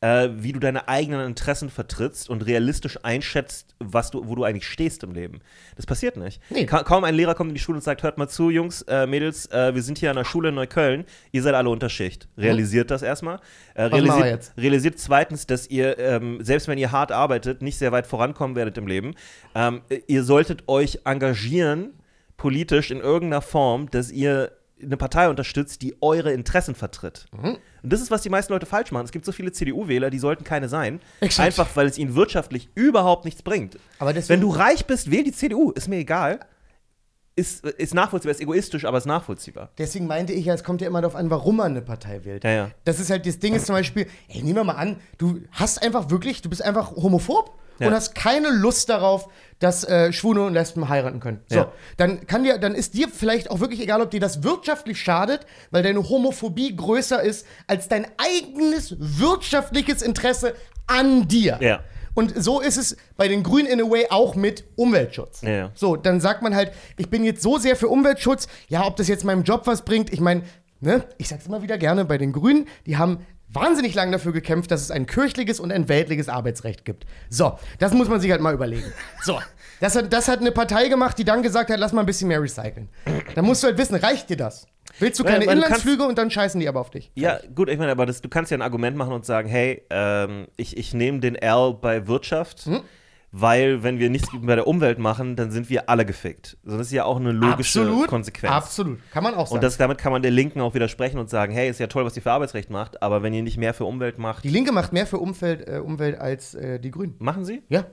äh, wie du deine eigenen Interessen vertrittst und realistisch einschätzt, was du, wo du eigentlich stehst im Leben. Das passiert nicht. Nee. Ka kaum ein Lehrer kommt in die Schule und sagt, hört mal zu, Jungs, äh, Mädels, äh, wir sind hier an der Schule in Neukölln, ihr seid alle unter Schicht. Realisiert das erstmal. Äh, realisiert, jetzt? realisiert zweitens, dass ihr, ähm, selbst wenn ihr hart arbeitet, nicht sehr weit vorankommen werdet im Leben. Ähm, ihr solltet euch engagieren, politisch in irgendeiner Form, dass ihr eine Partei unterstützt, die eure Interessen vertritt. Mhm. Und das ist, was die meisten Leute falsch machen. Es gibt so viele CDU-Wähler, die sollten keine sein. Exakt. Einfach, weil es ihnen wirtschaftlich überhaupt nichts bringt. Aber Wenn du reich bist, wähl die CDU. Ist mir egal. Ist, ist nachvollziehbar, ist egoistisch, aber ist nachvollziehbar. Deswegen meinte ich ja, es kommt ja immer darauf an, warum man eine Partei wählt. Ja, ja. Das ist halt, das Ding ist zum Beispiel, ey, nehmen wir mal an, du hast einfach wirklich, du bist einfach homophob Ja. und hast keine Lust darauf, dass äh, Schwule und Lesben heiraten können. So, Ja. dann kann dir, dann ist dir vielleicht auch wirklich egal, ob dir das wirtschaftlich schadet, weil deine Homophobie größer ist als dein eigenes wirtschaftliches Interesse an dir. Ja. Und so ist es bei den Grünen in a way auch mit Umweltschutz. Ja. So, dann sagt man halt, ich bin jetzt so sehr für Umweltschutz, ja, ob das jetzt meinem Job was bringt, ich meine, ne, ich sag's immer wieder gerne, bei den Grünen, die haben wahnsinnig lange dafür gekämpft, dass es ein kirchliches und ein weltliches Arbeitsrecht gibt. So, das muss man sich halt mal überlegen. So, das hat, das hat eine Partei gemacht, die dann gesagt hat, lass mal ein bisschen mehr recyceln. Da musst du halt wissen, reicht dir das? Willst du Ja, keine kannst- Inlandsflüge und dann scheißen die aber auf dich? Ja, gut, ich meine, aber das, du kannst ja ein Argument machen und sagen, hey, ähm, ich, ich nehme den L bei Wirtschaft, Hm? Weil wenn wir nichts bei der Umwelt machen, dann sind wir alle gefickt. So, das ist ja auch eine logische Absolut. Konsequenz. Absolut. Kann man auch sagen. Und das, damit kann man der Linken auch widersprechen und sagen, hey, ist ja toll, was ihr für Arbeitsrecht macht, aber wenn ihr nicht mehr für Umwelt macht, die Linke macht mehr für Umwelt, äh, Umwelt als äh, die Grünen. machen sie? Ja.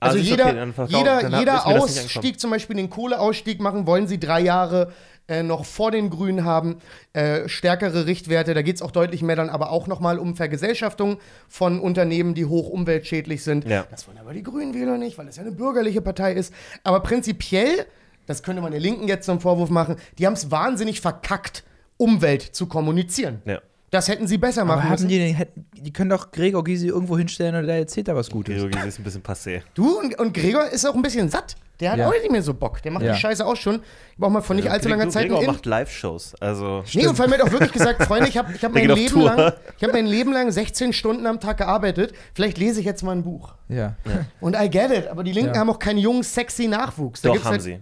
Ah, Also du, jeder, okay, jeder, jeder Ausstieg, zum Beispiel den Kohleausstieg machen, wollen sie drei Jahre äh, noch vor den Grünen haben. Äh, stärkere Richtwerte, da geht es auch deutlich mehr dann aber auch nochmal um Vergesellschaftung von Unternehmen, die hoch umweltschädlich sind. Ja. Das wollen aber die Grünen Wähler nicht, weil das ja eine bürgerliche Partei ist. Aber prinzipiell, das könnte man der Linken jetzt zum Vorwurf machen, die haben es wahnsinnig verkackt, Umwelt zu kommunizieren. Ja. Das hätten sie besser machen müssen. die, die können doch Gregor Gysi irgendwo hinstellen und der erzählt da was Gutes. Georgie ist ein bisschen passé. Du und, und Gregor ist auch ein bisschen satt. Der hat Ja. auch nicht mehr so Bock. Der macht Ja. die Scheiße auch schon. Ich brauche mal vor nicht allzu langer Zeit Gregor In macht Live-Shows, also Nee, und vor allem hat er auch wirklich gesagt, Freunde, ich habe ich hab Der mein, Leben Tour. lang- ich hab mein Leben lang 16 Stunden am Tag gearbeitet. Vielleicht lese ich jetzt mal ein Buch. Ja. Und I get it. Aber die Linken Ja. haben auch keinen jungen, sexy Nachwuchs. Da doch gibt's haben halt, sie.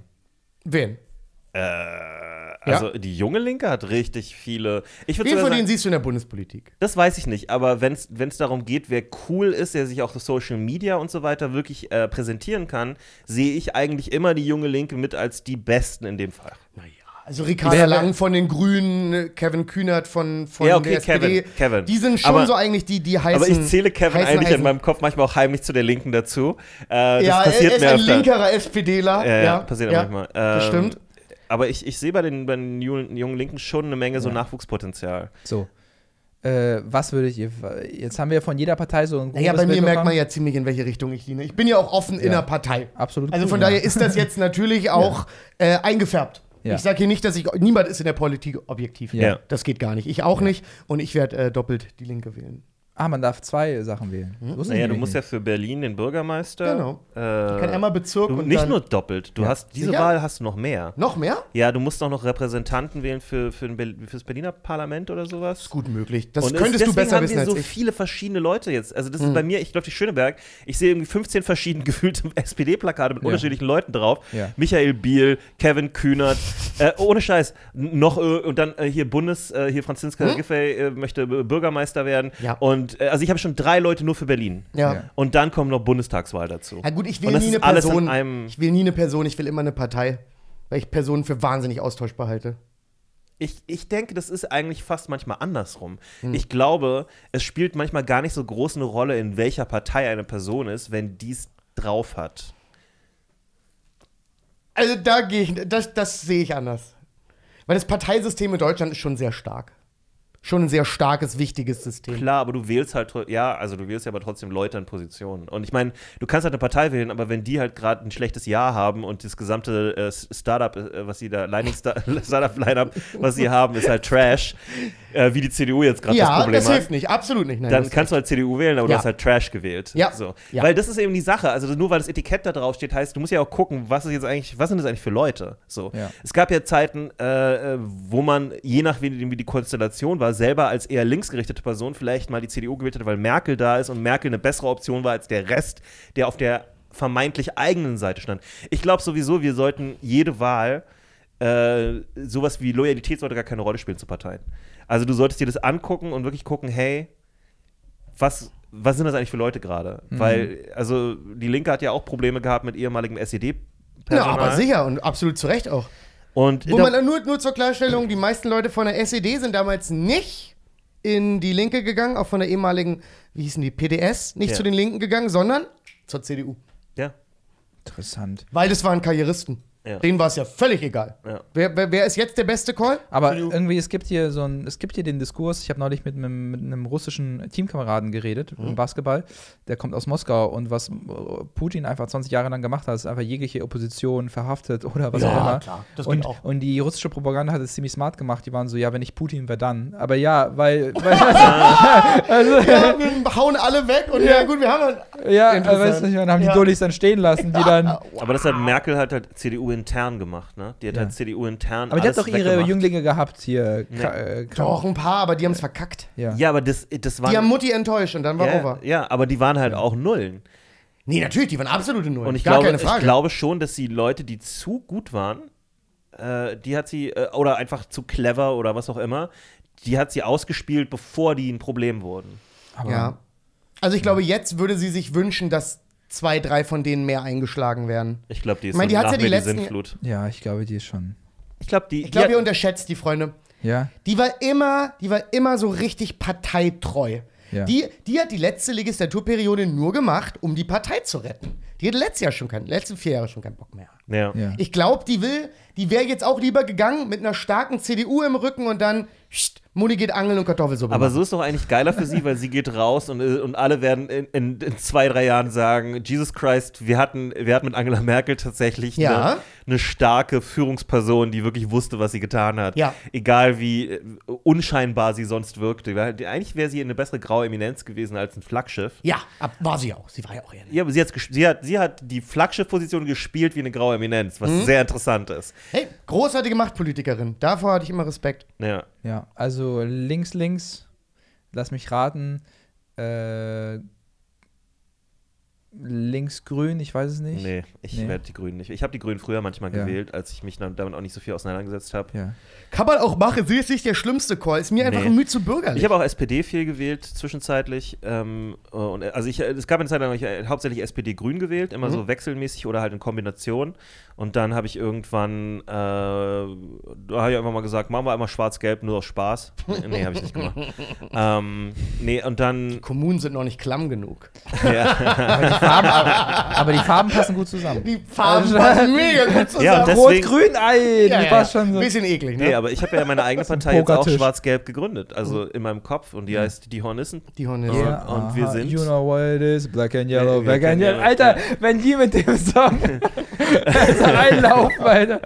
Wen? Äh, also die junge Linke hat richtig viele. Ich Wen von denen siehst du in der Bundespolitik? das weiß ich nicht, aber wenn es darum geht, wer cool ist, der sich auch auf Social Media und so weiter wirklich äh, präsentieren kann, sehe ich eigentlich immer die junge Linke mit als die Besten in dem Fall. Also Ricarda Wer- Lang von den Grünen, Kevin Kühnert von, von Ja, okay, der SPD. Kevin, Kevin. Die sind schon Aber- so eigentlich die, die heißen. Aber ich zähle Kevin heißen eigentlich in Eisen. meinem Kopf manchmal auch heimlich zu der Linken dazu. Äh, das Ja, er ist mir ein öfter. linkerer SPDler. Ja, ja, passiert ja, manchmal. Das Ähm, stimmt. Aber ich, ich sehe bei den, bei den jungen, jungen Linken schon eine Menge so Nachwuchspotenzial. So. Äh, was würdet ihr. Jetzt haben wir von jeder Partei so ein Naja, grobes bei mir merkt man ja ziemlich, in welche Richtung ich liege. Ich bin ja auch offen in Ja. der Partei. Absolut. Also cool, von ja. daher ist das jetzt natürlich auch äh, eingefärbt. Ja. Ich sage hier nicht, dass ich. Niemand ist in der Politik objektiv. Ja. Das geht gar nicht. Ich auch nicht. Und ich werde äh, doppelt die Linke wählen. Ah, man darf zwei Sachen wählen. Ich Naja, du musst ja für Berlin den Bürgermeister. Genau. Äh, Ich kann einmal Bezirk du, und nicht dann nur doppelt. Du Ja. hast diese Sicher? Wahl hast du noch mehr. noch mehr. Ja, du musst auch noch Repräsentanten wählen für, für, ein Ber- fürs Berliner Parlament oder sowas. Ist gut möglich. Das Und es- könntest du deswegen besser haben wissen wir als so ich. viele verschiedene Leute jetzt. Also das ist bei mir, ich glaube, die Schöneberg, ich sehe irgendwie 15 verschieden gefühlte SPD-Plakate mit Ja. unterschiedlichen Leuten drauf. Ja. Michael Biel, Kevin Kühnert, äh, ohne Scheiß, noch äh, und dann äh, hier Bundes, äh, hier Franziska Giffey äh, möchte Bürgermeister werden. Ja. Und äh, also ich habe schon drei Leute nur für Berlin. Ja. Ja. Und dann kommt noch Bundestagswahl dazu. Ja gut, ich Und will nie eine Person. einem- Ich will nie eine Person, ich will immer eine Partei. Weil ich Personen für wahnsinnig austauschbar halte. Ich, ich denke, das ist eigentlich fast manchmal andersrum. Hm. Ich glaube, es spielt manchmal gar nicht so groß eine Rolle, in welcher Partei eine Person ist, wenn dies drauf hat. Also da gehe ich, das, das sehe ich anders. Weil das Parteisystem in Deutschland ist schon sehr stark. Schon ein sehr starkes, wichtiges System. Klar, aber du wählst halt, ja, also du wählst ja aber trotzdem Leute in Positionen. Und ich meine, du kannst halt eine Partei wählen, aber wenn die halt gerade ein schlechtes Jahr haben und das gesamte äh, Startup, äh, was sie da, Startup-Lineup, was sie haben, ist halt Trash, äh, wie die CDU jetzt gerade das Ja, Problem das hat. hilft nicht, absolut nicht. Nein, dann das- kannst du halt CDU wählen, aber du Ja. hast halt Trash gewählt. Ja. So. Ja. Weil das ist eben die Sache. Also nur weil das Etikett da drauf steht, heißt, du musst ja auch gucken, was ist jetzt eigentlich, was sind das eigentlich für Leute? So. Ja. Es gab ja Zeiten, äh, äh, wo man, je nachdem wie die Konstellation war, selber als eher linksgerichtete Person vielleicht mal die CDU gewählt hat, weil Merkel da ist und Merkel eine bessere Option war als der Rest, der auf der vermeintlich eigenen Seite stand. Ich glaube sowieso, wir sollten jede Wahl äh, sowas wie Loyalität sollte gar keine Rolle spielen zu Parteien. Also du solltest dir das angucken und wirklich gucken, hey, was, was sind das eigentlich für Leute gerade? Mhm. Weil, also die Linke hat ja auch Probleme gehabt mit ehemaligem Ja, SED-Personal. aber sicher und absolut zu Recht auch. Und Wo man nur, nur zur Klarstellung, die meisten Leute von der SED sind damals nicht in die Linke gegangen, auch von der ehemaligen, wie hießen die, PDS, nicht Ja. zu den Linken gegangen, sondern zur CDU. ja, Interessant. Weil das waren Karrieristen. Ja. Denen war es ja völlig egal. Ja. Wer, wer, wer ist jetzt der beste Call? Aber irgendwie, es gibt hier so ein, es gibt hier den Diskurs, ich habe neulich mit einem, mit einem russischen Teamkameraden geredet Mhm. im Basketball, der kommt aus Moskau und was Putin einfach 20 Jahre lang gemacht hat, ist einfach jegliche Opposition verhaftet oder was Ja, auch immer. klar, das geht und, auch. und die russische Propaganda hat es ziemlich smart gemacht, die waren so, ja, wenn nicht Putin, wer dann? Aber ja, weil, weil Ja, wir hauen alle weg und ja, gut, wir haben halt. ja, weißt du, dann haben die Ja. Dullis dann stehen lassen, die dann aber das hat Merkel halt, halt CDU intern gemacht, ne? Die hat Ja. halt CDU intern Aber die hat doch ihre weggemacht. Jünglinge gehabt hier. Ka äh, Doch, ein paar, aber die haben es verkackt. Ja. Ja, aber das, das waren. Die haben Mutti enttäuscht und dann war ja, over. ja, aber die waren halt auch Nullen. Nee, natürlich, die waren absolute Null. Und ich Gar glaube, keine Frage. ich glaube schon, dass die Leute, die zu gut waren, äh, die hat sie, äh, oder einfach zu clever oder was auch immer, die hat sie ausgespielt, bevor die ein Problem wurden. Aber ja. Also ich glaube, jetzt würde sie sich wünschen, dass zwei, drei von denen mehr eingeschlagen werden. Ich glaube, die ist Ich meine, so die hat's nach ja die mir die letzten- Sinnflut. ja, ich glaube, die ist schon. Ich glaube, die, Ich glaube, ihr hat- unterschätzt die Freunde. Ja. Die war immer, die war immer so richtig parteitreu. Ja. Die, die hat die letzte Legislaturperiode nur gemacht, um die Partei zu retten. Die hatte letztes Jahr schon keinen, letzten vier Jahre schon keinen Bock mehr. ja. Ja. Ich glaube, die will, die wäre jetzt auch lieber gegangen mit einer starken CDU im Rücken und dann pst, Mutti geht angeln und Kartoffelsuppe. Aber machen. so ist doch eigentlich geiler für sie, weil sie geht raus und, äh, und alle werden in, in, in zwei, drei Jahren sagen: Jesus Christ, wir hatten, wir hatten mit Angela Merkel tatsächlich Ja. eine, eine starke Führungsperson, die wirklich wusste, was sie getan hat. Ja. Egal wie äh, unscheinbar sie sonst wirkte. Eigentlich wäre sie eine bessere graue Eminenz gewesen als ein Flaggschiff. ja, war sie auch. Sie war ja auch ehrlich. Ja, aber sie, sie, hat, sie hat die Flaggschiff-Position gespielt wie eine graue Eminenz, Mhm. was sehr interessant ist. Hey, großartige Machtpolitikerin. Davor hatte ich immer Respekt. Ja. Ja, also links, links, lass mich raten, äh, linksgrün, ich weiß es nicht. Nee, ich Nee. werde die Grünen nicht. Ich habe die Grünen früher manchmal Ja. gewählt, als ich mich dann damit auch nicht so viel auseinandergesetzt habe. Ja. Kann man auch machen. Sie ist nicht der schlimmste Call. Ist mir einfach Nee. ein Mühe zu bürgerlich. Ich habe auch SPD viel gewählt zwischenzeitlich. Ähm, und, äh, also ich, äh, es gab eine Zeit lang, ich äh, hauptsächlich SPD-Grün gewählt, immer so wechselmäßig oder halt in Kombination. Und dann habe ich irgendwann, äh, da habe ich einfach mal gesagt, machen wir einmal schwarz-gelb, nur aus Spaß. nee, habe ich nicht gemacht. ähm, nee, und dann, Kommunen sind noch nicht klamm genug. Aber die Farben passen gut zusammen. Die Farben passen mega gut zusammen. Ja, Rot-Grün, ey, ja, ja, passt schon so. Bisschen eklig, ne? nee, aber ich habe ja meine eigene Partei jetzt auch schwarz-gelb gegründet, also in meinem Kopf. Und die heißt Die Hornissen. Die Hornisse. Ja. und wir sind- You know what it is, black and yellow, Ja, black black and yellow. Alter, ja. wenn die mit dem Song so reinlaufen, Alter.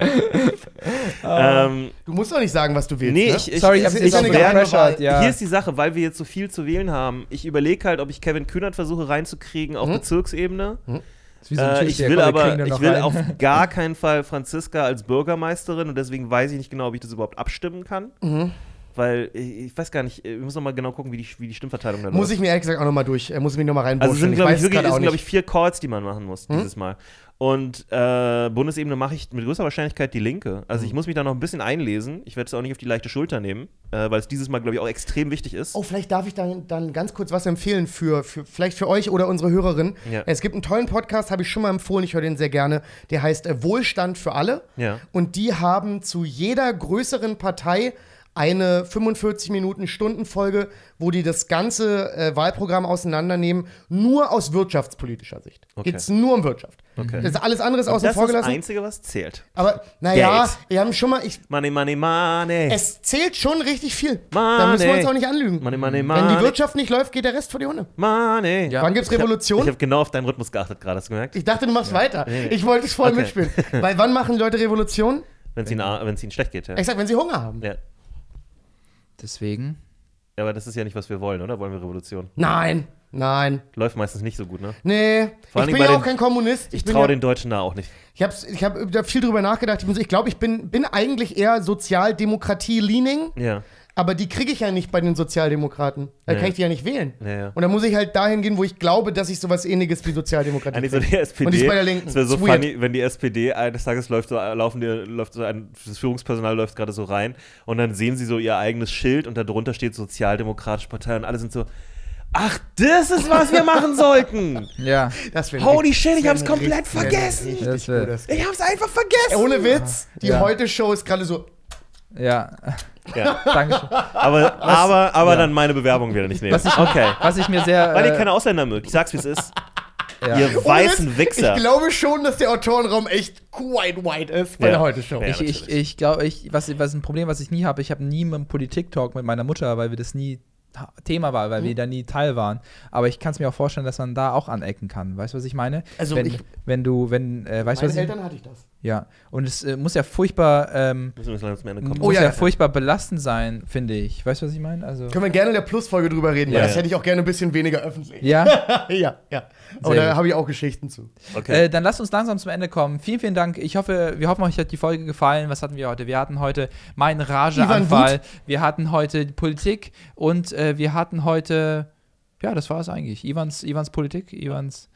Ähm, Du musst doch nicht sagen, was du willst. nee, ne? ich, ich, Sorry, ich es hab's ist jetzt auch eine geheime gepressured, Wahl. ja. Hier ist die Sache, weil wir jetzt so viel zu wählen haben. Ich überlege halt, ob ich Kevin Kühnert versuche reinzukriegen auf Bezirksebene. Das ist wie so Äh, ich will aber, ich noch will rein. auf gar keinen Fall Franziska als Bürgermeisterin und deswegen weiß ich nicht genau, ob ich das überhaupt abstimmen kann. Mhm. Weil ich, ich weiß gar nicht, wir müssen noch mal genau gucken, wie die, wie die Stimmverteilung da Muss ich mir ehrlich gesagt auch nochmal durch, äh, muss ich mich nochmal Also reinburschen. es sind, ich glaube ich, wirklich, sind, nicht. ich, vier Calls, die man machen muss dieses Mal. Und äh, Bundesebene mache ich mit größter Wahrscheinlichkeit die Linke. Also ich muss mich da noch ein bisschen einlesen. Ich werde es auch nicht auf die leichte Schulter nehmen, äh, weil es dieses Mal, glaube ich, auch extrem wichtig ist. Oh, vielleicht darf ich dann, dann ganz kurz was empfehlen für, für vielleicht für euch oder unsere Hörerin. Ja. Es gibt einen tollen Podcast, habe ich schon mal empfohlen, ich höre den sehr gerne. Der heißt äh, Wohlstand für alle. Ja. Und die haben zu jeder größeren Partei eine 45 Minuten Stundenfolge, wo die das ganze äh, Wahlprogramm auseinandernehmen, nur aus wirtschaftspolitischer Sicht. Okay. Geht es nur um Wirtschaft. Okay. Das ist alles andere ist außen das vor ist das gelassen. Einzige, was zählt. Aber naja, wir haben schon mal, ich, Money, money, money. es zählt schon richtig viel. Money. Da müssen wir uns auch nicht anlügen. Money, money, Wenn money. die Wirtschaft nicht läuft, geht der Rest vor die Hunde. Money. Ja. Wann gibt's Ich Revolution? habe genau auf deinen Rhythmus geachtet gerade, hast du gemerkt? Ich dachte, du machst weiter. Ich wollte es voll Okay. mitspielen. Weil wann machen Leute Revolution? Wenn es ihnen, ihnen schlecht geht, ja. Ich sag, wenn sie Hunger haben. ja. Deswegen. Ja, Aber das ist ja nicht, was wir wollen, oder? Wollen wir Revolution? Nein, nein, Läuft meistens nicht so gut, ne? nee. Ich bin ja auch den- kein Kommunist. Ich bin traue ja, den Deutschen da auch nicht. Ich habe ich hab da viel drüber nachgedacht. Ich, so- ich glaube, ich bin, bin eigentlich eher Sozialdemokratie-leaning, Ja. Aber die kriege ich ja nicht bei den Sozialdemokraten. Da Nee. kann ich die ja nicht wählen. Ja, ja. Und da muss ich halt dahin gehen, wo ich glaube, dass ich sowas ähnliches wie Sozialdemokratie Eigentlich so die SPD. Und die ist bei der Linken. Es wäre so weird. funny, wenn die SPD eines Tages läuft so, laufen die, läuft so ein, das Führungspersonal läuft gerade so rein und dann sehen sie so ihr eigenes Schild und darunter steht Sozialdemokratische Partei und alle sind so, ach, das ist, was wir machen sollten. Ja. Holy richtig- shit, ich hab's komplett richtig- vergessen. richtig Ich hab's einfach vergessen. Ohne Witz, die Ja. Heute-Show ist gerade so. Ja. Ja. Dankeschön. Aber, aber, aber Ja. dann meine Bewerbung wieder nicht nehmen. Was ich- okay. Was ich mir sehr. Weil ihr äh, keine Ausländer mögt. Ich sag's, wie es ist. ja. Ihr weißen Witz, Wichser. Ich glaube schon, dass der Autorenraum echt quite white ist bei Ja. der Heute-Show. Ja. Ich, ich, ich glaube, ich, was, was ein Problem, was ich nie habe, ich habe nie einen Politik-Talk mit meiner Mutter, weil wir das nie Thema war, weil Mhm. wir da nie Teil waren. Aber ich kann es mir auch vorstellen, dass man da auch anecken kann. Weißt du, was ich meine? Also wenn, ich- wenn du, wenn, äh, weißt du, was Meine ich Eltern hatte ich das. Ja. Und es äh, muss ja furchtbar, ähm, Müssen wir langsam zum Ende kommen. muss ja. ja. furchtbar belastend sein, finde ich. Weißt du, was ich meine? Also. Können wir gerne in der Plus-Folge drüber reden, weil Ja, das ja. hätte ich auch gerne ein bisschen weniger öffentlich. Ja. ja, ja. Aber Sehr da gut. habe ich auch Geschichten zu. Okay. Äh, dann lasst uns langsam zum Ende kommen. Vielen, vielen Dank. Ich hoffe, wir hoffen, euch hat die Folge gefallen. Was hatten wir heute? Wir hatten heute meinen Rageanfall. Wir hatten heute die Politik und äh, wir hatten heute, ja, das war es eigentlich. Ivans, Ivans Politik, Ivans.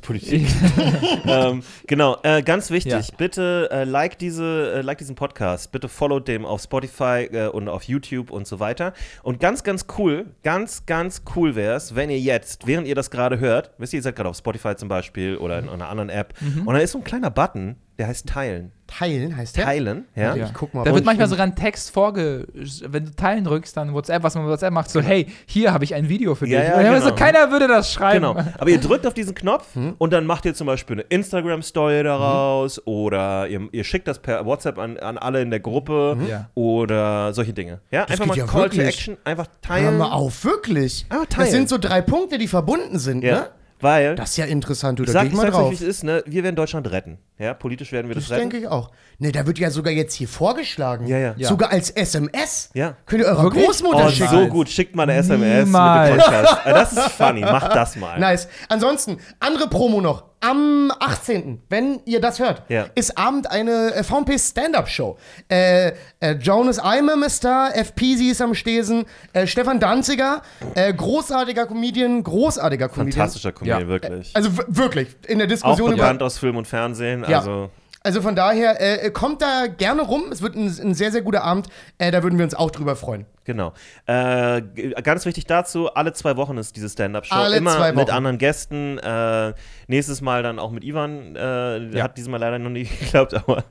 Politik. ähm, genau, äh, ganz wichtig, Ja. bitte äh, like, diese, äh, like diesen Podcast, bitte follow dem auf Spotify äh, und auf YouTube und so weiter. Und ganz, ganz cool, ganz, ganz cool wäre es, wenn ihr jetzt, während ihr das gerade hört, wisst ihr, ihr seid gerade auf Spotify zum Beispiel oder in einer anderen App, Mhm. und da ist so ein kleiner Button, der heißt Teilen. Teilen heißt der? Teilen, ja. Ja. Ich guck mal, Da wird manchmal sogar ein Text vorge... Wenn du Teilen drückst, dann WhatsApp, was man mit WhatsApp macht, so, hey, hier habe ich ein Video für dich. Ja, ja, dann genau. so, keiner würde das schreiben. Genau. Aber ihr drückt auf diesen Knopf Hm? und dann macht ihr zum Beispiel eine Instagram-Story daraus oder ihr, ihr schickt das per WhatsApp an, an alle in der Gruppe Ja. oder solche Dinge. Ja, einfach geht mal ja Call to wirklich. Action, einfach Hör teilen. mal auf, wirklich. Teilen. das sind so drei Punkte, die verbunden sind, Ja, ne? Weil Das ist ja interessant, du, da sag, geh ich mal sag's euch, drauf. wie es ist, ne? wir werden Deutschland retten. Ja, politisch werden wir das, Das retten. denke ich auch. Ne, da wird ja sogar jetzt hier vorgeschlagen. Ja, ja. Ja. Sogar als SMS. Ja. Könnt ihr eurer Wirklich? Großmutter Oh, schicken. so gut, schickt mal eine SMS Niemals. mit dem Podcast. Ah, Das ist funny, macht das mal. Nice. Ansonsten, andere Promo noch. Am 18., wenn ihr das hört, Ja. ist Abend eine äh, VMP Stand-Up-Show. Äh, äh, Jonas Eimem ist da, F. Peasy ist am Stesen, äh, Stefan Danziger, äh, großartiger Comedian, großartiger Comedian. Fantastischer Comedian, Ja. wirklich. Also wirklich, in der Auch Diskussion über. bekannt aus Film und Fernsehen. Ja. Also, Also von daher, äh, kommt da gerne rum. Es wird ein, ein sehr, sehr guter Abend. Äh, da würden wir uns auch drüber freuen. Genau. Äh, ganz wichtig dazu: alle zwei Wochen ist diese Stand-Up-Show. Immer mit anderen Gästen. Äh, nächstes Mal dann auch mit Ivan. Äh, der Ja. Hat diesmal leider noch nicht geklappt, aber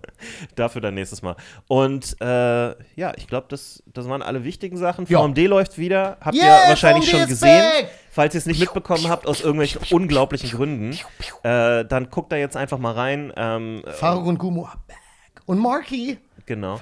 dafür dann nächstes Mal. Und äh, ja, ich glaube, das, das waren alle wichtigen Sachen. Ja. VMD läuft wieder. Habt Yeah, ihr wahrscheinlich VMD schon gesehen. back! Falls ihr es nicht mitbekommen habt, aus irgendwelchen unglaublichen Gründen, äh, dann guckt da jetzt einfach mal rein. Ähm, Faruk und Gumo are back. Und Marky. genau.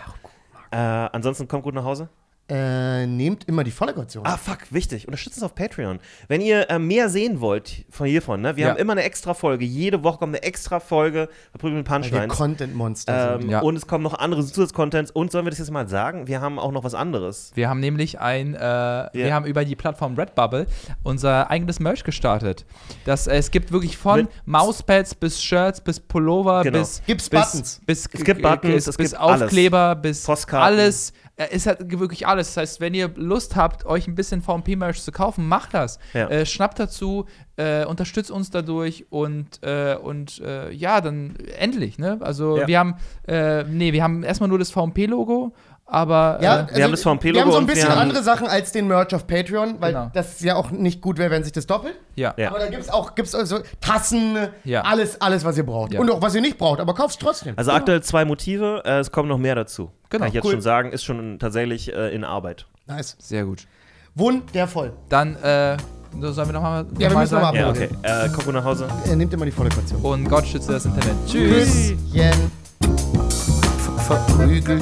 Äh, ansonsten kommt gut nach Hause. Äh, nehmt immer die volle Kaution. Ah, fuck, wichtig. Unterstützt uns auf Patreon. Wenn ihr äh, mehr sehen wollt von hiervon, ne? Wir Ja. haben immer eine extra Folge. Jede Woche kommt eine extra Folge Verprügeln Punchlines. Content-Monster Ähm. Ja. Und es kommen noch andere Zusatzcontents. Und sollen wir das jetzt mal sagen? Wir haben auch noch was anderes. Wir haben nämlich ein, äh, wir haben über die Plattform Redbubble unser eigenes Merch gestartet. Das, äh, es gibt wirklich von Mit- Mauspads bis Shirts bis Pullover Genau. bis Gibt's bis, Buttons? bis Es gibt Buttons, bis, es bis gibt alles. Aufkleber bis Postkarten. alles. Es hat wirklich alles. Das heißt, wenn ihr Lust habt, euch ein bisschen VMP-Merch zu kaufen, macht das. Ja. Äh, schnappt dazu, äh, unterstützt uns dadurch und, äh, und äh, ja, dann endlich, ne? Also Ja. wir haben, äh, nee, wir haben erstmal nur das VMP-Logo, aber Ja, äh, also, haben das VMP-Logo Wir haben so ein wir bisschen haben- andere Sachen als den Merch auf Patreon, weil Genau. das ja auch nicht gut wäre, wenn sich das doppelt. ja. Ja. Aber da gibt es auch gibt's also Tassen, Ja. alles, alles, was ihr braucht. Ja. Und auch was ihr nicht braucht, aber kauft es trotzdem. Also aktuell zwei Motive. Äh, es kommen noch mehr dazu. Genau, Kann ich jetzt cool. schon sagen. Ist schon tatsächlich äh, in Arbeit. nice. Sehr gut. Wundervoll. Dann, äh, so sollen wir nochmal noch Ja, wir müssen noch mal sagen? Ja, Okay. Äh, komm gut nach Hause. Er nimmt immer die volle Kaution. Und Gott schütze das Internet. Tschüss. Küsschen. verprügelt,